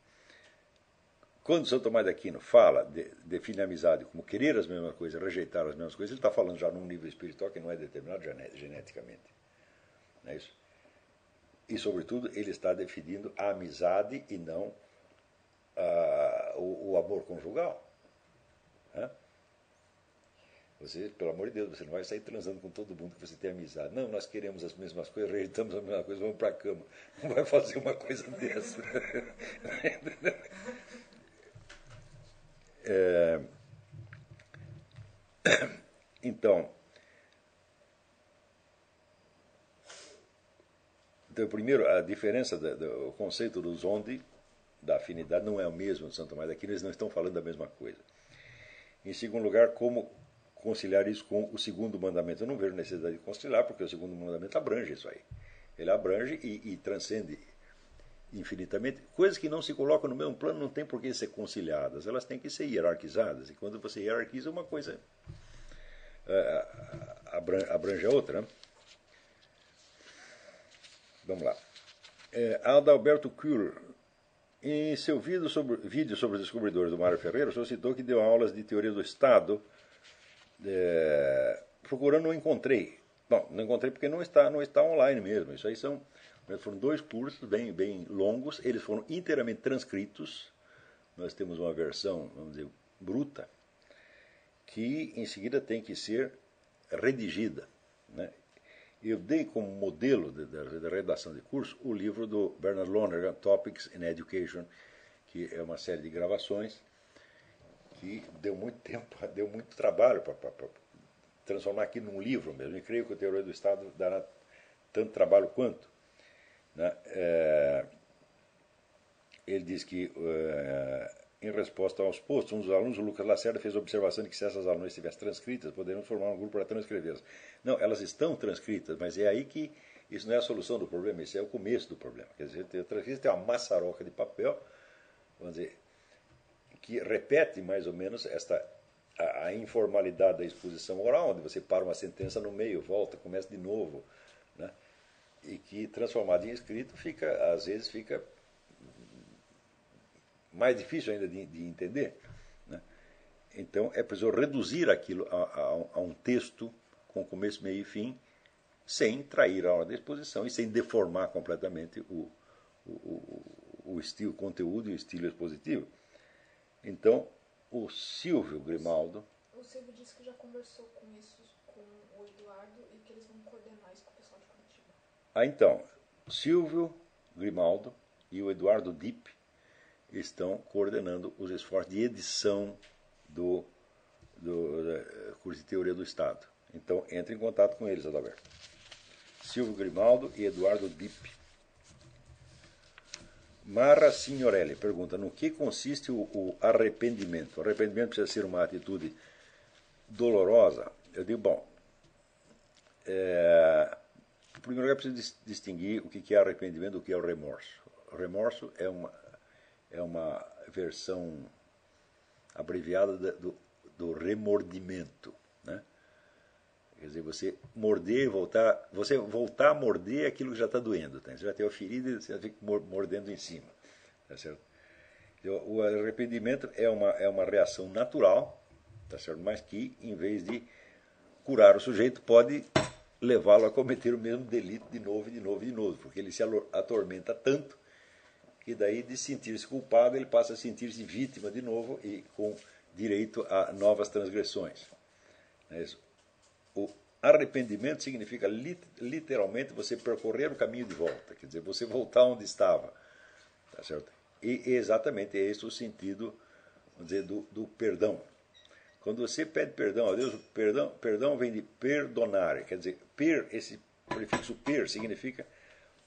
Quando São Tomás de Aquino fala, de, define a amizade como querer as mesmas coisas, rejeitar as mesmas coisas, ele está falando já num nível espiritual que não é determinado geneticamente. Não é isso? E, sobretudo, ele está definindo a amizade e não o, o, amor conjugal. Né? Você, pelo amor de Deus, você não vai sair transando com todo mundo que você tem amizade. Não, nós queremos as mesmas coisas, rejeitamos a mesma coisa, vamos para a cama. Não vai fazer uma coisa dessa. é... Então, Então, primeiro, a diferença do, do conceito do zonde, da afinidade, não é o mesmo de Santo Tomás de Aquino, eles não estão falando da mesma coisa. Em segundo lugar, como conciliar isso com o segundo mandamento? Eu não vejo necessidade de conciliar, porque o segundo mandamento abrange isso aí. Ele abrange e, e transcende infinitamente. Coisas que não se colocam no mesmo plano não tem por que ser conciliadas, elas têm que ser hierarquizadas. E quando você hierarquiza uma coisa, eh, abrange a outra. Né? Vamos lá. É, Adalberto Kuhl, em seu vídeo sobre, vídeo sobre os descobridores do Mário Ferreira, o senhor citou que deu aulas de teoria do Estado. É, procurando, não encontrei. Bom, não encontrei porque não está, não está online mesmo. Isso aí são, foram dois cursos bem, bem longos, eles foram inteiramente transcritos. Nós temos uma versão, vamos dizer, bruta, que em seguida tem que ser redigida. Né? eu dei como modelo da redação de curso o livro do Bernard Lonergan, Topics in Education, que é uma série de gravações que deu muito tempo, deu muito trabalho para transformar aqui num livro mesmo. E creio que a teoria do Estado dará tanto trabalho quanto. Né? É, ele diz que, é, em resposta aos postos, um dos alunos, o Lucas Lacerda, fez a observação de que se essas alunas estivessem transcritas, poderiam formar um grupo para transcrevê-las. Não, elas estão transcritas, mas é aí que isso não é a solução do problema, isso é o começo do problema. Quer dizer, tem uma maçaroca de papel, vamos dizer, que repete mais ou menos esta a, a, informalidade da exposição oral, onde você para uma sentença no meio, volta, começa de novo, né? e que transformado em escrito fica, às vezes fica mais difícil ainda de, de entender. Né? Então é preciso reduzir aquilo a, a, a, um texto com começo, meio e fim, sem trair a hora da exposição e sem deformar completamente o, o, o, o estilo, o conteúdo e o estilo expositivo. Então, o Silvio Grimaldo. O Silvio disse que já conversou com isso com o Eduardo e que eles vão coordenar isso com o pessoal de Curitiba. Ah, então, Silvio Grimaldo e o Eduardo Dipp estão coordenando os esforços de edição do, do da curso de Teoria do Estado. Então, entre em contato com eles, Adalberto. Silvio Grimaldo e Eduardo Dipp. Mara Signorelli pergunta: no que consiste o, o, arrependimento? O arrependimento precisa ser uma atitude dolorosa? Eu digo, bom, é, em primeiro lugar, preciso distinguir o que é arrependimento do que é o remorso. O remorso é uma, é uma versão abreviada do, do remordimento. Quer dizer, você morder, voltar, você voltar a morder aquilo que já está doendo. Tá? Você já tem a ferida e você fica mordendo em cima. Tá certo? Então, o arrependimento é uma, é uma reação natural, tá certo? mas que, em vez de curar o sujeito, pode levá-lo a cometer o mesmo delito de novo, de novo, de novo, porque ele se atormenta tanto que daí de sentir-se culpado ele passa a sentir-se vítima de novo e com direito a novas transgressões. É isso. Arrependimento significa literalmente você percorrer o caminho de volta, quer dizer, você voltar onde estava. Tá certo? E exatamente é esse o sentido dizer, do, do perdão. Quando você pede perdão a Deus, perdão, perdão vem de perdonar, quer dizer, per, esse prefixo per significa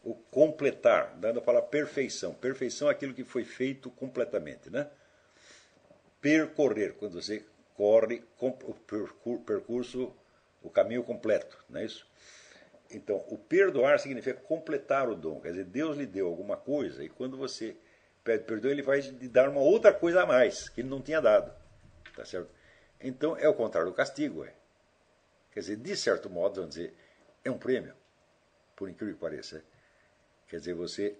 o completar, dando a palavra perfeição. Perfeição é aquilo que foi feito completamente, né? Percorrer, quando você corre o percurso o caminho completo, não é isso? Então, o perdoar significa completar o dom. Quer dizer, Deus lhe deu alguma coisa e quando você pede perdão, ele vai lhe dar uma outra coisa a mais que ele não tinha dado. Tá certo? Então, é o contrário do castigo. É. Quer dizer, de certo modo, vamos dizer, é um prêmio, por incrível que pareça. É. Quer dizer, você,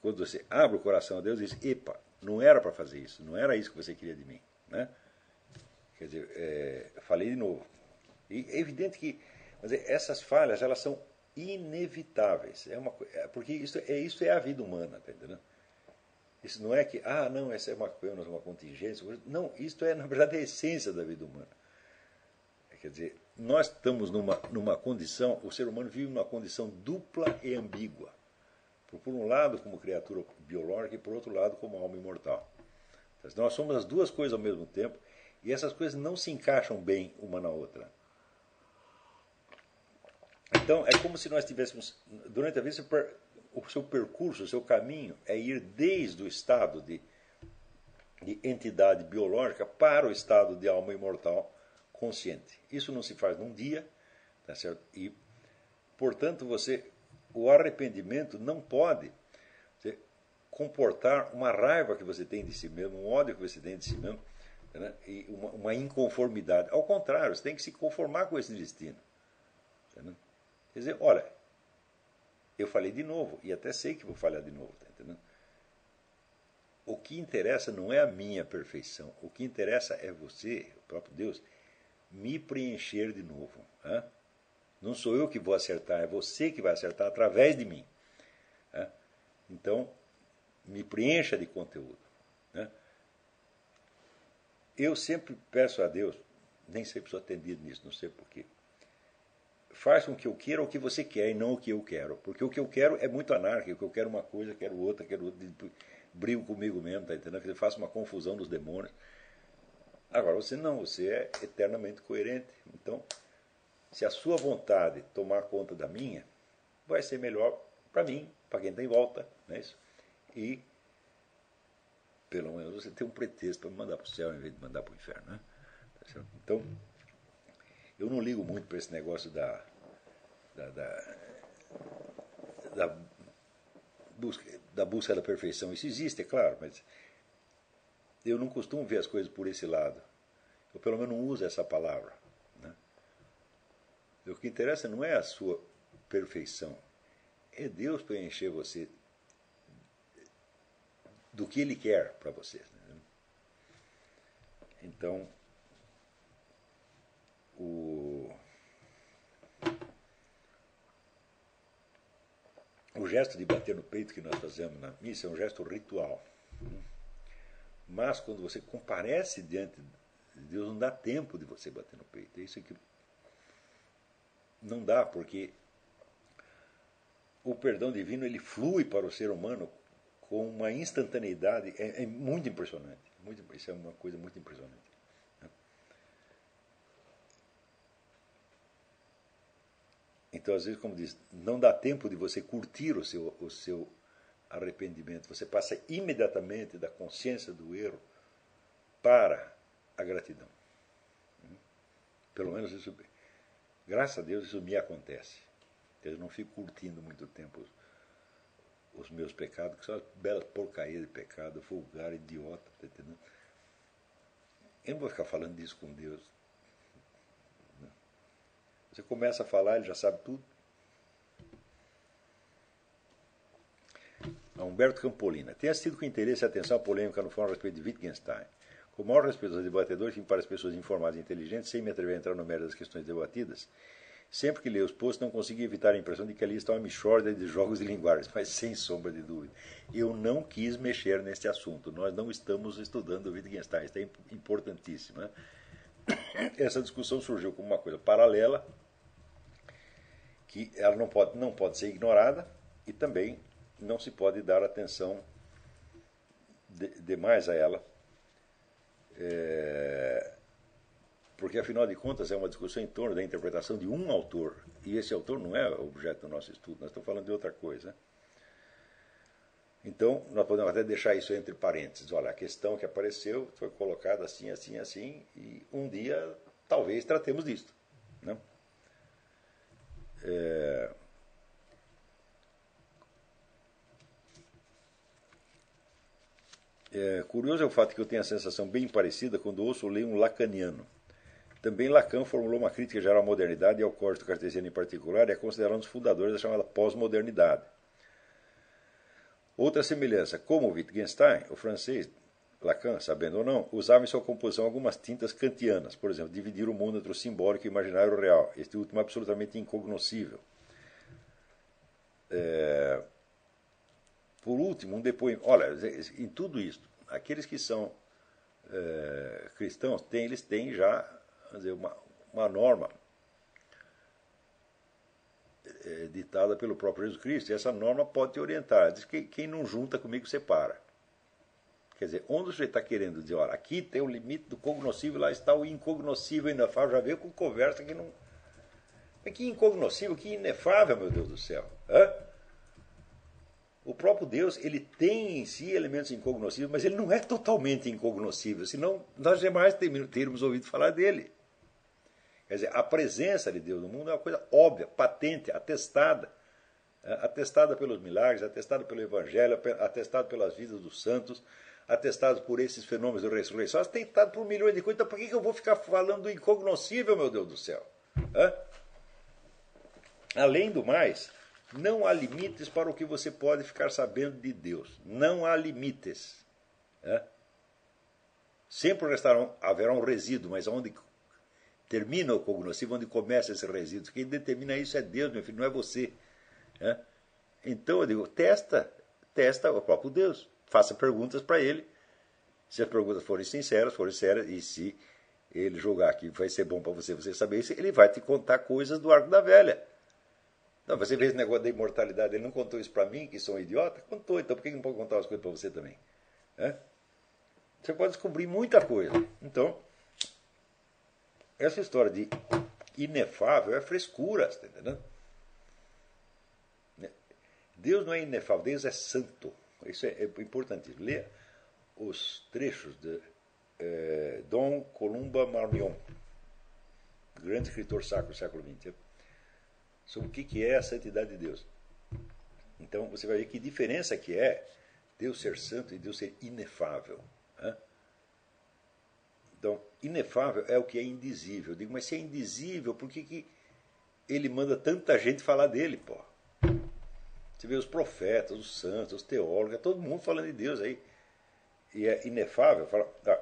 quando você abre o coração a Deus, diz: Epa, não era para fazer isso, não era isso que você queria de mim. Né? Quer dizer, é, falei de novo, e é evidente que dizer, essas falhas elas são inevitáveis. É uma, é, porque isso é, isso é a vida humana, tá entendendo? Isso não é que, ah, não, essa é uma, apenas uma contingência. Não, isso é, na verdade, a essência da vida humana. Quer dizer, nós estamos numa, numa condição, o ser humano vive numa condição dupla e ambígua. Por, por um lado, como criatura biológica, e por outro lado, como alma imortal. Então, nós somos as duas coisas ao mesmo tempo, e essas coisas não se encaixam bem uma na outra. Então, é como se nós tivéssemos, durante a vida, o seu percurso, o seu caminho é ir desde o estado de, de entidade biológica para o estado de alma imortal consciente. Isso não se faz num dia, tá certo? E, portanto, você, o arrependimento não pode comportar uma raiva que você tem de si mesmo, um ódio que você tem de si mesmo, né? e uma, uma, inconformidade. Ao contrário, você tem que se conformar com esse destino. Tá Quer dizer, olha, eu falei de novo, e até sei que vou falhar de novo, tá entendendo? O que interessa não é a minha perfeição, o que interessa é você, o próprio Deus, me preencher de novo. Hein? Não sou eu que vou acertar, é você que vai acertar através de mim. Então, me preencha de conteúdo. Né? Eu sempre peço a Deus, nem sempre sou atendido nisso, não sei porquê faz com que eu queira o que você quer e não o que eu quero. Porque o que eu quero é muito anárquico. Eu quero uma coisa, quero outra, quero outra. Brigo comigo mesmo, tá entendendo? Que faço uma confusão dos demônios. Agora, você não, você é eternamente coerente. Então, se a sua vontade tomar conta da minha, vai ser melhor para mim, para quem está em volta. Não é isso? E, pelo menos, você tem um pretexto para me mandar para o céu em vez de mandar para o inferno. Né? Então, eu não ligo muito para esse negócio da, da, da, da, busca, da busca da perfeição. Isso existe, é claro, mas eu não costumo ver as coisas por esse lado. Eu, pelo menos, não uso essa palavra. O que interessa não é a sua perfeição, é Deus preencher você do que Ele quer para você. Né? Então, o, o gesto de bater no peito que nós fazemos na missa é um gesto ritual. Né? Mas quando você comparece diante de Deus, não dá tempo de você bater no peito. É isso que não dá, porque o perdão divino ele flui para o ser humano com uma instantaneidade, é, é muito impressionante. Muito, isso é uma coisa muito impressionante. Então, às vezes, como diz, não dá tempo de você curtir o seu, o seu arrependimento. Você passa imediatamente da consciência do erro para a gratidão. Pelo menos isso Graças a Deus isso me acontece. Eu não fico curtindo muito tempo os, meus pecados, que são as belas porcarias de pecado, vulgar, idiota, tá entendendo? Eu não vou ficar falando disso com Deus. Você começa a falar, ele já sabe tudo. Humberto Campolina. Tenha sido com interesse e atenção a polêmica no fórum a respeito de Wittgenstein. Com o maior respeito aos debatedores, enfim, para as pessoas informadas e inteligentes, sem me atrever a entrar no mérito das questões debatidas, sempre que leio os posts não consigo evitar a impressão de que ali está uma mixórdia de jogos de linguagens, mas sem sombra de dúvida. Eu não quis mexer neste assunto. Nós não estamos estudando Wittgenstein, isso é importantíssimo. Né? Essa discussão surgiu como uma coisa paralela, que ela não pode, não pode ser ignorada e também não se pode dar atenção demais de a ela é, porque, afinal de contas, é uma discussão em torno da interpretação de um autor. E esse autor não é objeto do nosso estudo, nós estamos falando de outra coisa. Então, nós podemos até deixar isso entre parênteses. Olha, a questão que apareceu foi colocada assim, assim, assim, e um dia talvez tratemos disso. Né? É... É, curioso é o fato que eu tenho a sensação bem parecida quando ouço ou leio um lacaniano. Também Lacan formulou uma crítica geral à modernidade e ao código cartesiano em particular e é considerado um dos fundadores da chamada pós-modernidade. Outra semelhança, como Wittgenstein, o francês, Lacan, sabendo ou não, usava em sua composição algumas tintas kantianas, por exemplo, dividir o mundo entre o simbólico e o imaginário real, este último absolutamente incognoscível. É, por último, um depoimento. Olha, em tudo isso, aqueles que são é, cristãos, têm, eles têm já dizer, uma, uma norma é, ditada pelo próprio Jesus Cristo, e essa norma pode te orientar. Diz que quem não junta comigo separa. Quer dizer, onde você está querendo dizer, olha, aqui tem o limite do cognoscível, lá está o incognoscível inefável. Já veio com conversa que não. Que incognoscível, que inefável, meu Deus do céu. Hã? O próprio Deus, ele tem em si elementos incognoscíveis, mas ele não é totalmente incognoscível, senão nós jamais teríamos ouvido falar dele. Quer dizer, a presença de Deus no mundo é uma coisa óbvia, patente, atestada. Atestada pelos milagres, atestada pelo Evangelho, atestada pelas vidas dos santos, atestada por esses fenômenos de ressurreição, atestado por milhões de coisas. Então por que eu vou ficar falando do incognoscível, meu Deus do céu? Hã? Além do mais, não há limites para o que você pode ficar sabendo de Deus. Não há limites. É? Sempre restarão, haverá um resíduo, mas onde termina o cognoscível, onde começa esse resíduo? Quem determina isso é Deus, meu filho, não é você. É? Então eu digo, testa, testa o próprio Deus. Faça perguntas para ele. Se as perguntas forem sinceras, forem sérias, e se ele julgar que vai ser bom para você, você saber isso, ele vai te contar coisas do arco da velha. Não, você vê esse negócio da imortalidade, ele não contou isso para mim, que sou um idiota? Contou, então por que não pode contar as coisas para você também? É? Você pode descobrir muita coisa. Então, essa história de inefável é frescura, está entendendo? Deus não é inefável, Deus é santo. Isso é, é importantíssimo. Lê os trechos de eh, Dom Columba Marmion, grande escritor sacro do século XX, sobre o que é a santidade de Deus. Então você vai ver que diferença que é Deus ser santo e Deus ser inefável. Né? Então, inefável é o que é indizível. Eu digo, mas se é indizível, por que, que ele manda tanta gente falar dele, pô? Você vê os profetas, os santos, os teólogos, é todo mundo falando de Deus aí. E é inefável. Fala, tá.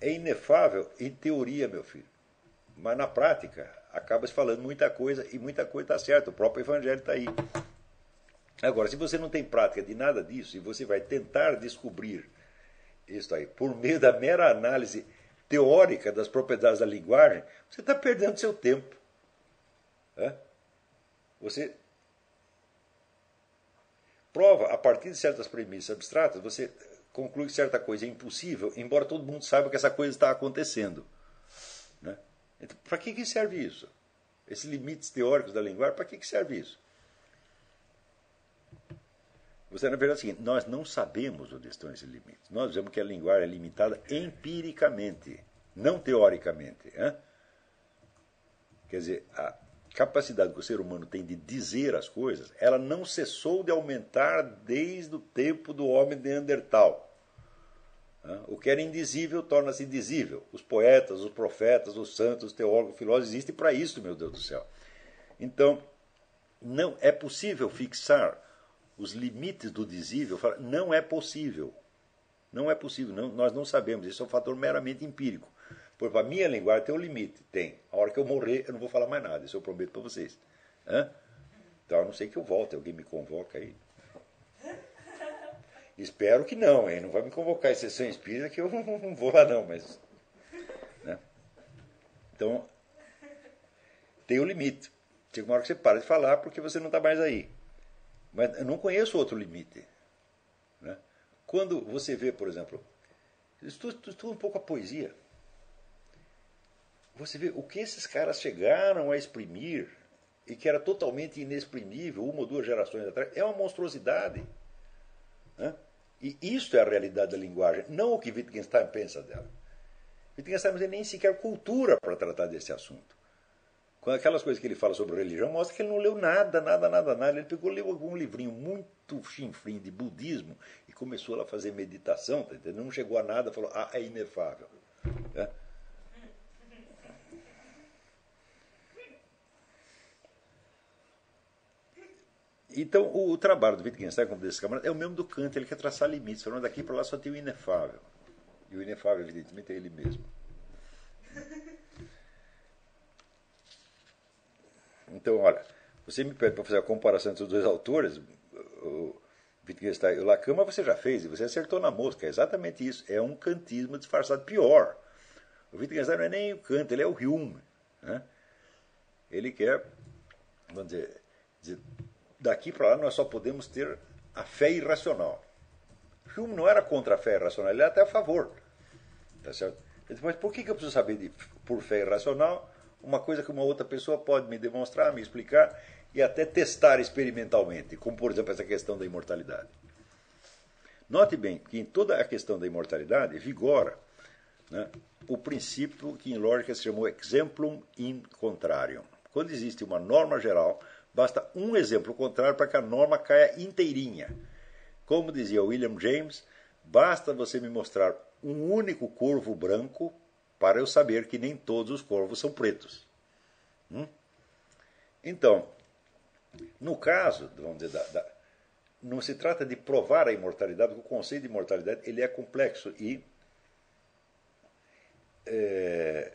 É inefável em teoria, meu filho. Mas na prática, acaba se falando muita coisa e muita coisa está certa. O próprio Evangelho está aí. Agora, se você não tem prática de nada disso e você vai tentar descobrir isso aí por meio da mera análise teórica das propriedades da linguagem, você está perdendo seu tempo. Você prova a partir de certas premissas abstratas, você conclui que certa coisa é impossível, embora todo mundo saiba que essa coisa está acontecendo. Né? Então, para que, que serve isso? Esses limites teóricos da linguagem, para que, que serve isso? Você, na verdade, é o seguinte: nós não sabemos onde estão esses limites. Nós dizemos que a linguagem é limitada empiricamente, não teoricamente. Hein? Quer dizer, a capacidade que o ser humano tem de dizer as coisas, ela não cessou de aumentar desde o tempo do homem de Neandertal. O que era indizível torna-se indizível. Os poetas, os profetas, os santos, os teólogos, os filósofos existem para isso, meu Deus do céu. Então, não é possível fixar os limites do dizível. Não é possível. Não é possível. Não, nós não sabemos. Isso é um fator meramente empírico. Porque a minha linguagem tem um limite. Tem. A hora que eu morrer, eu não vou falar mais nada. Isso eu prometo para vocês. Hã? Então, a não sei que eu volte. Alguém me convoca aí. Espero que não, hein? Não vai me convocar em sessão espírita que eu não vou lá não, mas. Né? Então, tem o um limite. Chega uma hora que você para de falar porque você não está mais aí. Mas eu não conheço outro limite. Né? Quando você vê, por exemplo, estuda, estuda um pouco a poesia. Você vê o que esses caras chegaram a exprimir e que era totalmente inexprimível uma ou duas gerações atrás, é uma monstruosidade. Né? E isso é a realidade da linguagem, não o que Wittgenstein pensa dela. Wittgenstein não tem nem sequer cultura para tratar desse assunto. Quando aquelas coisas que ele fala sobre religião, mostra que ele não leu nada, nada, nada, nada. Ele pegou, leu algum livrinho muito chinfrim de budismo e começou a fazer meditação, tá entendendo? Não chegou a nada, falou, ah, é inefável. É? Então, o, o, trabalho do Wittgenstein, como desse camarada, é o mesmo do Kant, ele quer traçar limites. Falando daqui para lá só tem o inefável. E o inefável, evidentemente, é ele mesmo. Então, olha, você me pede para fazer a comparação entre os dois autores, o Wittgenstein e o Lacan, mas você já fez, e você acertou na mosca. É exatamente isso. É um kantismo disfarçado. Pior, o Wittgenstein não é nem o Kant, ele é o Hume. Né? Ele quer, vamos dizer, dizer daqui para lá nós só podemos ter a fé irracional. Hume não era contra a fé irracional, ele era até a favor. Tá certo? Mas por que eu preciso saber de, por fé irracional uma coisa que uma outra pessoa pode me demonstrar, me explicar e até testar experimentalmente, como por exemplo essa questão da imortalidade? Note bem que em toda a questão da imortalidade vigora né, o princípio que em lógica se chamou exemplum in contrarium. Quando existe uma norma geral, Basta um exemplo contrário para que a norma caia inteirinha. Como dizia William James, basta você me mostrar um único corvo branco para eu saber que nem todos os corvos são pretos. Hum? Então, no caso, vamos dizer, da, da, não se trata de provar a imortalidade, porque o conceito de imortalidade ele é complexo e é,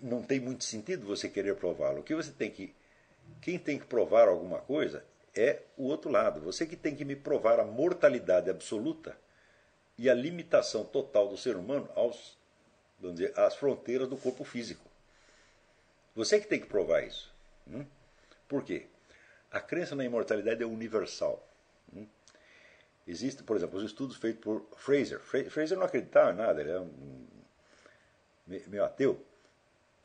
não tem muito sentido você querer prová-lo. O que você tem que quem tem que provar alguma coisa é o outro lado. Você que tem que me provar a mortalidade absoluta e a limitação total do ser humano aos, vamos dizer, às fronteiras do corpo físico. Você que tem que provar isso. Hum? Por quê? A crença na imortalidade é universal. Hum? Existe, por exemplo, os estudos feitos por Fraser. Fraser não acreditava em nada, ele é um meio ateu.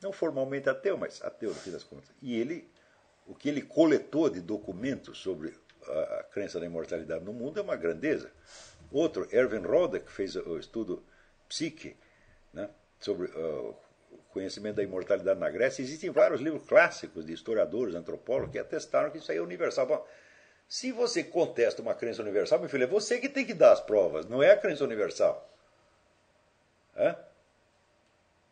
Não formalmente ateu, mas ateu no fim das contas. E ele, o que ele coletou de documentos sobre a, crença na imortalidade no mundo é uma grandeza. Outro, Erwin Roda, que fez o estudo Psique, né, sobre uh, o conhecimento da imortalidade na Grécia. Existem vários livros clássicos de historiadores, antropólogos, que atestaram que isso aí é universal. Bom, se você contesta uma crença universal, meu filho, é você que tem que dar as provas, não é a crença universal. É?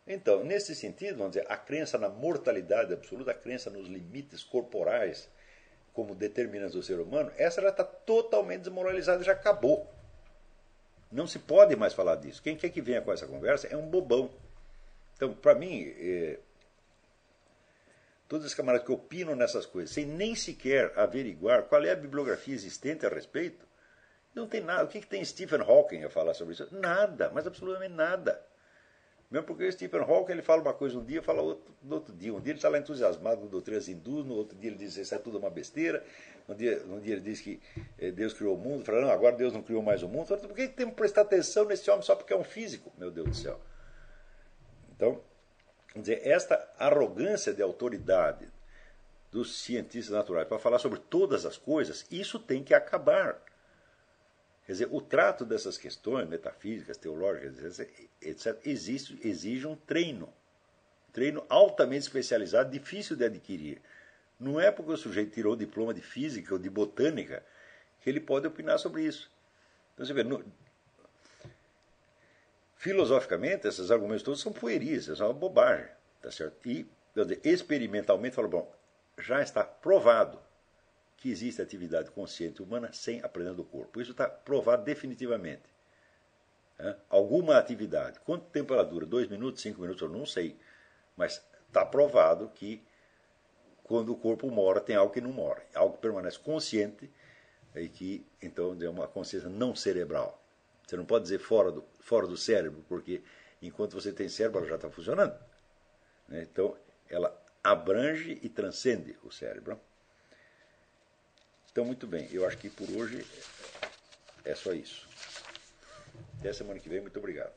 Então, nesse sentido, vamos dizer, a crença na mortalidade absoluta, a crença nos limites corporais como determinantes do ser humano, essa já está totalmente desmoralizada, já acabou. Não se pode mais falar disso. Quem quer que venha com essa conversa é um bobão. Então, para mim, é, todos os camaradas que opinam nessas coisas, sem nem sequer averiguar qual é a bibliografia existente a respeito, não tem nada. O que, que tem Stephen Hawking a falar sobre isso? Nada, mas absolutamente nada. Mesmo porque Stephen Hawking ele fala uma coisa um dia, fala outro, no outro dia. Um dia ele está lá entusiasmado com doutrinas hindus, no outro dia ele diz isso é tudo uma besteira. Um dia, um dia ele diz que eh, Deus criou o mundo, fala, não, agora Deus não criou mais o mundo. Fala, por que temos que prestar atenção nesse homem só porque é um físico? Meu Deus do céu. Então, dizer, esta arrogância de autoridade dos cientistas naturais para falar sobre todas as coisas, isso tem que acabar. Quer dizer, o trato dessas questões metafísicas, teológicas, etc., existe, exige um treino. Treino altamente especializado, difícil de adquirir. Não é porque o sujeito tirou o diploma de física ou de botânica que ele pode opinar sobre isso. Então, você vê, no, filosoficamente, esses argumentos todos são pueris, são uma bobagem. Tá certo? E, dizer, experimentalmente, falo, bom, já está provado que existe atividade consciente humana sem aprender do corpo. Isso está provado definitivamente. Alguma atividade. Quanto tempo ela dura? Dois minutos, cinco minutos? Eu não sei. Mas está provado que quando o corpo mora, tem algo que não mora. Algo que permanece consciente e que, então, é uma consciência não cerebral. Você não pode dizer fora do, fora do cérebro, porque enquanto você tem cérebro, ela já está funcionando. Né? Então, ela abrange e transcende o cérebro. Então, muito bem, eu acho que por hoje é só isso. Até semana que vem, muito obrigado.